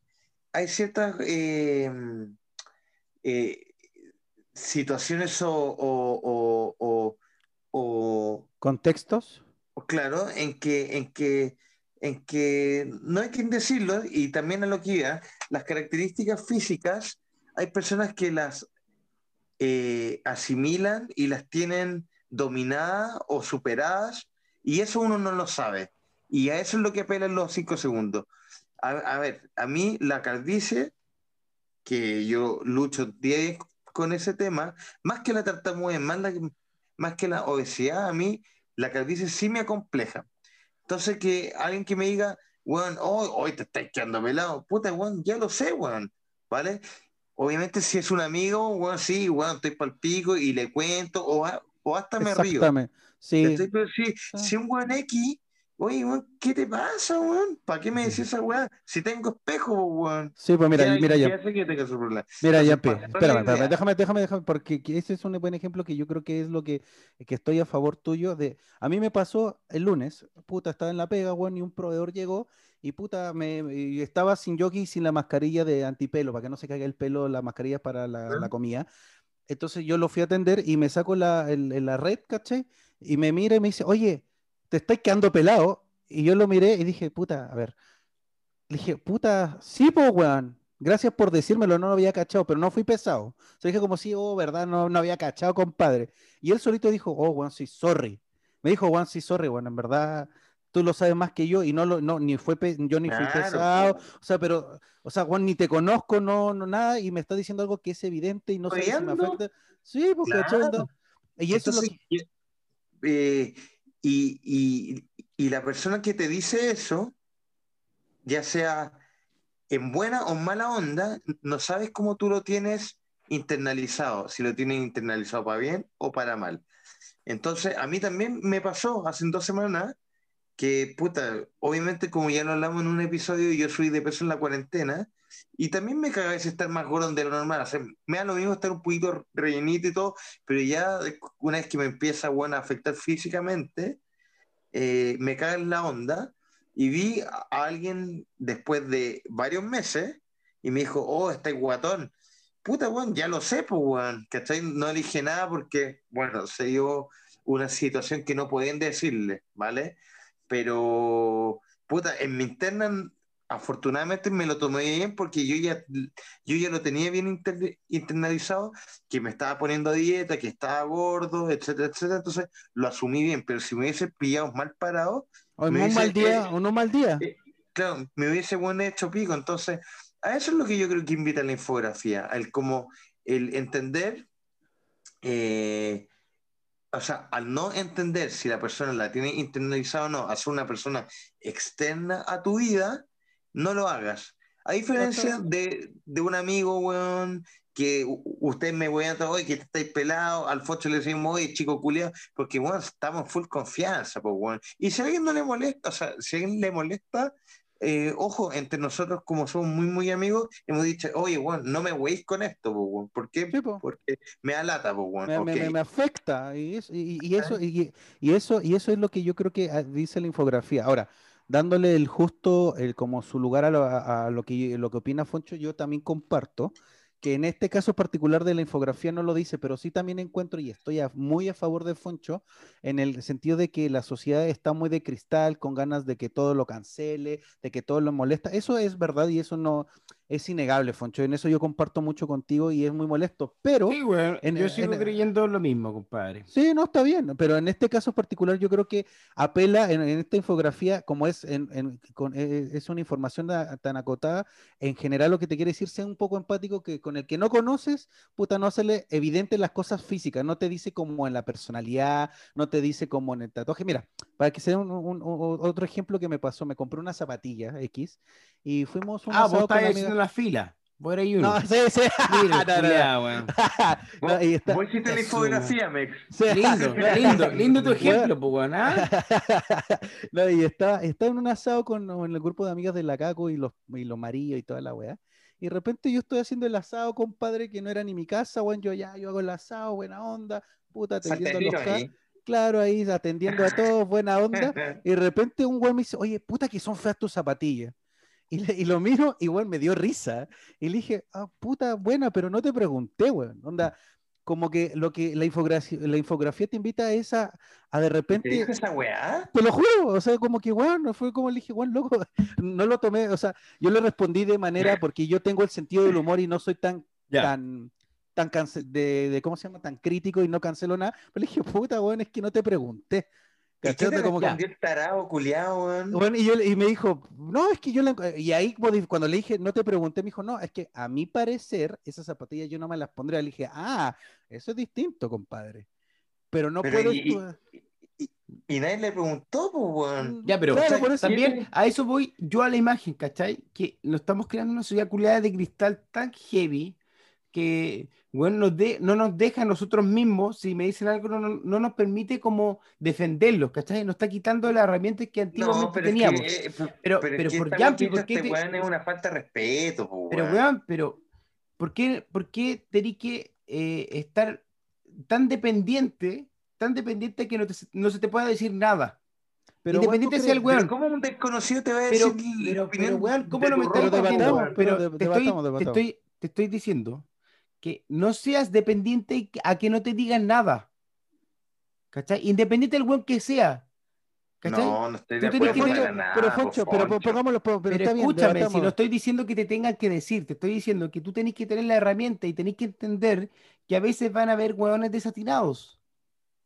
hay ciertas eh, eh, situaciones o, o- o- o- o- ¿Contextos? claro, en que, en que, en que no hay que decirlo, y también a lo que iba, las características físicas, hay personas que las eh, asimilan y las tienen dominadas o superadas, y eso uno no lo sabe. Y a eso es lo que apelan los cinco segundos. A, a ver, a mí la calvicie que yo lucho 10 con ese tema, más que la tartamudez, más, la, más que la obesidad, a mí la calvicie sí me acompleja. Entonces, que alguien que me diga, weón, hoy, hoy te estás quedando pelado, puta, weón, ya lo sé, weón, ¿vale? Obviamente, si es un amigo, weón, sí, weón, estoy para el pico y le cuento, o, o hasta me río. Exactamente. Sí. Pero si, Ah. si un weón X, oye, weón, ¿qué te pasa, weón? ¿Para qué me decís esa weá? Si tengo espejo, weón. Sí, pues mira, mira ya. que su problema. Mira, Entonces, ya, espérame, espérame, déjame, déjame, déjame, porque que ese es un buen ejemplo que yo creo que es lo que, que estoy a favor tuyo de. A mí me pasó el lunes, puta, estaba en la pega, weón, y un proveedor llegó y puta, me, y estaba sin jockey y sin la mascarilla de antipelo, para que no se caiga el pelo, la mascarilla para la, ¿Ah? la comida. Entonces yo lo fui a atender y me saco la, el- la red, ¿cachai? Y me mira y me dice, oye, te estáis quedando pelado. Y yo lo miré y dije, puta, a ver. Le dije, puta, sí, pues, weón. Gracias por decírmelo, no lo había cachado, pero no fui pesado. O sea, dije como, sí, oh, verdad, no, no había cachado, compadre. Y él solito dijo, oh, weón, sí, sorry. Me dijo, weón, sí, sorry, weón, en verdad, tú lo sabes más que yo y no lo, no, ni fue, yo ni fui Claro, pesado. po. O sea, pero, o sea, weón, ni te conozco, no, no, nada, y me está diciendo algo que es evidente y no sé si me afecta. Sí, porque, Claro. Y eso es lo que... eh, y, y- y la persona que te dice eso, ya sea en buena o mala onda, no sabes cómo tú lo tienes internalizado, si lo tienes internalizado para bien o para mal. Entonces, a mí también me pasó hace dos semanas que, puta, obviamente como ya lo hablamos en un episodio, yo soy de peso en la cuarentena y también me caga ese estar más gordo de lo normal. O sea, me da lo mismo estar un poquito rellenito y todo, pero ya una vez que me empieza bueno, a afectar físicamente, eh, me caga en la onda y vi a alguien después de varios meses y me dijo, oh, estáis guatón. Puta, weón, ya lo sé, pues, weón, ¿cachai? No dije nada porque, bueno, se dio una situación que no podían decirle, ¿vale? Pero, puta, en mi interna, afortunadamente me lo tomé bien porque yo ya, yo ya lo tenía bien inter- internalizado, que me estaba poniendo a dieta, que estaba gordo, etcétera, etcétera. Entonces lo asumí bien, pero si me hubiese pillado mal parado, O en me un mal día, eh, o no mal día. eh, claro, me hubiese bueno hecho pico. Entonces, a eso es lo que yo creo que invita la infografía, el como el entender, eh, o sea, al no entender si la persona la tiene internalizada o no, a ser una persona externa a tu vida, no lo hagas. A diferencia de, de un amigo, weón, que usted me weón hoy que estáis pelado, al Focho le decimos, oye, chico culiao, porque, weón, estamos full confianza, pues, weón. Y si a alguien no le molesta, o sea, si a alguien le molesta, eh, ojo, entre nosotros, como somos muy, muy amigos, hemos dicho, oye, weón, no me weéis con esto, weón. ¿Por qué? Sí, po. Porque me da lata, pues, weón. me, me- ok. me- me afecta y, es- y- y eso y, y eso y eso es lo que yo creo que ah, dice la infografía ahora dándole el justo el como su lugar a lo, a lo que lo que opina Foncho yo también comparto que en este caso particular de la infografía no lo dice pero sí también encuentro y estoy muy a favor de Foncho en el sentido de que la sociedad está muy de cristal con ganas de que todo lo cancele de que todo lo molesta. Eso es verdad y eso no es innegable Foncho en eso yo comparto mucho contigo y es muy molesto pero Sí, weón, en- yo sigo en- creyendo lo mismo, compadre. Sí, no está bien, pero en este caso particular yo creo que apela en, en esta infografía, como es, con- eh, es una información da- tan acotada, en general lo que te quiere decir, sea un poco empático que con el que no conoces, puta, no hacerle evidente las cosas físicas, no te dice como en la personalidad, no te dice como en el tatuaje. Mira, para que sea un- un- un- otro ejemplo que me pasó, me compré una zapatilla X y fuimos un Ah, vos estabas amiga- la fila. Vos eras uno. No, sí, sí. Mira, No, no, no. culiao, weón. No, y está- Vos hiciste la infografía, Mex. sí. Lindo, lindo, lindo tu ejemplo, pues, weón. ¿ah? no, y estaba, estaba en un asado con, con el grupo de amigas de la Caco y los, y los Marillos y toda la weá. Y de repente yo estoy haciendo el asado, compadre, que no era ni mi casa, weón. Yo ya, yo hago el asado, buena onda, puta, atendiendo a los ahí. Claro, ahí atendiendo a todos, buena onda. Y de repente un weón me dice, oye, puta, que son feas tus zapatillas. Y, le- y lo miro, igual me dio risa. Y le dije, ah, puta, buena, pero no te pregunté, weón. Onda, como que lo que la infografía, la infografía te invita a, a de ¿Te repente. dijo esa weá? Te lo juro, o sea, como que, bueno, fue como le dije, bueno, loco, no lo tomé, o sea, yo le respondí de manera, porque yo tengo el sentido del humor y no soy tan, Ya. tan, tan cance- de, de, ¿cómo se llama? Tan crítico y no cancelo nada, pero le dije, puta, bueno, es que no te pregunté. ¿Y ¿Cachai? qué te Onda como que- el tarado, culiao? Bueno, y, yo, y me dijo, no, es que yo la encu-". Y ahí cuando cuando le dije, no te pregunté, me dijo, no, es que a mi parecer, esas zapatillas yo no me las pondría. Le dije, ah, eso es distinto, compadre. Pero no Pero puedes y- tú- Y nadie le preguntó, pues, weón. Ya, pero Claro, por eso- también a eso voy yo a la imagen, ¿cachai? Que nos estamos creando una sociedad culiada de cristal tan heavy que, bueno, nos de- no nos deja a nosotros mismos, si me dicen algo, no, no- no nos permite como defenderlos, ¿cachai? Nos está quitando las herramientas que antiguamente No, pero teníamos. es que, eh, Pero- pero, pero es que por Yampi, ¿por qué este te- weón es una falta de respeto, Pero, weón. pero ¿por qué, por qué tenés que eh, estar tan dependiente, tan dependiente que no, te- no se te pueda decir nada? Pero, weón, ¿tú Independiente sea el Pero weón. ¿cómo un desconocido te va a Pero, decir la pero, opinión pero, weón, ¿cómo no me estás pero estoy, te estoy diciendo que no seas dependiente a que no te digan nada. ¿Cachai? Independiente del weón que sea. ¿Cachai? No, no estoy de acuerdo que para nada. pero Foncho, pero Foncho. pongámoslo, pero, Pero está bien, escúchame, si debatamos. no estoy diciendo que te tengan que decir, te estoy diciendo que tú tenés que tener la herramienta y tenés que entender que a veces van a haber hueones desatinados.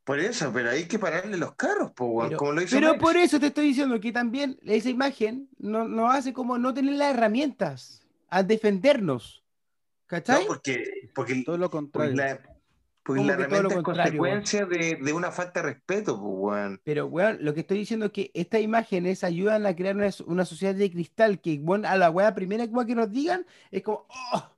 Por eso, pero hay que pararle los carros, po, Pero, como lo hizo pero Mex. por eso te estoy diciendo que también esa imagen no- nos hace como no tener las herramientas a defendernos. ¿Cachai? No, porque, porque, Todo lo porque contrario. la, porque ¿Cómo la que todo lo herramienta es contrario, consecuencia de, de una falta de respeto, pues, weón. Pero, weón, lo que estoy diciendo es que estas imágenes ayudan a crear una, una sociedad de cristal que, weón, a la weá primera weá que nos digan es como, ¡oh!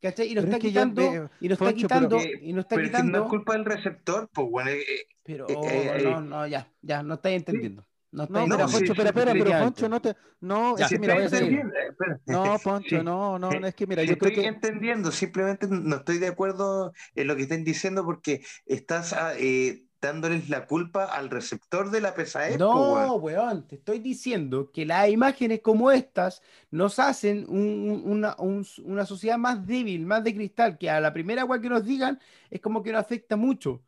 ¿Cachai? Y nos Pero está es que ya quitando, y nos está pero- quitando, y nos está Pero es que no quitando, es culpa del receptor, pues, weón. eh, eh, pero, eh, oh, eh, no, no, ya, ya, no estáis entendiendo. No, No, No, pero sí, espera, espera, pero. Foncho, no te. No, Ya, es que mira, voy a entendiendo, eh. No, Poncho, Sí. no, no, no, es que mira, yo creo estoy que. entendiendo, simplemente no estoy de acuerdo en lo que están diciendo porque estás ah, eh, dándoles la culpa al receptor de la pesadez, weón. No, weón, te estoy diciendo que las imágenes como estas nos hacen un- un- una, un- una sociedad más débil, más de cristal, que a la primera weá que nos digan es como que nos afecta mucho.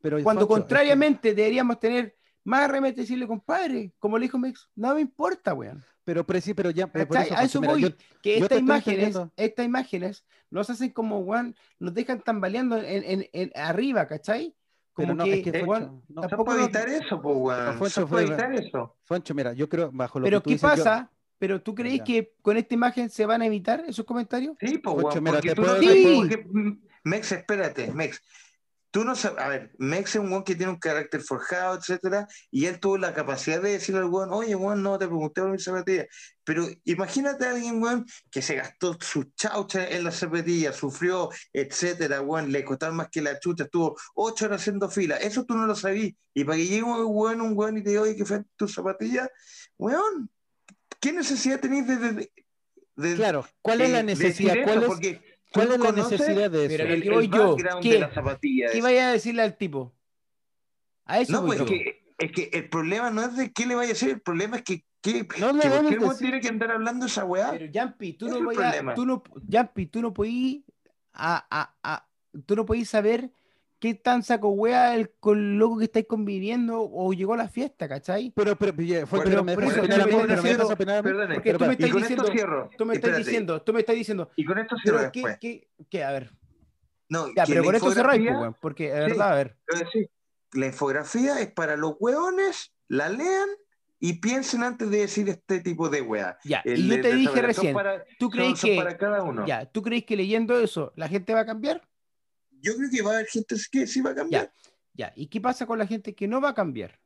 Pero, Cuando Foncho, es que- contrariamente deberíamos tener más y decirle, compadre, como le dijo Mex, no me importa, weón. Pero, pero sí, pero ya. eh, por eso, a Foncho, eso mira, voy. yo- que yo estas imágenes, estas imágenes nos hacen como, weón, nos dejan tambaleando en, en- en- arriba, ¿cachai? Pero Como no, que, es que, weón, Foncho, no, tampoco evitar eso, pues, weón. Foncho, fue- evitar eso. Foncho, mira, yo creo, bajo lo Pero que tú ¿qué dices, yo- pasa? ¿Pero tú crees Ya. que con esta imagen se van a evitar esos comentarios? Sí, pues, Foncho, weón. mira, Porque te tú no puedo- sabes, puedo- porque, mm, Mex, espérate, Mex. Tú no sabes, a ver, Mex es un weón que tiene un carácter forjado, etcétera, y él tuvo la capacidad de decirle al weón, oye, weón, no te pregunté por mi zapatilla. Pero imagínate a alguien, weón, que se gastó su chaucha en la zapatilla, sufrió, etcétera, weón, le costaron más que la chucha, estuvo ocho horas haciendo fila. Eso tú no lo sabías. Y para que llegue un weón, un weón y te diga, oye, que fue tu zapatilla, weón, ¿qué necesidad tenéis de, de- de- Claro, ¿cuál es la necesidad? ¿Cuál es, Porque cuál es la conoces necesidad de eso? Pero lo el, que voy el yo, background ¿qué? ¿Qué vaya a decirle al tipo? A eso No, pues yo. es que, es que el problema no es de qué le vaya a hacer, el problema es que, que, No le que ¿por qué el decir. tiene que andar hablando esa weá? Pero Yampi, tú no el tú no, Yampi, tú no podís a, a, a- tú no podís saber qué tan saco wea el con loco que estáis conviviendo o llegó a la fiesta, ¿cachai? Pero, pero, Foncho, Pero- me Porque tú me y estás con diciendo, esto cierro. tú me estás diciendo, tú me estás diciendo, Y con esto cierro después. qué, qué, a ver, No, ya, pero la con esto cerráis, pues, weón, porque de Sí. verdad, a ver, La infografía es para los hueones, la lean y piensen antes de decir este tipo de weá. ya, El y yo te dije recién, para- ¿tú crees que, para cada uno. ya, tú crees que leyendo eso la gente va a cambiar? Yo creo que va a haber gente que sí va a cambiar. Ya, ¿y qué pasa con la gente que no va a cambiar?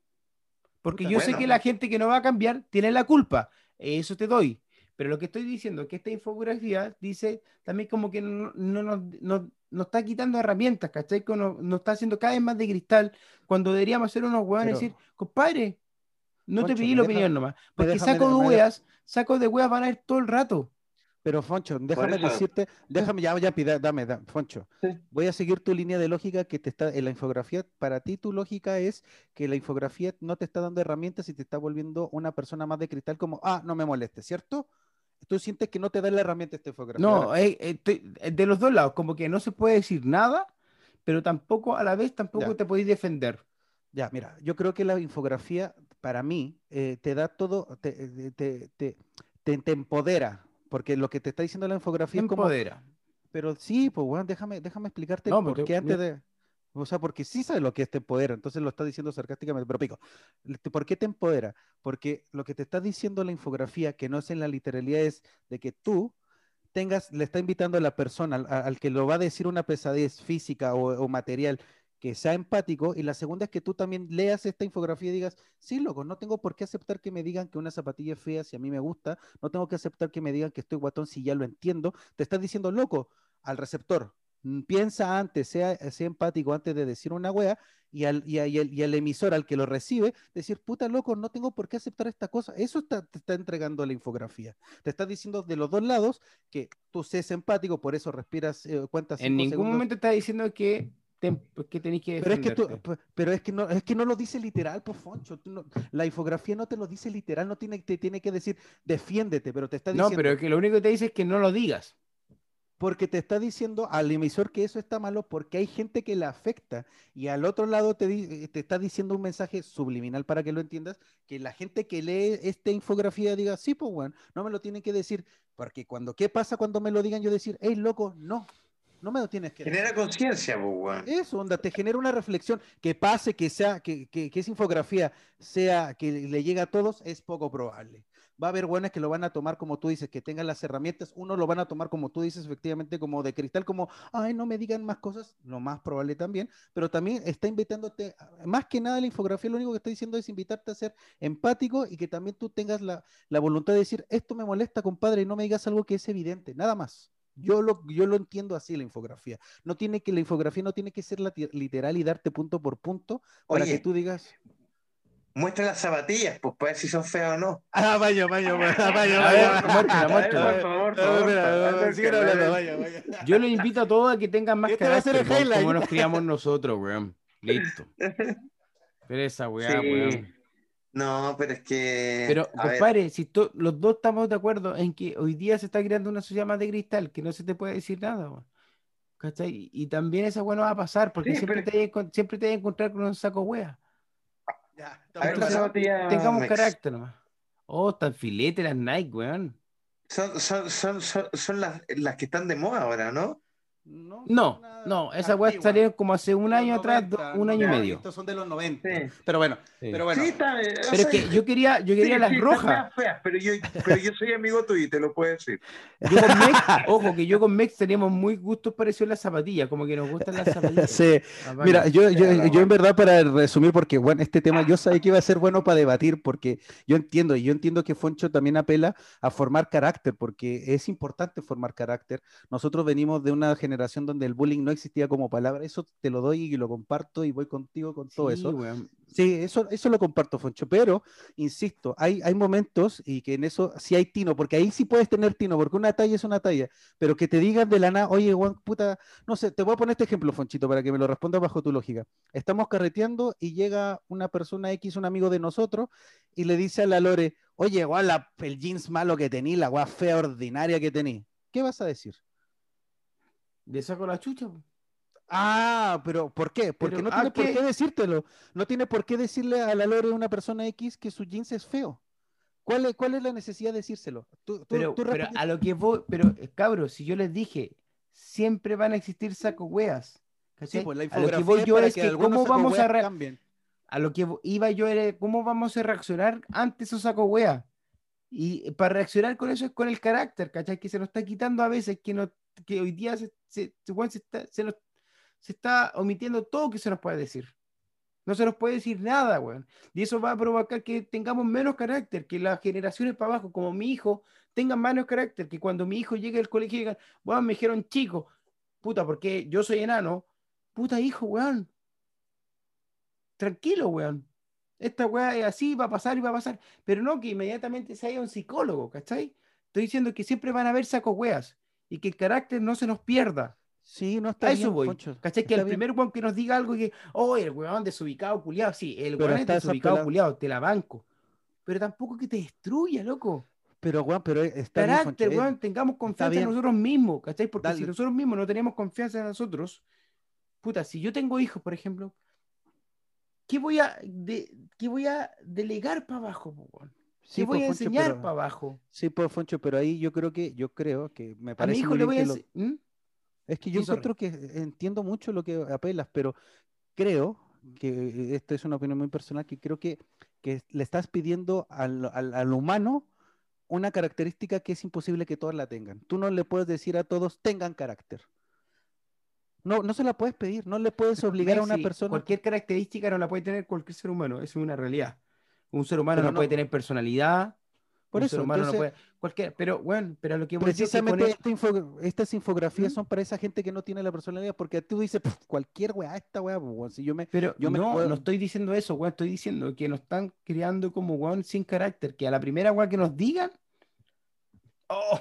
Porque Puta, yo sé que la gente que no va a cambiar tiene la culpa, eso te doy. Pero lo que estoy diciendo es que esta infografía dice también como que no, no nos no- nos está quitando herramientas, ¿cachai? Que nos, nos está haciendo cada vez más de cristal cuando deberíamos ser unos hueones y decir, compadre, no te pedí la deja- opinión nomás. Porque saco de hueas, saco de hueas van a ir todo el rato. Pero Foncho, déjame decirte, déjame ya, ya pida, dame, da- Foncho. Sí. Voy a seguir tu línea de lógica que te está en la infografía. Para ti tu lógica es que la infografía no te está dando herramientas y te está volviendo una persona más de cristal como, ah, no me moleste, ¿cierto? Tú sientes que no te da la herramienta esta infografía. No, eh, estoy- eh, de los dos lados, como que no se puede decir nada, pero tampoco a la vez tampoco Ya. te podéis defender. Ya, mira, yo creo que la infografía, para mí, eh, te da todo, te, te, te, te- te- te empodera, porque lo que te está diciendo la infografía es como, Empodera. pero sí, pues, bueno, déjame, déjame explicarte No, por pero qué te- antes de... O sea, porque sí sabe lo que es te empodera, entonces lo está diciendo sarcásticamente, pero pico, ¿por qué te empodera? Porque lo que te está diciendo la infografía, que no es en la literalidad, es de que tú tengas, le está invitando a la persona, al, que lo va a decir una pesadez física o, material, que sea empático, y la segunda es que tú también leas esta infografía y digas, sí, loco, no tengo por qué aceptar que me digan que una zapatilla es fea si a mí me gusta, no tengo que aceptar que me digan que estoy guatón si ya lo entiendo, te estás diciendo, loco, al receptor, Mm, piensa antes, sea, sea empático antes de decir una wea, y al, y, el, emisor, al que lo recibe, decir, puta loco, no tengo por qué aceptar esta cosa. Eso te está entregando la infografía. Te está diciendo de los dos lados que tú seas empático, por eso respiras, eh, cuentas. En ningún momento está diciendo que que tenéis que pero es que, tú, pero es que no es que no lo dice literal por pues, Foncho la infografía no te lo dice literal no tiene te tiene que decir defiéndete pero te está diciendo no pero es que lo único que te dice es que no lo digas. Porque te está diciendo al emisor que eso está malo porque hay gente que le afecta y al otro lado te, te, está diciendo un mensaje subliminal para que lo entiendas, que la gente que lee esta infografía diga, sí, pues bueno, no me lo tienen que decir, porque cuando, ¿qué pasa cuando me lo digan yo decir, hey, loco, no, no me lo tienes que Genera conciencia, pues, bueno. Eso, onda, te genera una reflexión, que pase, que sea, que, que, que esa infografía sea, que le llegue a todos, es poco probable va a haber buenas que lo van a tomar como tú dices, que tengan las herramientas, uno lo van a tomar como tú dices, efectivamente, como de cristal, como, ay, no me digan más cosas, lo más probable también, pero también está invitándote, más que nada la infografía, lo único que está diciendo es invitarte a ser empático y que también tú tengas la, voluntad de decir, esto me molesta, compadre, y no me digas algo que es evidente, nada más. Yo lo, yo lo entiendo así, la infografía. No tiene que, la infografía no tiene que ser literal y darte punto por punto para que tú digas muestra las zapatillas, pues para ver si son feas o no. Ah, vaya, vaya, vaya, vaya. Por favor, Yo los invito a todos a que tengan más carácter, como nos criamos nosotros, weón. Listo. Pero esa weá, weón. No, pero es que. Pero, compadre, si los dos estamos de acuerdo en que hoy día se está creando una sociedad más de cristal, que no se te puede decir nada, weón. ¿Cachai? Y también esa weá no va a pasar, porque siempre, te, siempre te vas a encontrar con un saco weá. Ya, tengamos carácter nomás. Oh, están filete las Nike, weón. Son, son, son, son, las, las que están de moda ahora, ¿no? No, no, no esa weá salió como hace un año atrás, un año y medio. Estos son de los 90. Pero bueno, pero bueno. pero es que yo quería, yo quería las rojas. pero, yo, pero yo soy amigo tuyo y te lo puedo decir. Yo con Mex, ojo, que yo con Mex teníamos muy gustos parecidos en las zapatillas, como que nos gustan las zapatillas. Sí, ah, mira, yo, yo, yo, en verdad para resumir, porque bueno, este tema yo sabía que iba a ser bueno para debatir, porque yo entiendo, y yo entiendo que Foncho también apela a formar carácter, porque es importante formar carácter. Nosotros venimos de una generación donde el bullying no existía como palabra. Eso te lo doy y lo comparto y voy contigo con todo eso. Sí, eso, eso lo comparto, Foncho. Pero, insisto, hay, hay momentos y que en eso sí hay tino, porque ahí sí puedes tener tino, porque una talla es una talla. Pero que te digan de la nada, oye, puta, no sé, te voy a poner este ejemplo, Fonchito, para que me lo responda bajo tu lógica. Estamos carreteando y llega una persona X, un amigo de nosotros, y le dice a la Lore, oye, guau, el jeans malo que tení, la guay fea ordinaria que tení. ¿Qué vas a decir? Le saco la chucha. Ah, pero ¿por qué? Porque no tiene por qué decírtelo. No tiene por qué decirle a la Lore una persona X que su jeans es feo. ¿Cuál es, cuál es la necesidad de decírselo? pero, a lo que voy, pero eh, cabros, si yo les dije, siempre van a existir saco weas. Sí, pues la a lo que voy yo es que, cómo vamos a A lo que iba yo era cómo vamos a reaccionar ante esos saco weas. Y para reaccionar con eso es con el carácter, ¿cachai? Que se nos está quitando a veces, que, no, que hoy día se, está, omitiendo todo que se nos puede decir. No se nos puede decir nada, weón. Y eso va a provocar que tengamos menos carácter, que las generaciones para abajo, como mi hijo, tengan menos carácter, que cuando mi hijo llegue al colegio digan, weón, me dijeron chico, puta, porque yo soy enano, puta hijo, weón. Tranquilo, weón esta weá es así, va a pasar y va a pasar, pero no que inmediatamente se haya un psicólogo, ¿cachai? Estoy diciendo que siempre van a haber sacos weas y que el carácter no se nos pierda. Sí, no está a eso voy. ¿Cachai? Que el primer weón que nos diga algo y que, oh, el weón desubicado, culiado, sí, el weón es desubicado, culiado, te la banco. Pero tampoco que te destruya, loco. Pero, weón, pero está Carácter, bien, weón, tengamos confianza en nosotros mismos, ¿cachai? Porque si nosotros mismos no tenemos confianza en nosotros, puta, si yo tengo hijos, por ejemplo, ¿qué voy a, de, qué voy a delegar para abajo? ¿Qué voy a enseñar para abajo? Sí, pues Foncho, pero ahí yo creo que, yo creo que me parece. A mi hijo le voy a ¿Mm? Es que yo Sí, sorry. encuentro que entiendo mucho lo que apelas, pero creo que esta es una opinión muy personal, que creo que, que le estás pidiendo al, al- al humano una característica que es imposible que todos la tengan. Tú no le puedes decir a todos tengan carácter. No, no se la puedes pedir, no le puedes obligar a una Messi, persona. Cualquier característica no la puede tener cualquier ser humano, es una realidad. Un ser humano no, no- puede tener personalidad, Por un eso, ser humano entonces, no puede. Cualquier, pero bueno, pero lo que decir es que precisamente esta info- estas infografías ¿Mm? son para esa gente que no tiene la personalidad, porque tú dices, "Pff, cualquier weá, esta weá, pues, si yo me... Pero yo me no, puedo- no estoy diciendo eso, weón, estoy diciendo que nos están creando como weón sin carácter, que a la primera weón que nos digan, oh,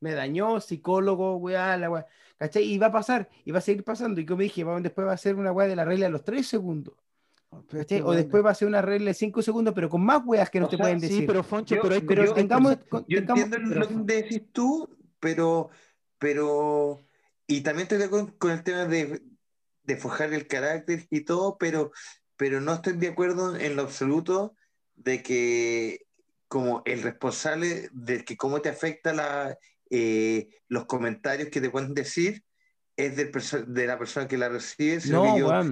me dañó, psicólogo, weá, la weá, ¿cachai? Y va a pasar, y va a seguir pasando, y como dije, después va a ser una weá de la regla de los tres segundos, Pero ¿cachai? O después va a ser una regla de cinco segundos, pero con más weas que no O te sea, pueden Sí, decir. pero Foncho, Yo- pero hay Pero cosas- tengamos, Yo tengamos- entiendo pero- lo que decís tú, pero, pero, y también estoy de acuerdo con el tema de, de forjar el carácter y todo, pero, pero no estoy de acuerdo en lo absoluto de que como el responsable de que cómo te afecta la, eh, los comentarios que te pueden decir es del de la persona que la recibe, sino No, que yo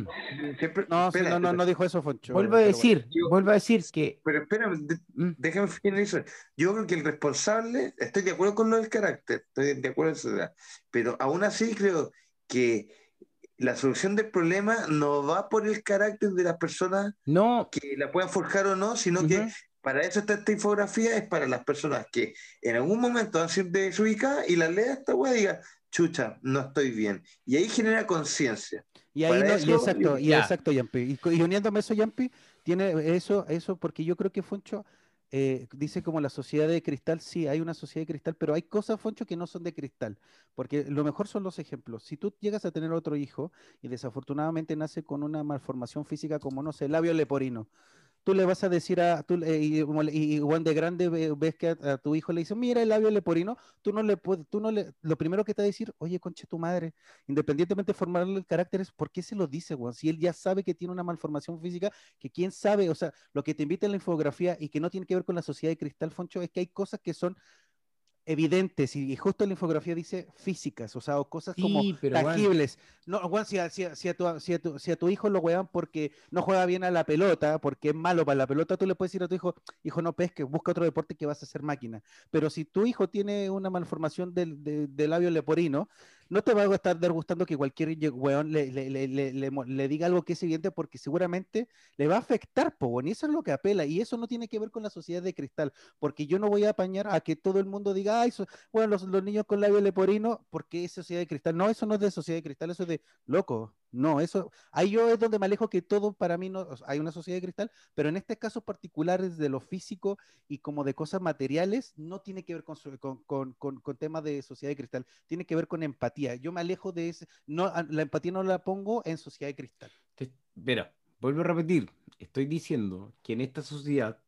siempre- No, espera, no, no, no dijo eso, Foncho. Vuelvo a bueno. decir, Yo- vuelvo a decir que Pero espérame, de- mm, déjame finalizar. Yo creo que el responsable, estoy de acuerdo con lo del carácter, estoy de acuerdo en eso, pero aún así creo que la solución del problema no va por el carácter de las personas no, que la puedan forjar o no, sino que Ujú. Para eso está esta infografía, es para las personas que en algún momento a ser desubicadas y la lea esta weá y diga, chucha, no estoy bien. Y ahí genera conciencia. Y ahí no, y exacto, y Ya. exacto, Yampi. Y, y uniéndome a eso, Yampi, tiene eso, eso, porque yo creo que Foncho eh, dice como la sociedad de cristal, sí, hay una sociedad de cristal, pero hay cosas, Foncho, que no son de cristal, porque lo mejor son los ejemplos. Si tú llegas a tener otro hijo y desafortunadamente nace con una malformación física como, no sé, labio leporino, tú le vas a decir a, tú, y, Juan de grande ve- ves que a, tu hijo le dice, mira el labio leporino, tú no le puedes, tú no le, lo primero que te va a decir, oye, conche tu madre, independientemente de formarle el carácter, es por qué se lo dice, weón. Si él ya sabe que tiene una malformación física, que quién sabe, o sea, lo que te invita en la infografía y que no tiene que ver con la sociedad de cristal, Foncho, es que hay cosas que son evidentes y, y justo en la infografía dice físicas, o sea, o cosas como Sí, tangibles. No, weón, si, a, si a- si a tu, si a tu- si a tu hijo lo wean porque no juega bien a la pelota, porque es malo para la pelota, tú le puedes decir a tu hijo, hijo, no pesque, busca otro deporte que vas a hacer máquina. Pero si tu hijo tiene una malformación del, de- del labio leporino, no te va a estar gustando que cualquier weón le, le- le- le- diga algo que es evidente porque seguramente le va a afectar, po, y eso es lo que apela, y eso no tiene que ver con la sociedad de cristal, porque yo no voy a apañar a que todo el mundo diga, ay, bueno, los, los niños con labio leporino, porque es sociedad de cristal. No, eso no es de sociedad de cristal, eso es de loco. No, eso, ahí yo es donde me alejo que todo para mí no, hay una sociedad de cristal, pero en este caso particular de lo físico y como de cosas materiales, no tiene que ver con, con, con, con- temas de sociedad de cristal, tiene que ver con empatía. Yo me alejo de ese, no, la empatía no la pongo en sociedad de cristal. Te- Mira, vuelvo a repetir, estoy diciendo que en esta sociedad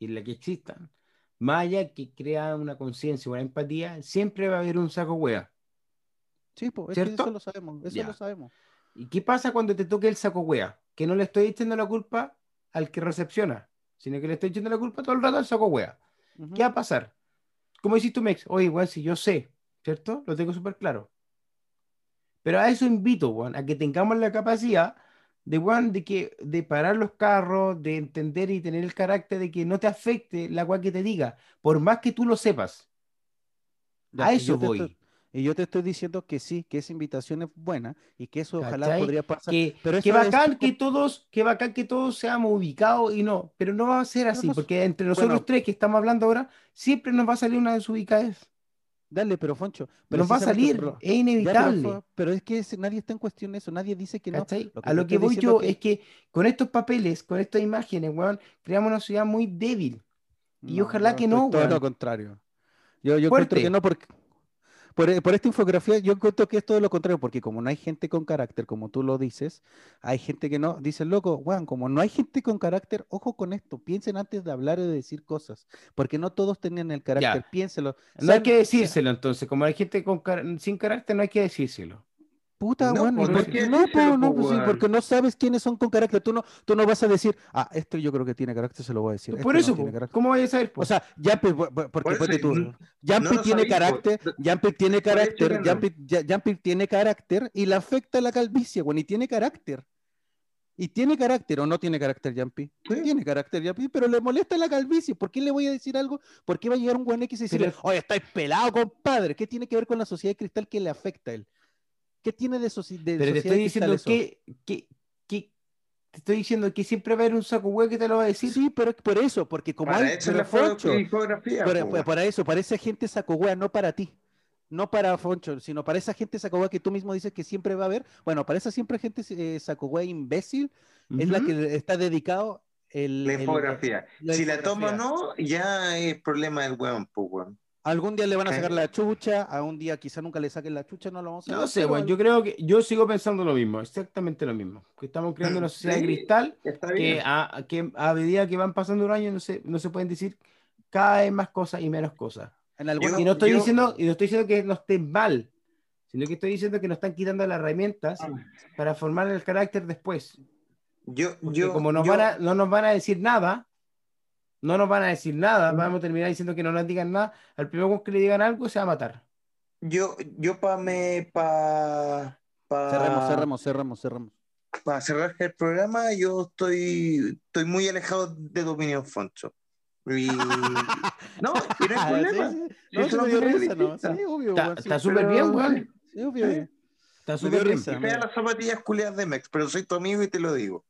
en la que existan, más allá que crea una conciencia, una empatía, siempre va a haber un saco hueá. Sí, pues, eso lo sabemos, eso Ya. lo sabemos. ¿Y qué pasa cuando te toque el saco hueá? Que no le estoy echando la culpa al que recepciona, sino que le estoy echando la culpa todo el rato al saco hueá. Ujú. ¿Qué va a pasar? Como decís tú, Mex, oye, weón, si yo sé, ¿cierto? Lo tengo súper claro. Pero a eso invito, weón, a que tengamos la capacidad de, weón, de, que, de parar los carros, de entender y tener el carácter de que no te afecte la weá que te diga, por más que tú lo sepas. Ya, a eso voy. Y yo te estoy diciendo que sí, que esa invitación es buena y que eso ojalá podría pasar. Que, pero que es- bacán que todos, que bacán que todos seamos ubicados y no, pero no va a ser así, no porque entre nosotros bueno. tres que estamos hablando ahora, siempre nos va a salir una desubicadez. Dale, pero Foncho. Nos va a salir, es pero, inevitable. Pero es que nadie está en cuestión de eso, nadie dice que no. ¿Cachai? Lo que a lo que voy yo que- es que con estos papeles, con estas imágenes, weón, creamos una sociedad muy débil. Y ojalá que no, Todo weón. lo contrario. Yo, yo Fuerte. que no, porque por, por esta infografía yo encuentro que es todo lo contrario, porque como no hay gente con carácter, como tú lo dices, hay gente que no, dicen, loco, weón, como no hay gente con carácter, ojo con esto, piensen antes de hablar o de decir cosas, porque no todos tenían el carácter, piénselo. No hay que decírselo entonces, como hay gente con car- sin carácter, no hay que decírselo. Puta, No, weón, pues, ¿y no por qué no, po, no, po, pues sí, porque no sabes quiénes son con carácter. Tú no, tú no vas a decir, ah, esto yo creo que tiene carácter, se lo voy a decir. Por este eso, no. ¿cómo vayas a saber? po? O sea, po- porque Por eso, tú, lo tiene sabéis, carácter, Jumpy tiene carácter, Jumpy tiene carácter y le afecta la calvicie, weón, y tiene carácter. Y tiene carácter o no tiene carácter Jumpy. Sí. Tiene carácter Jumpy, pero le molesta la calvicie. ¿Por qué le voy a decir algo? ¿Por qué va a llegar un buen X y decirle, Pero- oye, estáis pelado, compadre? ¿Qué tiene que ver con la sociedad de cristal que le afecta a él? ¿Qué tiene de, soci- de Pero te sociedad estoy diciendo eso? que, que, que- te estoy diciendo que siempre va a haber un saco hueco que te lo va a decir. Sí, pero por eso, porque como Para hay eso es la Foncho, infografía. para, po, weón. para eso, para esa gente saco wea, no para ti. No para Foncho, sino para esa gente saco wea que tú mismo dices que siempre va a haber. Bueno, para esa siempre gente eh, saco wea imbécil es la que está dedicado el, La el- infografía. la si la toma o no, ya es problema del weón, pues, weón. Algún día le van a sacar la chucha, a un día quizá nunca le saquen la chucha, no lo vamos a No sé, bueno, yo creo que yo sigo pensando lo mismo, exactamente lo mismo. Que estamos creando una sociedad de Sí, cristal Está que a, que a medida que van pasando los años no se, no se pueden decir cada vez más cosas y menos cosas. en algunos- y no estoy yo- diciendo, y no estoy diciendo que no estén mal, sino que estoy diciendo que nos están quitando las herramientas Ah. para formar el carácter después. Yo, Porque yo, como nos yo- van a, no nos van a decir nada, no nos van a decir nada, vamos a terminar diciendo que no nos digan nada, al primero que le digan algo se va a matar. yo, yo para me, pa, pa, Cerremos, cerremos, cerremos, cerremos. para cerrar el programa, yo estoy, estoy muy alejado de tu opinión, Foncho. Y... No, y no hay problema. Sí, sí. No, me dio risa, ¿no? Sí, obvio, Está, súper pero- bien, weón. Sí, obvio. Está Me súper bien. risa. Y fea las zapatillas culiadas de Mex, pero soy tu amigo y te lo digo.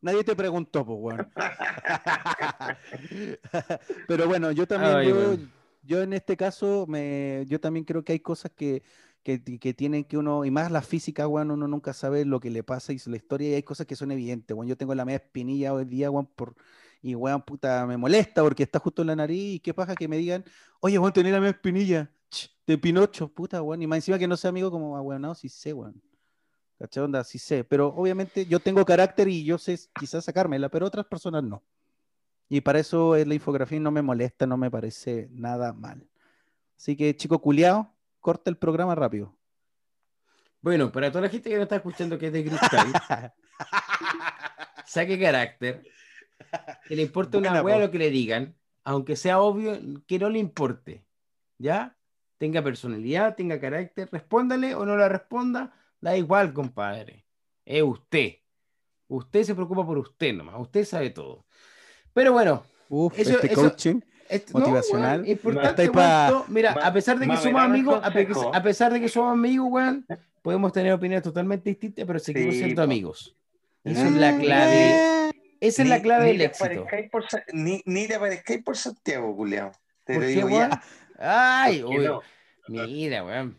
Nadie te preguntó, pues, weón. Pero bueno, yo también, Ay, yo, yo en este caso, me, yo también creo que hay cosas que, que, que tienen que uno, y más la física, weón, uno nunca sabe lo que le pasa y la historia, y hay cosas que son evidentes, weón. Yo tengo la media espinilla hoy día, weón, por, y weón, puta, me molesta porque está justo en la nariz, y qué paja que me digan, oye, weón, tenés la media espinilla, ch, de Pinocho, puta, weón, y más encima que no sea amigo, como, ah, weón, no, sí sé, weón. ¿Cachai? Onda, sí sé, pero obviamente yo tengo carácter y yo sé quizás sacármela, pero otras personas no. Y para eso es la infografía no me molesta, no me parece nada mal. Así que, chico culiao, corta el programa rápido. Bueno, para toda la gente que no está escuchando que es de cristal, saque carácter, que le importe una Buena, po. lo que le digan, aunque sea obvio que no le importe, ¿ya? Tenga personalidad, tenga carácter, respóndale o no le responda, da igual, compadre. Es usted. Usted se preocupa por usted nomás, usted sabe todo. Pero bueno, Uf, Eso- este eso- coaching. Motivacional. No, importante, Mira, Ma- a pesar de que somos amigos, a, pesar de que somos amigos, weón, podemos tener opiniones totalmente distintas, pero seguimos Sí, siendo po. amigos. Esa es la clave. Esa es la clave del éxito. por ni, ni te aparezcáis por Santiago, culiao. Te ¿Por lo qué, digo ya. Ay, uy, no. mira, weón.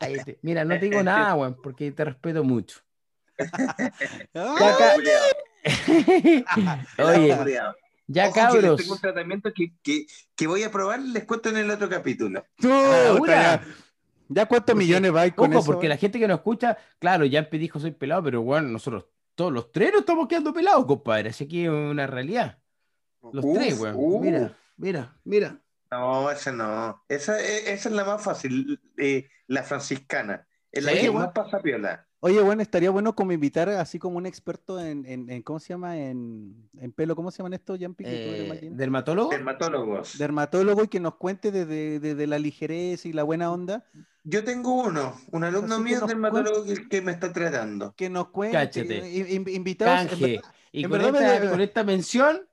Cállate. Mira, no te digo nada, weón, porque te respeto mucho. Ah, Ya, ca- Pelado Oye, ya Ojo que cabros. tengo un tratamiento que, que, que voy a probar, les cuento en el otro capítulo. Ahora. ya. ¿Ya cuántos millones vais con Ojo, eso? porque la gente que nos escucha, claro, ya me dijo soy pelado, pero bueno, nosotros todos los tres nos estamos quedando pelados, compadre. Así que es una realidad. Los Uf, tres, weón. uf. Mira, mira, mira. No, esa no. Esa, e- esa es la más fácil, eh, la franciscana. Es la Sí, que más pasa piola. Oye, bueno, estaría bueno como invitar así como un experto en, en, en- ¿cómo se llama? En, en pelo, ¿cómo se llaman estos, eres Eh? ¿Dermatólogo? Dermatólogos. Dermatólogo y que nos cuente desde desde la ligereza y la buena onda, Yo tengo uno, un alumno Así mío nos dermatólogo que, que me está tratando. que nos cuente, Cáchate. in- invitados, Canje. Y en con verdad me esta, de- con esta mención,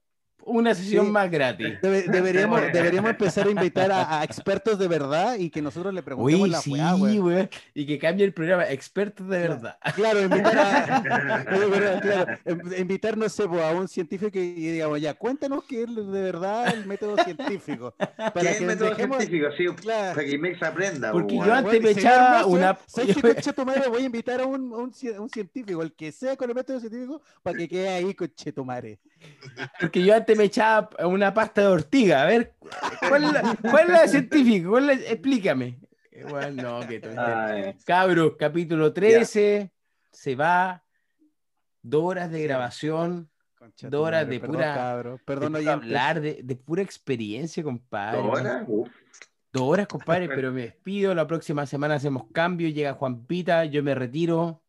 una sesión Sí. más gratis. debe- deberíamos, deberíamos empezar a invitar a, a expertos de verdad y que nosotros le preguntemos Uy, la sí, weá, weón. weón. Y que cambie el programa. Expertos de verdad. Claro, invitar a, claro, em- invitar, no sé, a un científico y digamos, ya, cuéntanos qué es de verdad el método científico. ¿Qué Para es que el método dejemos- científico? Sí, Claro. para que Mex aprenda. Porque po, yo antes me echaba una- ¿Sabes qué, concha tu madre? Voy a invitar a un, un un científico, el que sea con el método científico, para que quede ahí, conche tu madre. Porque yo antes me echaba una pasta de ortiga. A ver, ¿cuál es la, cuál es la científica? ¿Cuál es la- Explícame. Bueno, no, que. Ay, Cabros, capítulo 13. Se va. Dos horas de grabación. Concha Dos horas madre, de perdón, pura- cabro, perdón, de hablar de, de pura experiencia, compadre. ¿ahora? Uf. Dos horas, compadre, pero me despido. La próxima semana hacemos cambio. Llega Juan Pita, yo me retiro.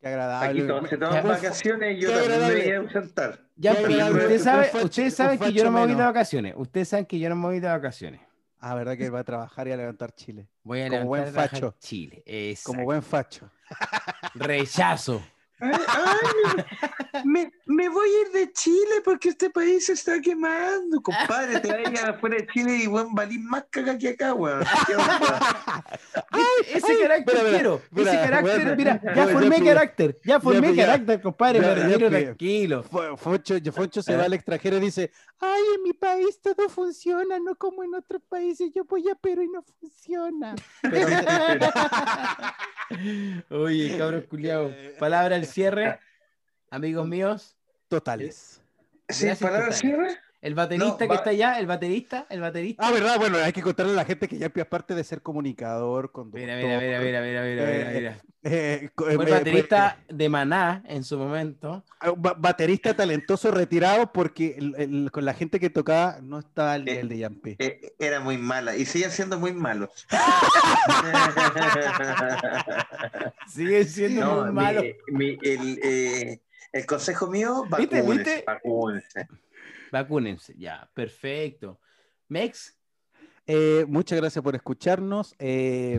Qué Aquí agradable. todos se toman vacaciones y yo qué también me agradable. voy a ausentar. Ya, ustedes saben, un saben que yo no me voy de vacaciones. Ustedes saben que yo no me voy de vacaciones. Ah, verdad que va a trabajar y a levantar Chile. Voy a Como levantar buen facho. Chile. Exacto. Como buen facho. Rechazo. Ay, ay, me, me voy a ir de Chile porque este país se está quemando, compadre. Te vayas afuera de Chile y buen valís más caga que acá, weón. Ese ay, carácter quiero. ese carácter, mira, ya formé carácter. Ya formé carácter, compadre. Pillé. tranquilo. Fo- Foncho, Foncho se ¿Eh? va al extranjero y dice, ay, en mi país todo funciona, no como en otros países, yo voy a Perú y no funciona. Pero Oye, cabrón culiao. Palabra al cierre. Amigos míos. Totales. Sí, palabra compadre. cierre. El baterista No, que va- está allá, el baterista, el baterista. Ah, verdad, bueno, hay que contarle a la gente que ya aparte de ser comunicador, conductor. Mira, mira, mira, mira, mira, mira, mira, mira. eh, Fue el eh, baterista de Maná en su momento. eh, ba- baterista talentoso retirado porque el- el- con la gente que tocaba no estaba al nivel de Yampi. Eh, era muy mala y sigue siendo muy malo. Sigue siendo No, muy mi- malo. mi- el, eh, el consejo mío, ¿Viste, vacúnense, viste? vacúnense. Vacúnense, ya, perfecto. Mex, Eh, muchas gracias por escucharnos. eh,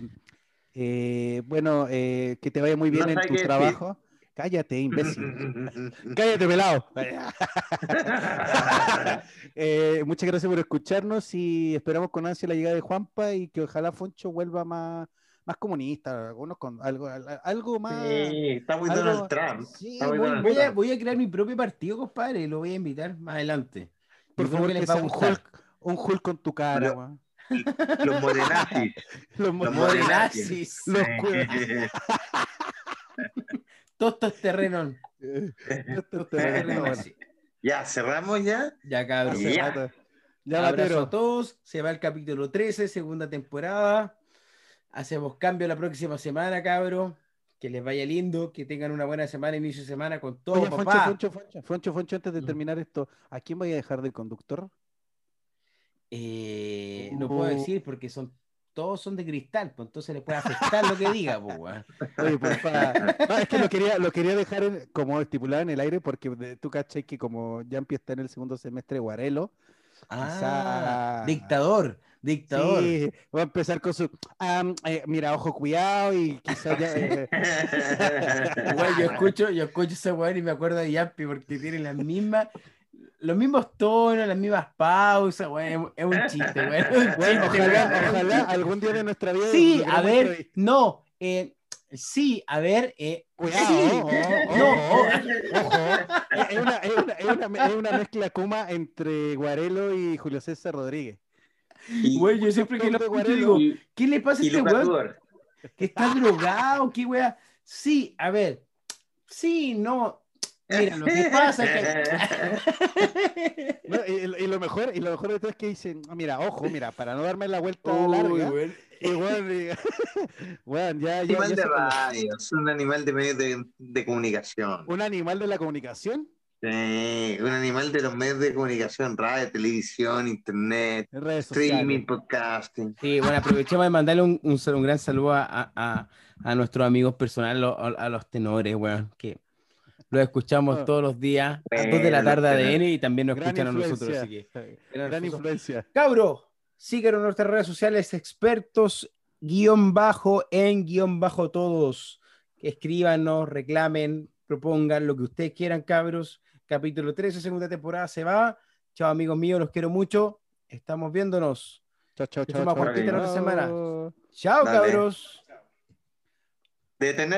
eh, bueno, eh, que te vaya muy bien No en tu decir. trabajo. Cállate, imbécil. Cállate, pelado. Eh, muchas gracias por escucharnos y esperamos con ansia la llegada de Juanpa y que ojalá Foncho vuelva más, más comunista, algunos con algo, al- algo más. Sí, está muy algo- Donald Trump. Sí, Está muy Donald voy a, voy a crear mi propio partido, compadre, y lo voy a invitar más adelante. por Yo favor, que que les va a un. Hulk, un Hulk con tu cara. Los morenazis. Los mo- Los Morenazis. Los terrenos. Estos terrenos, ya, cerramos ya. Ya, cabrón. Ya. Ya, Abrazo Batero. a todos. Se va el capítulo 13, segunda temporada. Hacemos cambio la próxima semana, cabros. Que les vaya lindo, que tengan una buena semana, inicio de semana con todo, Oye, papá. Foncho, Foncho, Foncho, Foncho, antes de Mm. terminar esto, ¿a quién voy a dejar de conductor? Eh, no puedo Oh. decir porque son todos son de cristal, pues entonces les puede afectar lo que diga, pues. Oye, porfa. No, es que lo quería, lo quería dejar en- como estipulado en el aire porque de- tú cachai que como Yampi está en el segundo semestre Guarelo, Ah, Quizá- dictador, dictador. sí, va a empezar con su, "Am, eh, mira, ojo, cuidado y quizás ya... eh, Igual yo escucho, yo escucho ese weón y me acuerdo de Yampi porque tiene las mismas, los mismos tonos, las mismas pausas, weón. Es un chiste, weón. bueno, ojalá, algún día de nuestra vida... Sí, a ver, no, eh, sí, a ver, eh, Cuidado, sí, ojo, no, ojo, ojo. Es una, es, una, es, una, es una mezcla kuma entre Guarelo y Julio César Rodríguez. Güey, yo siempre que lo escucho digo, ¿qué le pasa a este weón? Que está drogado, qué wea. Sí, a ver, sí, no. Mira, lo que pasa es que. No, y, y lo mejor, y lo mejor de todo es que dicen, "Ah, mira, ojo, mira, para no darme la vuelta Uy, larga, weón. y bueno, bueno, ya, ya, Animal ya de radio, es un animal de medios de, de comunicación. un animal de la comunicación, Sí, un animal de los medios de comunicación, radio, televisión, internet, redes streaming, podcasting. Sí, bueno, aprovechemos de mandarle un, un, gran saludo a, a- a- nuestros amigos personales, a, a los tenores, weón, que los escuchamos Ah. todos los días a 2 de la tarde ADN y también nos Gran escuchan a nosotros, así que. Gran influencia. Cabro, síguenos en nuestras redes sociales, expertos, guion bajo, en guion bajo todos. Escríbanos, reclamen, propongan lo que ustedes quieran, cabros. Capítulo 13, segunda temporada se va. Chao, amigos míos, los quiero mucho. Estamos viéndonos. Chao, chao, chao. más chao. Juanquita la otra semana. Chao. Chao, Dale. cabros. De tener